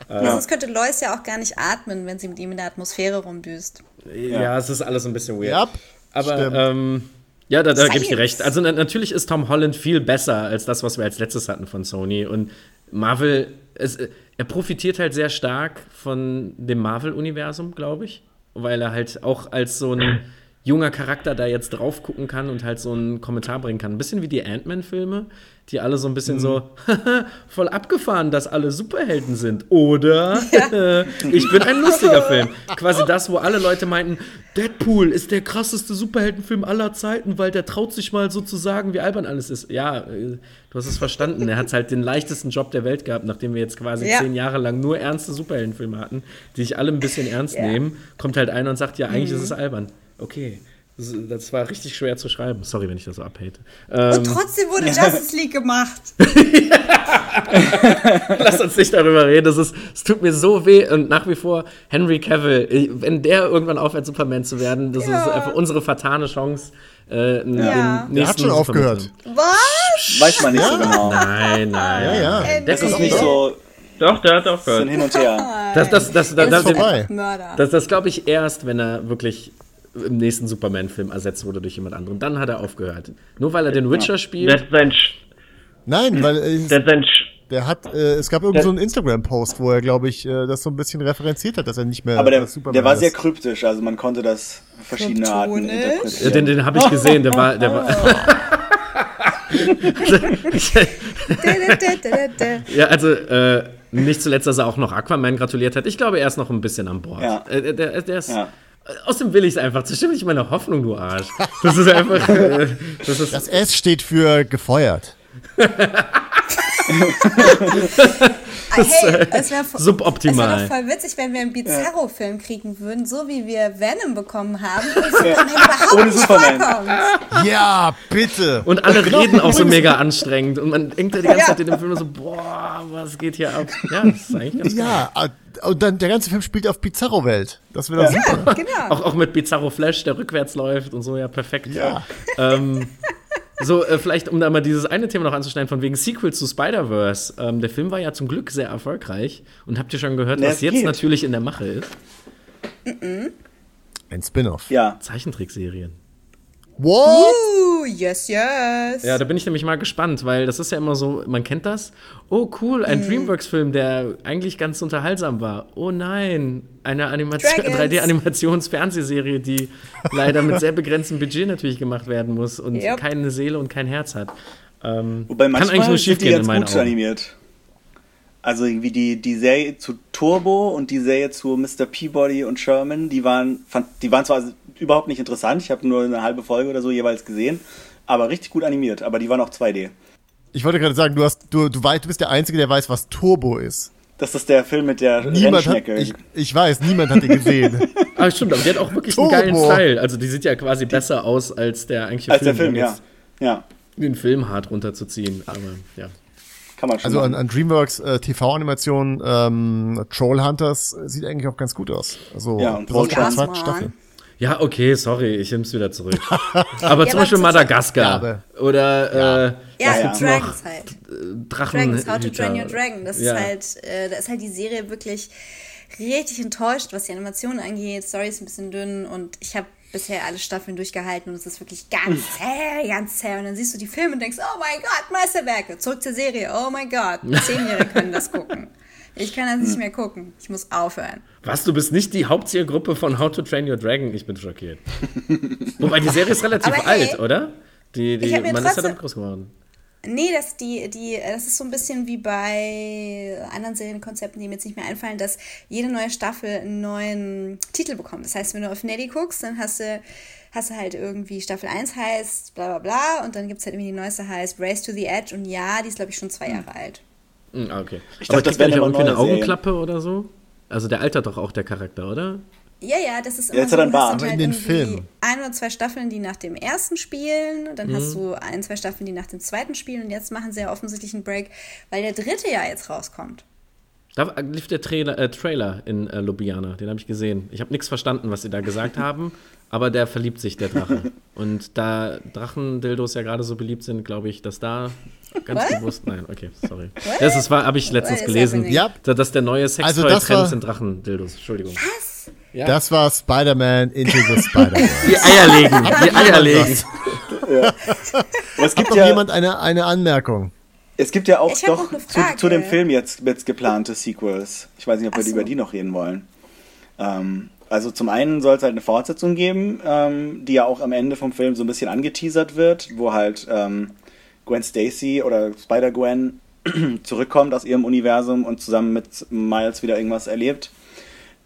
Äh, Sonst könnte Lois ja auch gar nicht atmen, wenn sie mit ihm in der Atmosphäre rumdüst. Ja, ja es ist alles ein bisschen weird. Yep. Aber ähm, ja, da, da gebe ich dir recht. Also na, natürlich ist Tom Holland viel besser als das, was wir als letztes hatten von Sony. Und Marvel, es, er profitiert halt sehr stark von dem Marvel-Universum, glaube ich. Weil er halt auch als so ein junger Charakter da jetzt drauf gucken kann und halt so einen Kommentar bringen kann. Ein bisschen wie die Ant-Man-Filme, die alle so ein bisschen mhm. so voll abgefahren, dass alle Superhelden sind. Oder ja. ich bin ein lustiger Film. Quasi das, wo alle Leute meinten, Deadpool ist der krasseste Superheldenfilm aller Zeiten, weil der traut sich mal so zu sagen, wie albern alles ist. Ja, äh, du hast es verstanden. Er hat halt den leichtesten Job der Welt gehabt, nachdem wir jetzt quasi ja. zehn Jahre lang nur ernste Superheldenfilme hatten, die sich alle ein bisschen ernst ja. nehmen. Kommt halt einer und sagt, ja, eigentlich mhm. ist es albern. Okay. Das, war richtig schwer zu schreiben. Sorry, wenn ich das so abhate. Ähm, und trotzdem wurde Justice League gemacht. Lass uns nicht darüber reden. Es tut mir so weh. Und nach wie vor, Henry Cavill, wenn der irgendwann aufhört, Superman zu werden, das ja. ist einfach unsere fatale Chance. Äh, ja. Der hat schon aufgehört. Was? Weiß man nicht so genau. Nein, nein. Ja, ja. Der ist nicht so. Doch, der hat aufgehört. Hin und her. Das, das, das, das, das, das, das, das glaube ich erst, wenn er wirklich im nächsten Superman-Film ersetzt wurde durch jemand anderen. Dann hat er aufgehört. Nur weil er den Witcher spielt. Der sein Nein, weil äh, der, sein der hat, äh, es gab irgend so einen Instagram-Post, wo er, glaube ich, äh, das so ein bisschen referenziert hat, dass er nicht mehr. Aber der, Superman der war ist. sehr kryptisch, also man konnte das verschiedene Arten interpretieren. Den, den habe ich gesehen, der war, der war. ja, also äh, nicht zuletzt, dass er auch noch Aquaman gratuliert hat. Ich glaube, er ist noch ein bisschen an Bord. Ja. Äh, der, der, ist, ja. Außerdem will ich es einfach. Zerstör nicht meine Hoffnung, du Arsch. Das ist einfach. Äh, das, ist das S steht für gefeuert. das, hey, es wäre suboptimal. Es wäre voll witzig, wenn wir einen Bizarro-Film kriegen würden, so wie wir Venom bekommen haben und Superman überhaupt Ohne nicht vorkommt. Ja, bitte. Und alle genau. reden auch so mega anstrengend und man denkt ja die ganze ja. Zeit in dem Film so, boah, was geht hier ab? Ja, das ist eigentlich ganz Ja, geil. und dann der ganze Film spielt auf Bizarro-Welt. Das wäre ja. super. genau. Auch, auch mit Bizarro Flash, der rückwärts läuft und so, ja, perfekt. Ja. Ähm, so, äh, vielleicht, um da mal dieses eine Thema noch anzuschneiden, von wegen Sequel zu Spider-Verse. Ähm, der Film war ja zum Glück sehr erfolgreich. Und habt ihr schon gehört, was jetzt natürlich in der Mache ist? Ein Spin-off. Ja. Zeichentrickserien. What? Uh, yes, yes. Ja, da bin ich nämlich mal gespannt, weil das ist ja immer so, man kennt das. Oh, cool, ein mm. Dreamworks-Film, der eigentlich ganz unterhaltsam war. Oh nein, eine 3D-Animations-Fernsehserie, die leider mit sehr begrenztem Budget natürlich gemacht werden muss und yep. keine Seele und kein Herz hat. Ähm, Wobei manchmal kann eigentlich nur schief gehen in meinen Augen. animiert. Also irgendwie die, die Serie zu Turbo und die Serie zu Mr. Peabody und Sherman, die waren, fand, die waren zwar überhaupt nicht interessant, ich habe nur eine halbe Folge oder so jeweils gesehen, aber richtig gut animiert, aber die waren auch 2D. Ich wollte gerade sagen, du, hast, du, du, weißt, du bist der Einzige, der weiß, was Turbo ist. Das ist der Film mit der niemand hat, ich, ich, weiß, niemand hat den gesehen. aber stimmt, aber die hat auch wirklich Turbo. einen geilen Style. Also die sieht ja quasi besser aus als der eigentliche als Film. Als der Film, ja. ja. Den Film hart runterzuziehen, aber ja. Kann man schon also an, an, DreamWorks äh, TV-Animationen ähm, Trollhunters sieht eigentlich auch ganz gut aus. Also ja, und Troll zwei Staffeln. Ja, okay, sorry, ich nehme es wieder zurück. Aber ja, zum Beispiel Madagaskar. Ja, oder äh, ja, ja, Dragons halt. Drachen. Dragons, How to Train Your Dragon. Das ist halt, äh, da ist halt die Serie wirklich richtig enttäuscht, was die Animationen angeht. Story ist ein bisschen dünn und ich habe bisher alle Staffeln durchgehalten und es ist wirklich ganz zäh, ganz zäh. Und dann siehst du die Filme und denkst, oh mein Gott, Meisterwerke, zurück zur Serie, oh mein Gott, Zehnjährige können das gucken. Ich kann das nicht mehr gucken. Ich muss aufhören. Was, du bist nicht die Hauptzielgruppe von How to Train Your Dragon? Ich bin schockiert. Wobei die Serie ist relativ hey, alt, oder? Die, die, man ist ja damit groß geworden. Nee, das, die, die, das ist so ein bisschen wie bei anderen Serienkonzepten, die mir jetzt nicht mehr einfallen, dass jede neue Staffel einen neuen Titel bekommt. Das heißt, wenn du auf Netty guckst, dann hast du, hast du halt irgendwie Staffel 1 heißt bla bla bla und dann gibt es halt irgendwie die neueste heißt Race to the Edge und ja, die ist glaube ich schon zwei Jahre alt. Hm, ah, okay. Ich dachte, das wäre nicht irgendwie eine Augenklappe Serien. oder so? Also der altert doch auch der Charakter, oder? Ja, ja, das ist immer Jetzt so, dann hast halt in den Filmen. ein oder zwei Staffeln, die nach dem ersten spielen, dann mhm. hast du ein, zwei Staffeln, die nach dem zweiten spielen und jetzt machen sie ja offensichtlich einen Break, weil der dritte ja jetzt rauskommt. Da lief der Trailer, äh, Trailer in äh, Ljubljana, den habe ich gesehen. Ich habe nichts verstanden, was sie da gesagt haben, aber der verliebt sich, der Drache. Und da Drachendildos ja gerade so beliebt sind, glaube ich, dass da ganz What? bewusst, nein, okay, sorry. What? Das habe ich letztens gelesen, ja. dass der neue Sextoy-Trend also sind Drachendildos. Entschuldigung. Was? Ja. Das war Spider-Man Into the Spider-Man. Die Eier legen. Die Eier legen. Ja. Es gibt Hat ja jemand eine, eine Anmerkung. Es gibt ja auch doch zu, zu, dem Film jetzt, jetzt geplante Sequels. Ich weiß nicht, ob wir so. über die noch reden wollen. Ähm, also zum einen soll es halt eine Fortsetzung geben, ähm, die ja auch am Ende vom Film so ein bisschen angeteasert wird, wo halt ähm, Gwen Stacy oder Spider-Gwen zurückkommt aus ihrem Universum und zusammen mit Miles wieder irgendwas erlebt.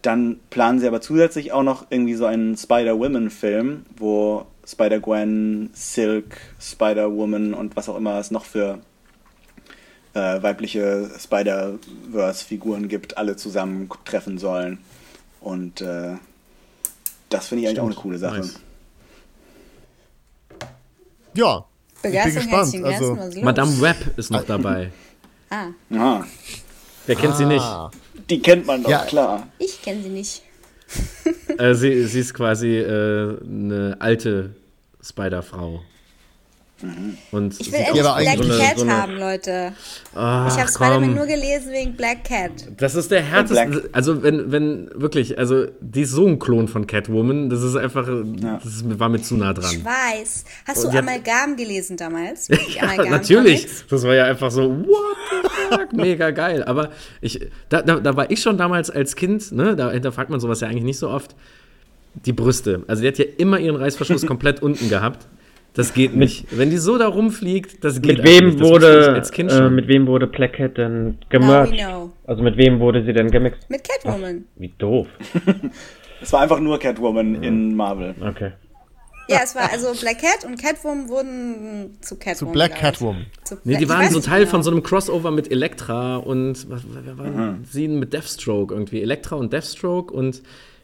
Dann planen sie aber zusätzlich auch noch irgendwie so einen Spider-Woman-Film, wo Spider-Gwen, Silk, Spider-Woman und was auch immer es noch für äh, weibliche Spider-Verse-Figuren gibt, alle zusammen treffen sollen. Und äh, das finde ich eigentlich auch eine coole Sache. Nice. Ja, ich bin gespannt. Also, Madame Web ist noch dabei. ah. ah. Wer kennt ah. sie nicht? Die kennt man doch, ja. klar. Ich kenne sie nicht. äh, sie, sie ist quasi äh, eine alte Spider-Frau. Mhm. Und ich will endlich Black so Cat so eine, haben, Leute. Oh, ich habe Spider-Man nur gelesen wegen Black Cat. Das ist der härteste. Also, wenn, wenn wirklich, also, die ist so ein Klon von Catwoman. Das ist einfach, ja. das war mir zu nah dran. Ich weiß. Hast du Amalgam gelesen damals? ja, natürlich. Das war ja einfach so, what the fuck? Mega geil. Aber ich, da, da, da war ich schon damals als Kind, ne, da hinterfragt man sowas ja eigentlich nicht so oft. Die Brüste. Also, die hat ja immer ihren Reißverschluss komplett unten gehabt. Das geht nicht. Wenn die so da rumfliegt, das geht mit wem nicht. wurde als kind äh, Mit wem wurde Black Cat denn gemerged? Also mit wem wurde sie denn gemixt? Mit Catwoman. Ach, wie doof. es war einfach nur Catwoman ja. in Marvel. Okay. Ja, es war also Black Cat und Catwoman wurden zu Catwoman. Zu Black Catwoman. Zu Black nee, die waren so Teil genau. von so einem Crossover mit Elektra und was, wer waren mhm. sie mit Deathstroke irgendwie? Elektra und Deathstroke und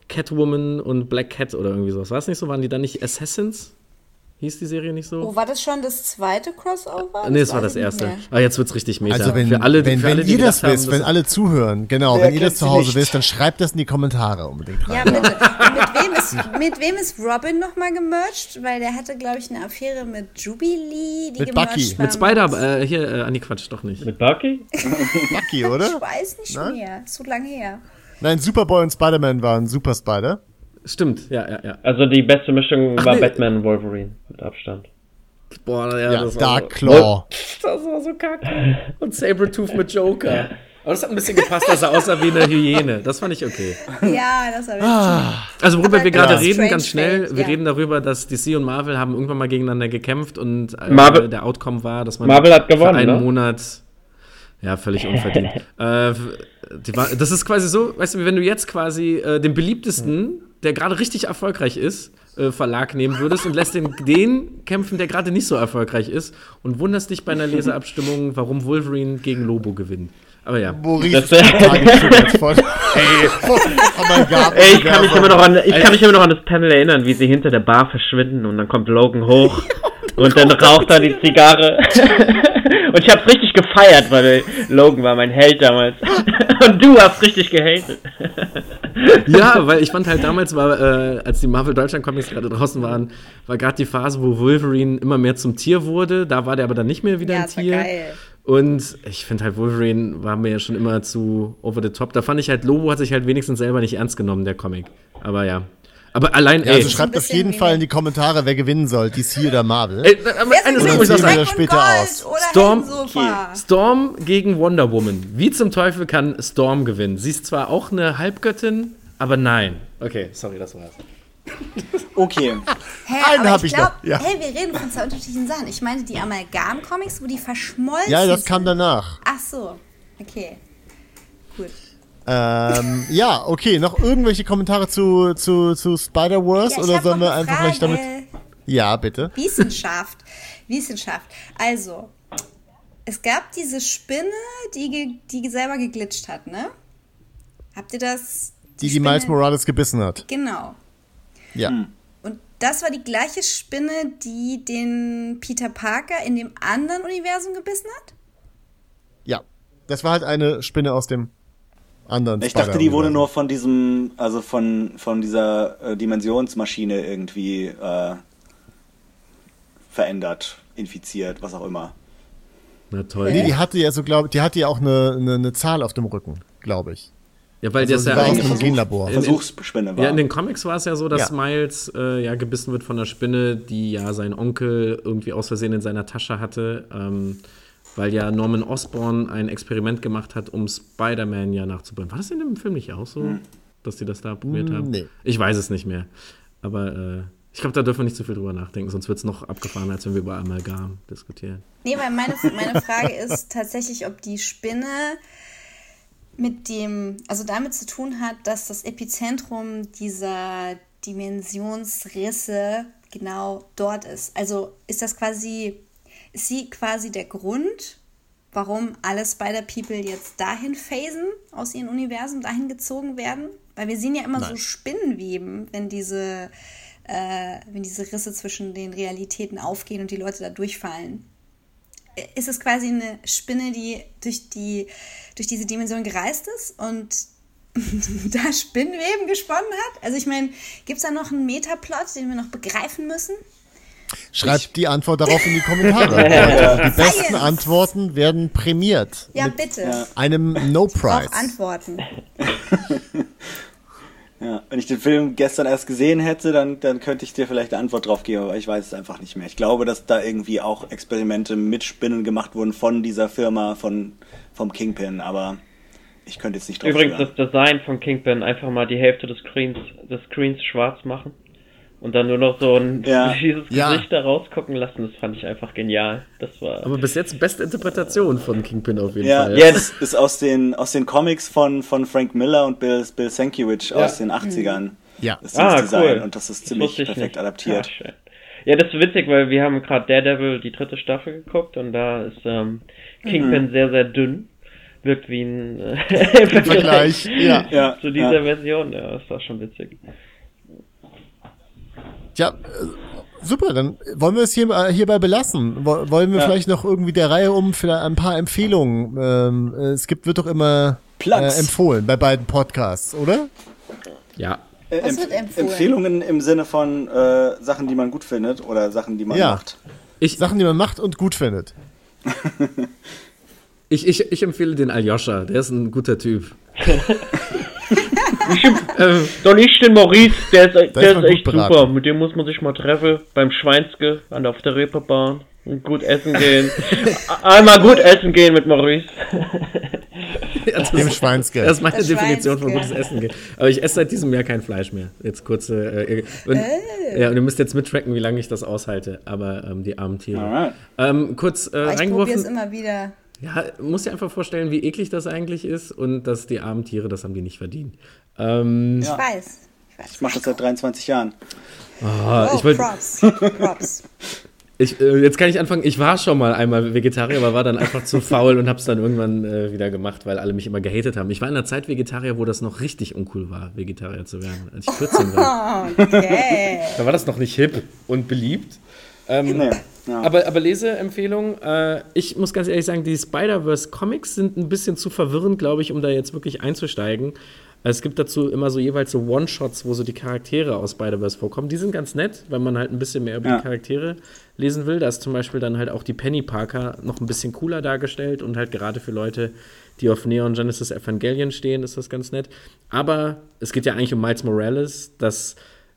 Catwoman und Black Cat oder irgendwie sowas. War es nicht so? Waren die dann nicht Assassins? Hieß die Serie nicht so? Oh, war das schon das zweite Crossover? Nee, es war das erste. Ah, jetzt wird's richtig meta. Also wenn, für alle, wenn, für alle, wenn ihr das wisst, wenn alle zuhören, genau, wenn ihr das zu Hause nicht. wisst, dann schreibt das in die Kommentare unbedingt rein. Ja, bitte. mit, wem ist, mit wem ist Robin nochmal gemerged? Weil der hatte, glaube ich, eine Affäre mit Jubilee, die mit Bucky. Mit Spider, äh, hier, äh, Anni, Quatsch, doch nicht. Mit Bucky? Bucky, oder? Ich weiß nicht Nein? mehr, zu lang her. Nein, Superboy und Spider-Man waren Super Spider. Stimmt, ja, ja, ja. Also die beste Mischung Ach, war nee. Batman und Wolverine mit Abstand. Boah, ja, ja das Dark Claw. Das war so kacke. Und Sabretooth mit Joker. Aber das hat ein bisschen gepasst, dass er aussah wie eine Hyäne. Das fand ich okay. Ja, das habe ich ah. Also worüber wir gerade ja. reden, ganz schnell, wir ja. reden darüber, dass DC und Marvel haben irgendwann mal gegeneinander gekämpft und äh, Marvel, der Outcome war, dass man Marvel hat gewonnen, für einen ne? Monat ja, völlig unverdient. äh, war, das ist quasi so, weißt du, wenn du jetzt quasi äh, den beliebtesten, der gerade richtig erfolgreich ist, äh, Verlag nehmen würdest und lässt den, den kämpfen, der gerade nicht so erfolgreich ist und wunderst dich bei einer Leseabstimmung, warum Wolverine gegen Lobo gewinnt. Aber ja. Maurice das ist total Ey, oh Ey, ich kann mich immer noch an, ich kann mich immer noch an das Panel erinnern, wie sie hinter der Bar verschwinden und dann kommt Logan hoch und dann raucht er die Zigarre. und ich hab's richtig gefeiert, weil Logan war mein Held damals. und du hast richtig gehatet. ja, weil ich fand halt damals war, äh, als die Marvel Deutschland Comics gerade draußen waren, war gerade die Phase, wo Wolverine immer mehr zum Tier wurde. Da war der aber dann nicht mehr wieder ja, ein Tier. Geil. Und ich finde halt, Wolverine war mir ja schon immer zu over the top. Da fand ich halt, Lobo hat sich halt wenigstens selber nicht ernst genommen, der Comic. Aber ja. Aber allein, ja, ey. Also schreibt auf jeden Fall in die Kommentare, wer gewinnen soll, DC oder Marvel. Ey, eine Sache muss ich sagen. später aus. Storm. Storm gegen Wonder Woman. Wie zum Teufel kann Storm gewinnen? Sie ist zwar auch eine Halbgöttin, aber nein. Okay, sorry, das war's. Okay. Hä, Einen habe ich, ich glaub, noch. Ja. Hey, wir reden von zwei unterschiedlichen Sachen. Ich meine die Amalgam-Comics, wo die verschmolzen Ja, das kam danach. Ach so, okay. Gut. Ähm, ja, okay. Noch irgendwelche Kommentare zu, zu, zu Spider-Verse? Ja, oder sollen wir einfach gleich damit. Ja, bitte. Wissenschaft. Wissenschaft. Also, es gab diese Spinne, die, die selber geglitscht hat, ne? Habt ihr das? Die, die, die Miles Morales gebissen hat. Genau. Ja. Hm. Und das war die gleiche Spinne, die den Peter Parker in dem anderen Universum gebissen hat? Ja. Das war halt eine Spinne aus dem anderen. Ich dachte, die wurde nur von diesem, also von, von dieser äh, Dimensionsmaschine irgendwie äh, verändert, infiziert, was auch immer. Na toll. Nee, die hatte ja so, glaube die hatte ja auch eine, eine, eine Zahl auf dem Rücken, glaube ich. Ja, weil Also das sie ja eigentlich- einem Genlabor. in- Versuchsspinne war. Ja, in den Comics war es ja so, dass Ja. Miles äh, ja gebissen wird von einer Spinne, die ja sein Onkel irgendwie aus Versehen in seiner Tasche hatte, ähm, weil ja Norman Osborn ein Experiment gemacht hat, um Spider-Man ja nachzubauen. War das in dem Film nicht auch so, dass die das da probiert Hm, haben? nee. Ich weiß es nicht mehr. Aber äh, ich glaube, da dürfen wir nicht zu viel drüber nachdenken, sonst wird es noch abgefahren, als wenn wir über Amalgam diskutieren. Nee, weil meine, meine Frage ist tatsächlich, ob die Spinne mit dem, also damit zu tun hat, dass das Epizentrum dieser Dimensionsrisse genau dort ist. Also ist das quasi, sie quasi der Grund, warum alle Spider-People jetzt dahin phasen, aus ihren Universen dahin gezogen werden? Weil wir sehen ja immer so Nein. Spinnenweben, wenn diese, äh, wenn diese Risse zwischen den Realitäten aufgehen und die Leute da durchfallen ist es quasi eine Spinne, die durch, die, durch diese Dimension gereist ist und da Spinnweben gesponnen hat? Also ich meine, gibt es da noch einen Metaplot, den wir noch begreifen müssen? Schreibt die Antwort darauf in die Kommentare. Leute. Die besten Science. Antworten werden prämiert. Ja, mit bitte. Einem No Prize. Antworten. Ja, wenn ich den Film gestern erst gesehen hätte, dann, dann könnte ich dir vielleicht eine Antwort drauf geben, aber ich weiß es einfach nicht mehr. Ich glaube, dass da irgendwie auch Experimente mit Spinnen gemacht wurden von dieser Firma, von, vom Kingpin, aber ich könnte jetzt nicht drauf Übrigens, schwören. das Design von Kingpin einfach mal die Hälfte des Screens, des Screens schwarz machen und dann nur noch so ein Ja. dieses Ja. Gesicht da rausgucken lassen, das fand ich einfach genial. Das war. Aber bis jetzt beste Interpretation von Kingpin auf jeden Ja, Fall. jetzt ist aus den, aus den Comics von, von Frank Miller und Bill, Bill Sienkiewicz Ja. aus den 80ern. Ja. Ist dieses Ah, Design cool. und das ist Das ziemlich perfekt nicht. adaptiert. Ja, schön. Ja, das ist witzig, weil wir haben gerade Daredevil die dritte Staffel geguckt und da ist ähm, Kingpin Mhm. sehr, sehr dünn. Wirkt wie ein äh, Vergleich, ja. Ja, zu dieser ja. Version. Ja, das war schon witzig. Ja, super, dann wollen wir es hier, äh, hierbei belassen. Wo- Wollen wir Ja. vielleicht noch irgendwie der Reihe um vielleicht ein paar Empfehlungen. Ähm, äh, es gibt, wird doch immer äh, empfohlen bei beiden Podcasts, oder? Ja. Äh, Was Empf- wird empfohlen? Empfehlungen im Sinne von äh, Sachen, die man gut findet oder Sachen, die man Ja. macht. Ich, Sachen, die man macht und gut findet. ich, ich, ich empfehle den Aljoscha, der ist ein guter Typ. ähm, Doch nicht den Maurice, der ist, der ist ist echt beraten. super. Mit dem muss man sich mal treffen beim Schweinske an der, auf der Reeperbahn und gut essen gehen. Einmal gut essen gehen mit Maurice. Ja, das, Dem Schweinsgeld. das ist meine Das Definition von gutes Essen gehen. Aber ich esse seit diesem Jahr kein Fleisch mehr. Jetzt kurze. Äh, und, Ja, und ihr müsst jetzt mittracken, wie lange ich das aushalte. Aber ähm, die armen Tiere. Ähm, kurz äh, Aber ich probiere reingeworfen. es immer wieder. Ja, muss dir einfach vorstellen, wie eklig das eigentlich ist und dass die armen Tiere, das haben die nicht verdient. Ähm, Ich weiß. Ich weiß. Ich mache das seit 23 Jahren. ah, Oh, ich wollt, Props. Props. ich, äh, jetzt kann ich anfangen. Ich war schon mal einmal Vegetarier, aber war dann einfach zu faul und habe es dann irgendwann äh, wieder gemacht, weil alle mich immer gehatet haben. Ich war in einer Zeit Vegetarier, wo das noch richtig uncool war, Vegetarier zu werden, als ich 14 war. Okay. Da war das noch nicht hip und beliebt. Ähm, Nee, ja. Aber, aber Leseempfehlung, äh, ich muss ganz ehrlich sagen, die Spider-Verse Comics sind ein bisschen zu verwirrend, glaube ich, um da jetzt wirklich einzusteigen. Es gibt dazu immer so jeweils so One-Shots, wo so die Charaktere aus Spider-Verse vorkommen. Die sind ganz nett, wenn man halt ein bisschen mehr über Ja. die Charaktere lesen will. Da ist zum Beispiel dann halt auch die Penny Parker noch ein bisschen cooler dargestellt und halt gerade für Leute, die auf Neon Genesis Evangelion stehen, ist das ganz nett. Aber es geht ja eigentlich um Miles Morales, das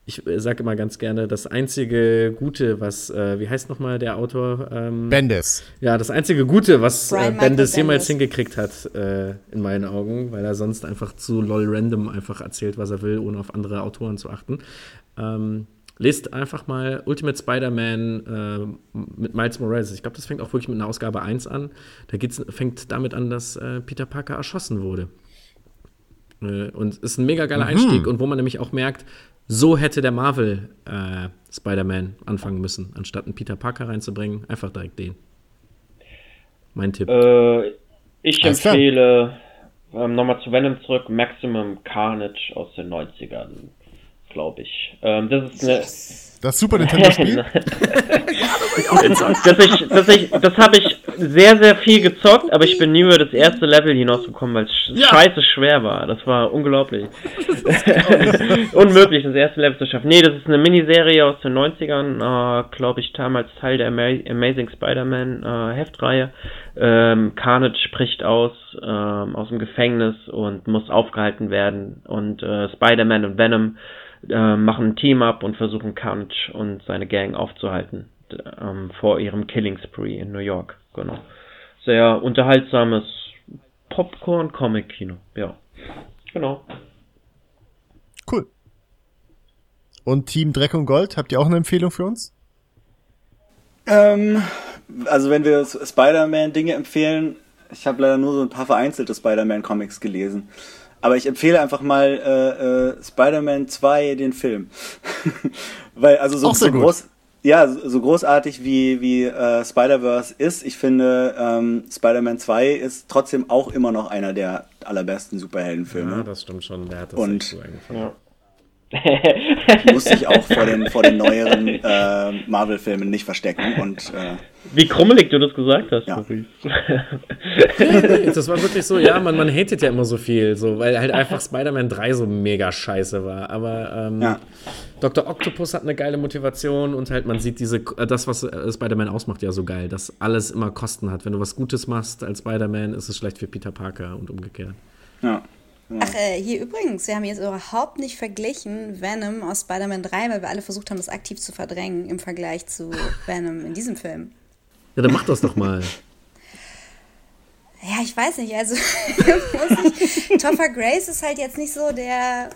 ich sage immer ganz gerne, das einzige Gute, was, äh, wie heißt nochmal der Autor? Ähm, Bendis. Ja, das einzige Gute, was äh, Bendis jemals Bendis. hingekriegt hat, äh, in meinen Augen, weil er sonst einfach zu lol random einfach erzählt, was er will, ohne auf andere Autoren zu achten. Ähm, lest einfach mal Ultimate Spider-Man äh, mit Miles Morales. Ich glaube, das fängt auch wirklich mit einer Ausgabe 1 an. Da geht's, fängt damit an, dass äh, Peter Parker erschossen wurde. Äh, und ist ein mega geiler Einstieg und wo man nämlich auch merkt, so hätte der Marvel äh, Spider-Man anfangen müssen, anstatt einen Peter Parker reinzubringen, einfach direkt den. Mein Tipp. Äh, ich Alles empfehle, ähm, nochmal zu Venom zurück, Maximum Carnage aus den 90ern, glaube ich. Ähm, das ist eine Das Super Nintendo-Spiel? das ich, das, ich, das habe ich sehr, sehr viel gezockt, aber ich bin nie über das erste Level hinausgekommen, weil es ja. scheiße schwer war. Das war unglaublich. Unmöglich, das erste Level zu schaffen. Nee, das ist eine Miniserie aus den 90ern, äh, glaube ich, damals Teil der Ama Amazing Spider-Man äh, Heftreihe. Ähm, Carnage spricht aus, ähm, aus dem Gefängnis und muss aufgehalten werden. Und äh, Spider-Man und Venom äh, machen ein Team-Up und versuchen Carnage und seine Gang aufzuhalten ähm, vor ihrem Killing Spree in New York. Genau. Sehr unterhaltsames Popcorn-Comic-Kino. Ja. Genau. Cool. Und Team Dreck und Gold, habt ihr auch eine Empfehlung für uns? Ähm, also wenn wir Spider-Man-Dinge empfehlen, ich habe leider nur so ein paar vereinzelte Spider-Man-Comics gelesen. Aber ich empfehle einfach mal äh, äh, Spider-Man 2, den Film. Weil, also so, so groß, ja, so großartig wie, wie äh, Spider-Verse ist, ich finde, ähm, Spider-Man 2 ist trotzdem auch immer noch einer der allerbesten Superheldenfilme. Ja, das stimmt schon. Der hat das Und, echt so ja. musste ich auch vor den, vor den neueren äh, Marvel-Filmen nicht verstecken. Und, äh, Wie krummelig du das gesagt hast, ja. Das war wirklich so, ja, man, man hatet ja immer so viel, so, weil halt einfach Spider-Man 3 so mega scheiße war. Aber ähm, ja. Dr. Octopus hat eine geile Motivation und halt man sieht diese, äh, das, was äh, Spider-Man ausmacht, ja so geil, dass alles immer Kosten hat. Wenn du was Gutes machst als Spider-Man, ist es schlecht für Peter Parker und umgekehrt. Ja. Ach, äh, hier übrigens, wir haben jetzt überhaupt nicht verglichen Venom aus Spider-Man 3, weil wir alle versucht haben, das aktiv zu verdrängen im Vergleich zu Venom in diesem Film. Ja, dann mach das doch mal. Ja, ich weiß nicht, also Topher Grace ist halt jetzt nicht so der,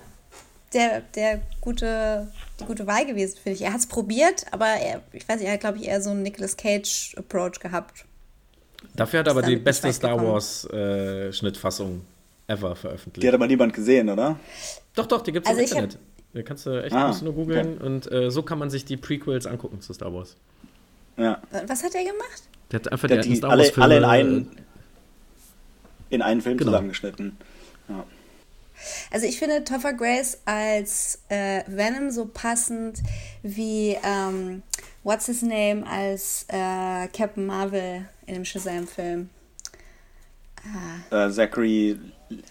der, der gute, die gute Wahl gewesen, finde ich. Er hat es probiert, aber er, ich weiß nicht, er hat, glaube ich, eher so einen Nicolas Cage-Approach gehabt. Dafür hat er aber die beste Star Wars-Schnittfassung äh, ever veröffentlicht. Die hat aber niemand gesehen, oder? Doch, doch, die gibt es also im Internet. Da kannst du echt ah, nur googeln okay. und äh, so kann man sich die Prequels angucken zu Star Wars. Ja. Was hat er gemacht? Der hat einfach der die, Star Wars alle, alle in einen, in einen Film genau. zusammengeschnitten. Ja. Also ich finde Topher Grace als äh, Venom so passend wie ähm, What's His Name als äh, Captain Marvel in dem Shazam-Film. Ah. Äh, Zachary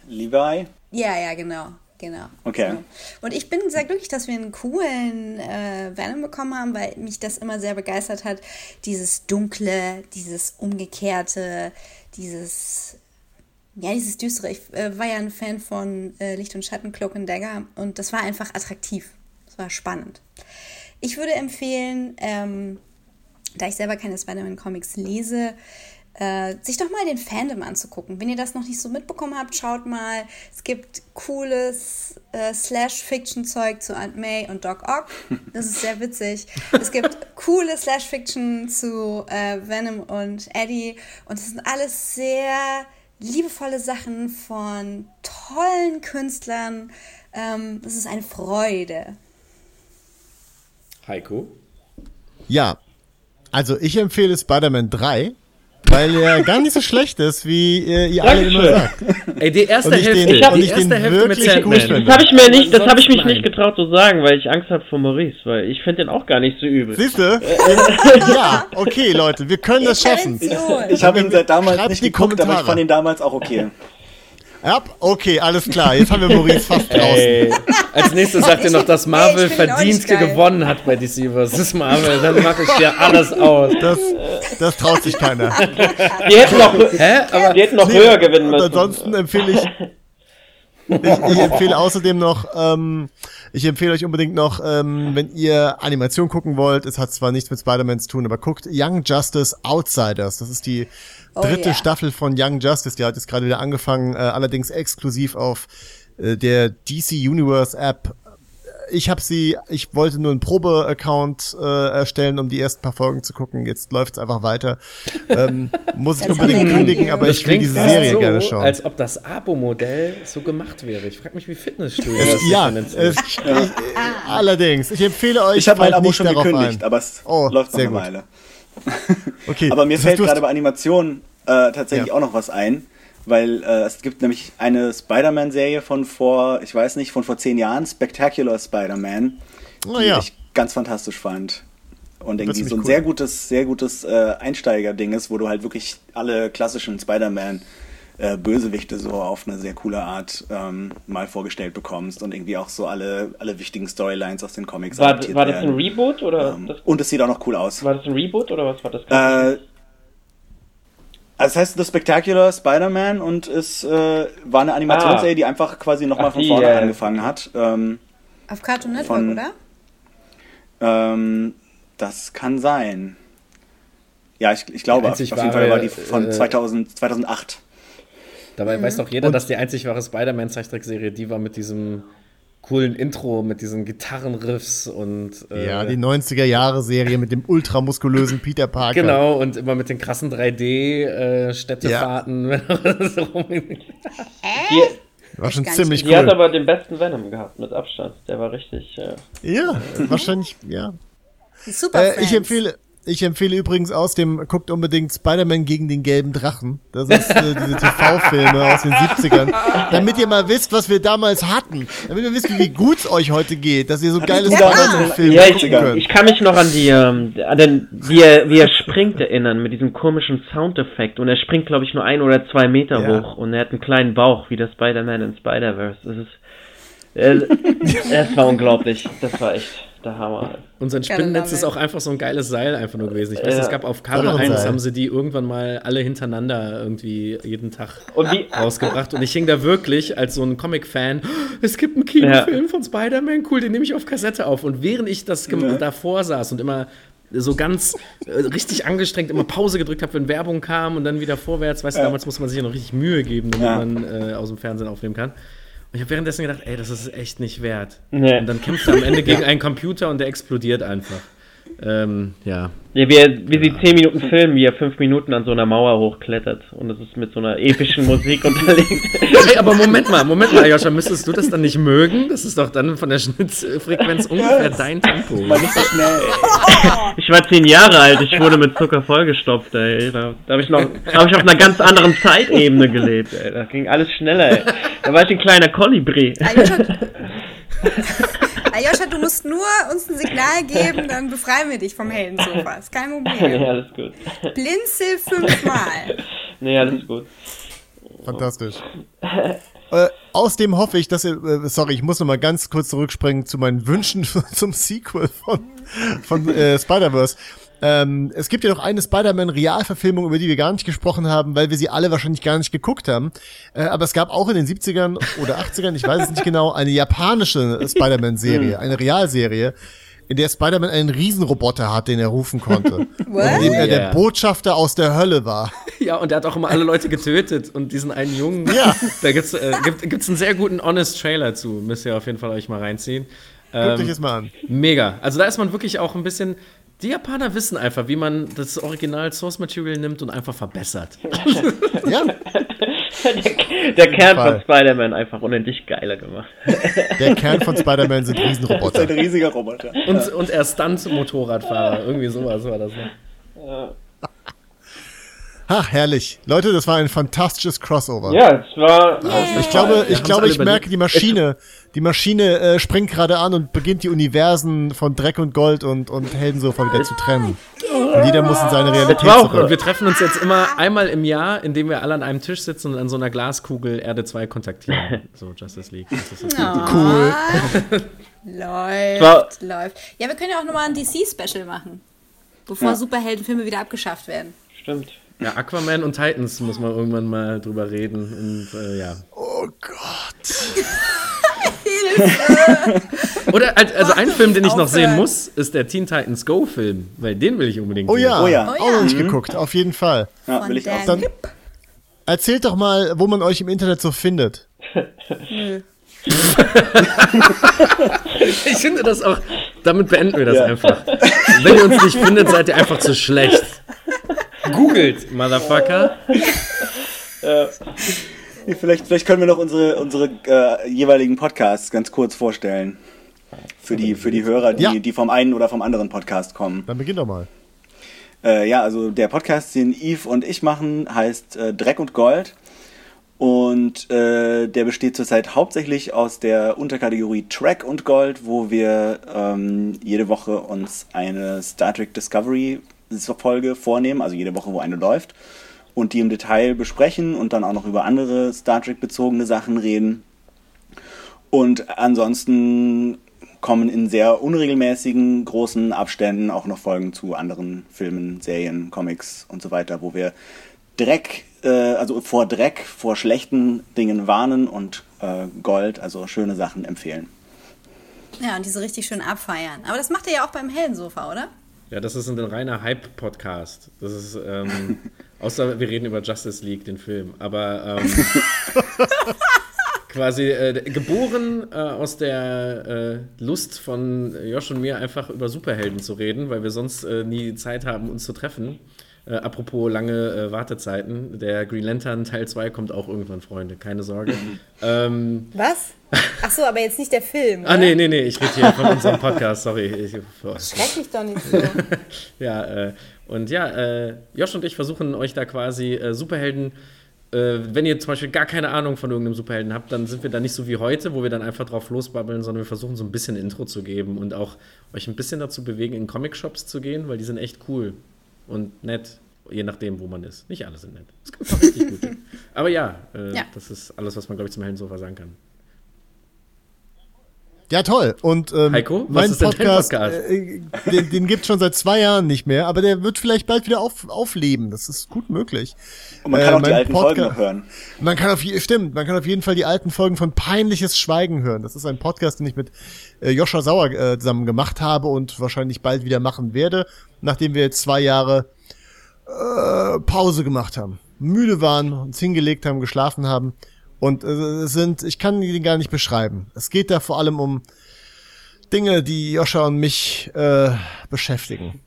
Levi? Ja, ja, genau. Genau. Okay. So. Und ich bin sehr glücklich, dass wir einen coolen äh, Venom bekommen haben, weil mich das immer sehr begeistert hat. Dieses Dunkle, dieses Umgekehrte, dieses, ja, dieses Düstere. Ich äh, war ja ein Fan von äh, Licht und Schatten, Cloak and Dagger und das war einfach attraktiv. Das war spannend. Ich würde empfehlen, ähm, da ich selber keine Spider-Man-Comics lese, äh, sich doch mal den Fandom anzugucken. Wenn ihr das noch nicht so mitbekommen habt, schaut mal. Es gibt cooles äh, Slash-Fiction-Zeug zu Aunt May und Doc Ock. Das ist sehr witzig. Es gibt coole Slash-Fiction zu äh, Venom und Eddie. Und das sind alles sehr liebevolle Sachen von tollen Künstlern. Ähm, das ist eine Freude. Heiko? Ja, also ich empfehle Spider-Man 3 weil er gar nicht so schlecht ist, wie ihr, ihr alle immer sagt. Ey, die erste Hälfte, den, ich hab, die erste Hälfte mit Sandman. Das habe ich mir nicht, das habe ich mich nicht getraut zu sagen, weil ich Angst habe vor Maurice, weil ich finde den auch gar nicht so übel. Siehst du? ja, okay, Leute, wir können das schaffen. Ich, ich habe ihn seit damals nicht geguckt, aber ich fand ihn damals auch okay. Ja, okay, alles klar. Jetzt haben wir Maurice fast draußen. Ey, als nächstes sagt ihr noch, dass Marvel verdient gewonnen hat bei DC vs. Marvel. Dann mache ich dir alles aus. Das, das traut sich keiner. Die hätten noch, Hä? Aber die hätten noch nee, höher gewinnen müssen. ansonsten empfehle ich, ich, ich empfehle außerdem noch, ähm, ich empfehle euch unbedingt noch, ähm, wenn ihr Animation gucken wollt, es hat zwar nichts mit Spider-Man zu tun, aber guckt Young Justice Outsiders. Das ist die Oh, dritte yeah. Staffel von Young Justice, die hat jetzt gerade wieder angefangen, äh, allerdings exklusiv auf äh, der DC Universe App. Ich habe sie, ich wollte nur einen Probe-Account äh, erstellen, um die ersten paar Folgen zu gucken. Jetzt läuft's einfach weiter. Ähm, muss ich unbedingt kündigen, aber ich will diese Serie so, gerne schauen. Als ob das Abo-Modell so gemacht wäre. Ich frage mich, wie Fitnessstudio es, das Ja, es, ich, allerdings. Ich empfehle euch. Ich habe mein Abo schon gekündigt, ein. aber es oh, läuft noch eine Weile. Okay, Aber mir fällt gerade bei Animationen äh, tatsächlich ja. auch noch was ein, weil äh, es gibt nämlich eine Spider-Man-Serie von vor, ich weiß nicht, von vor zehn Jahren, Spectacular Spider-Man, oh, ja. ich ganz fantastisch fand. Und irgendwie so ein cool. sehr gutes, sehr gutes äh, Einsteiger-Ding ist, wo du halt wirklich alle klassischen Spider-Man äh, Bösewichte so auf eine sehr coole Art ähm, mal vorgestellt bekommst und irgendwie auch so alle, alle wichtigen Storylines aus den Comics War, war das ein Reboot oder? Ähm, und es sieht auch noch cool aus. War das ein Reboot oder was war das? Äh, also es heißt The Spectacular Spider-Man und es äh, war eine Animationsserie, ah. die einfach quasi nochmal von vorne yeah. angefangen hat. Ähm, Auf Cartoon Network, von, oder? Ähm, das kann sein. Ja, ich, ich glaube, auf jeden Fall war die von äh, 2000, 2008. Dabei mhm. weiß doch jeder, und dass die einzig wahre Spider-Man-Zeichentrickserie die war mit diesem coolen Intro, mit diesen Gitarrenriffs und. Äh, ja, die 90er-Jahre-Serie mit dem ultramuskulösen Peter Parker. Genau, und immer mit den krassen 3D-Städtefahrten. Äh, ja. war schon ziemlich cool. Die hat aber den besten Venom gehabt, mit Abstand. Der war richtig. Äh, ja, wahrscheinlich, ja. Super. Äh, ich empfehle. Ich empfehle übrigens aus dem, guckt unbedingt Spider-Man gegen den gelben Drachen. Das ist äh, diese TV-Filme aus den 70ern. Damit ihr mal wisst, was wir damals hatten. Damit ihr wisst, wie gut es euch heute geht, dass ihr so geile Spider-Man-Filme ja, gucken könnt. Ich kann mich noch an die, ähm, an den, wie er, wie er springt erinnern, mit diesem komischen Soundeffekt. Und er springt, glaube ich, nur ein oder zwei Meter ja. hoch. Und er hat einen kleinen Bauch, wie der Spider-Man in Spider-Verse. Das ist, äh, es war unglaublich. Das war echt der Hammer. Und sein Spinnennetz ist auch einfach so ein geiles Seil einfach nur gewesen. Ich weiß, ja. es gab auf Kabel 1 haben sie die irgendwann mal alle hintereinander irgendwie jeden Tag und rausgebracht. Und ich hing da wirklich als so ein Comic-Fan, es gibt einen Kinofilm ja. von Spider-Man, cool, den nehme ich auf Kassette auf. Und während ich das ja. davor saß und immer so ganz äh, richtig angestrengt immer Pause gedrückt habe, wenn Werbung kam und dann wieder vorwärts, weißt du, damals musste man sich ja noch richtig Mühe geben, damit man äh, aus dem Fernsehen aufnehmen kann. Ich habe währenddessen gedacht, ey, das ist echt nicht wert. Nee. Und dann kämpft er am Ende gegen einen Computer und der explodiert einfach. Ähm, ja. Ja, wie, er, wie sie zehn Minuten filmen, wie er fünf Minuten an so einer Mauer hochklettert und das ist mit so einer epischen Musik unterlegt. Hey, aber Moment mal, Moment mal, Joscha, müsstest du das dann nicht mögen? Das ist doch dann von der Schnittfrequenz ungefähr dein Tempo. nicht so schnell. Ich war zehn Jahre alt, ich wurde mit Zucker vollgestopft, ey. Da, da habe ich noch, da habe ich auf einer ganz anderen Zeitebene gelebt, ey. Da ging alles schneller, ey. Da war ich ein kleiner Kolibri. Ayosha, du musst nur uns ein Signal geben, dann befreien wir dich vom Heldensofa. Ist kein Problem. nee, alles gut. Blinzel fünfmal. nee, alles gut. Fantastisch. äh, außerdem hoffe ich, dass ihr, äh, sorry, ich muss noch mal ganz kurz zurückspringen zu meinen Wünschen zum Sequel von, von äh, Spider-Verse. Ähm, es gibt ja noch eine Spider-Man-Realverfilmung, über die wir gar nicht gesprochen haben, weil wir sie alle wahrscheinlich gar nicht geguckt haben. Äh, aber es gab auch in den 70ern oder 80ern, ich weiß es nicht genau, eine japanische Spider-Man-Serie, eine Realserie, in der Spider-Man einen Riesenroboter hat, den er rufen konnte. What? In dem er yeah. der Botschafter aus der Hölle war. Ja, und er hat auch immer alle Leute getötet und diesen einen Jungen. Ja. Da gibt's, äh, gibt, gibt's einen sehr guten Honest Trailer zu. Müsst ihr auf jeden Fall euch mal reinziehen. Ähm, Guckt euch das mal an. Mega. Also da ist man wirklich auch ein bisschen die Japaner wissen einfach, wie man das Original Source Material nimmt und einfach verbessert. ja. Der, der Kern Fall. von Spider-Man einfach unendlich geiler gemacht. Der Kern von Spider-Man sind Riesenroboter. Das ist ein riesiger Roboter. Und, und er Stunt-Motorradfahrer. Irgendwie sowas war das. Ne? Ja. Ach, herrlich. Leute, das war ein fantastisches Crossover. Ja, es war. Yeah. Ich glaube, ich, glaube, ich merke, die Maschine, die Maschine äh, springt gerade an und beginnt die Universen von Dreck und Gold und, und Heldensofa wieder zu trennen. Und jeder muss in seine Realität wow. zurück. Und wir treffen uns jetzt immer einmal im Jahr, indem wir alle an einem Tisch sitzen und an so einer Glaskugel Erde 2 kontaktieren. So, Justice League. Justice League. Oh. Cool. läuft, läuft. Ja, wir können ja auch nochmal ein DC-Special machen. Bevor ja. Superheldenfilme wieder abgeschafft werden. Stimmt. Ja, Aquaman und Titans muss man irgendwann mal drüber reden. Und äh, ja. Oh Gott. Oder also ein Film, den ich noch sehen muss, ist der Teen Titans Go Film, weil den will ich unbedingt oh sehen. Ja. Oh ja, oh ja, auch noch nicht mhm. geguckt, auf jeden Fall. Ja, will ich auch. Dann erzählt doch mal, wo man euch im Internet so findet. ich finde das auch, damit beenden wir das ja. einfach. Wenn ihr uns nicht findet, seid ihr einfach zu schlecht. Googelt, Motherfucker. Ja. Vielleicht, vielleicht können wir noch unsere, unsere äh, jeweiligen Podcasts ganz kurz vorstellen. Für die, für die Hörer, die, ja. die vom einen oder vom anderen Podcast kommen. Dann beginn doch mal. Äh, ja, also der Podcast, den Yves und ich machen, heißt äh, Dreck und Gold. Und äh, der besteht zurzeit hauptsächlich aus der Unterkategorie Track und Gold, wo wir ähm, jede Woche uns eine Star Trek Discovery Folge vornehmen, also jede Woche, wo eine läuft, und die im Detail besprechen und dann auch noch über andere Star Trek bezogene Sachen reden. Und ansonsten kommen in sehr unregelmäßigen, großen Abständen auch noch Folgen zu anderen Filmen, Serien, Comics und so weiter, wo wir Dreck äh, also vor Dreck, vor schlechten Dingen warnen und äh, Gold, also schöne Sachen empfehlen. Ja, und diese richtig schön abfeiern. Aber das macht ihr ja auch beim Heldensofa, oder? Ja, das ist ein reiner Hype-Podcast. Das ist, ähm, außer wir reden über Justice League, den Film. Aber ähm, quasi äh, geboren äh, aus der äh, Lust von Josh und mir, einfach über Superhelden zu reden, weil wir sonst äh, nie Zeit haben, uns zu treffen. Äh, apropos lange äh, Wartezeiten, der Green Lantern Teil 2 kommt auch irgendwann, Freunde, keine Sorge. ähm, Was? Ach so, aber jetzt nicht der Film. ah, nee, nee, nee, ich rede hier von unserem Podcast, sorry. Ich, oh. Schreck mich doch nicht so. ja, äh, und ja, äh, Josh und ich versuchen euch da quasi äh, Superhelden äh, wenn ihr zum Beispiel gar keine Ahnung von irgendeinem Superhelden habt, dann sind wir da nicht so wie heute, wo wir dann einfach drauf losbabbeln, sondern wir versuchen so ein bisschen Intro zu geben und auch euch ein bisschen dazu bewegen, in Comic-Shops zu gehen, weil die sind echt cool und nett, je nachdem, wo man ist. Nicht alle sind nett. Es gibt auch richtig gute. Aber ja, äh, ja, das ist alles, was man, glaube ich, zum Heldensofa sagen kann. Ja, toll. Und ähm, Heiko, mein Podcast, Podcast? Äh, den, den gibt es schon seit zwei Jahren nicht mehr, aber der wird vielleicht bald wieder auf, aufleben. Das ist gut möglich. Und man kann äh, auch die alten Podcast, Folgen noch hören. Man kann auf stimmt, man kann auf jeden Fall die alten Folgen von Peinliches Schweigen hören. Das ist ein Podcast, den ich mit äh, Joscha Sauer äh, zusammen gemacht habe und wahrscheinlich bald wieder machen werde, nachdem wir jetzt zwei Jahre äh, Pause gemacht haben. Müde waren, uns hingelegt haben, geschlafen haben. Und äh, sind, ich kann die gar nicht beschreiben. Es geht da vor allem um Dinge, die Joscha und mich äh, beschäftigen.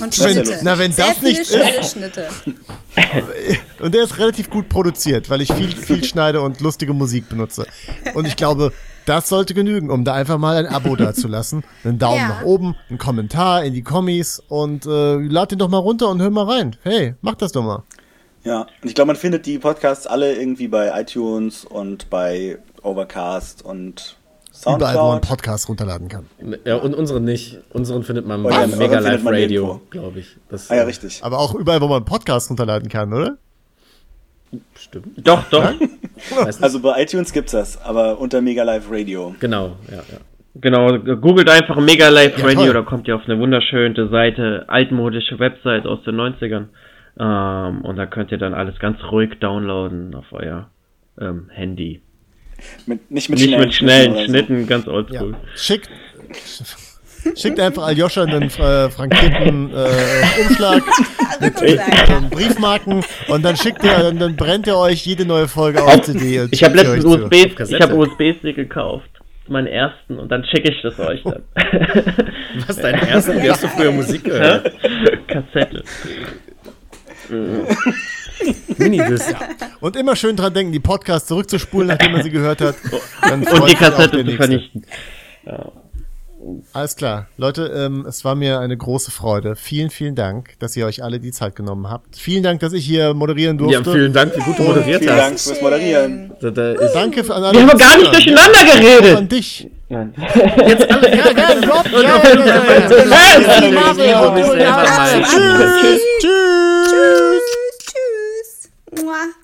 Und Schnitte. Wenn, na, wenn Sehr das nicht ist. Schnitte. Und der ist relativ gut produziert, weil ich viel, viel schneide und lustige Musik benutze. Und ich glaube, das sollte genügen, um da einfach mal ein Abo dazulassen. Einen Daumen ja. nach oben, einen Kommentar in die Kommis und äh, lad den doch mal runter und hör mal rein. Hey, mach das doch mal. Ja, und ich glaube, man findet die Podcasts alle irgendwie bei iTunes und bei Overcast und Soundcloud. Überall, wo man Podcasts runterladen kann. Ja, und unseren nicht. Unseren findet man bei ja, Mega Live Radio, glaube ich. Das, ah ja, richtig. Aber auch überall, wo man Podcasts runterladen kann, oder? Stimmt. Doch, doch. also bei iTunes gibt's das, aber unter Mega Live Radio. Genau, ja, ja. Genau, googelt einfach Mega Live Radio, da kommt ihr auf eine wunderschöne Seite, altmodische Website aus den 90ern. Ähm, und da könnt ihr dann alles ganz ruhig downloaden auf euer ähm, Handy. Mit, nicht mit nicht schnellen, mit schnellen Schnitten, so. ganz oldschool. Ja. Schickt, schickt einfach Aljoscha einen äh, frankierten äh, Umschlag mit äh, Briefmarken und dann schickt er, dann, dann brennt er euch jede neue Folge auf CD. Ich habe letztens USB, ich habe USB-Stick gekauft meinen ersten und dann schicke ich das euch dann. Was, deinen ersten? Wie hast du früher Musik gehört? Kassette. Minidisc. Ja. Und immer schön dran denken, die Podcasts zurückzuspulen, nachdem man sie gehört hat. und die Kassette zu vernichten. Ja. Alles klar. Leute, ähm, es war mir eine große Freude. Vielen, vielen Dank, dass ihr euch alle die Zeit genommen habt. Vielen Dank, dass ich hier moderieren durfte. Ja, vielen Dank, wie gut du moderiert vielen hast. Vielen Dank fürs Moderieren. Da, da ist Danke für alle. Wir haben gar nicht durcheinander geredet. An dich. Nein. Jetzt alle. Ja, ja, Rob, ja, ja, ja, ja, ja, ja, Tschüss. Tschüss. Tschüss. Tschüss.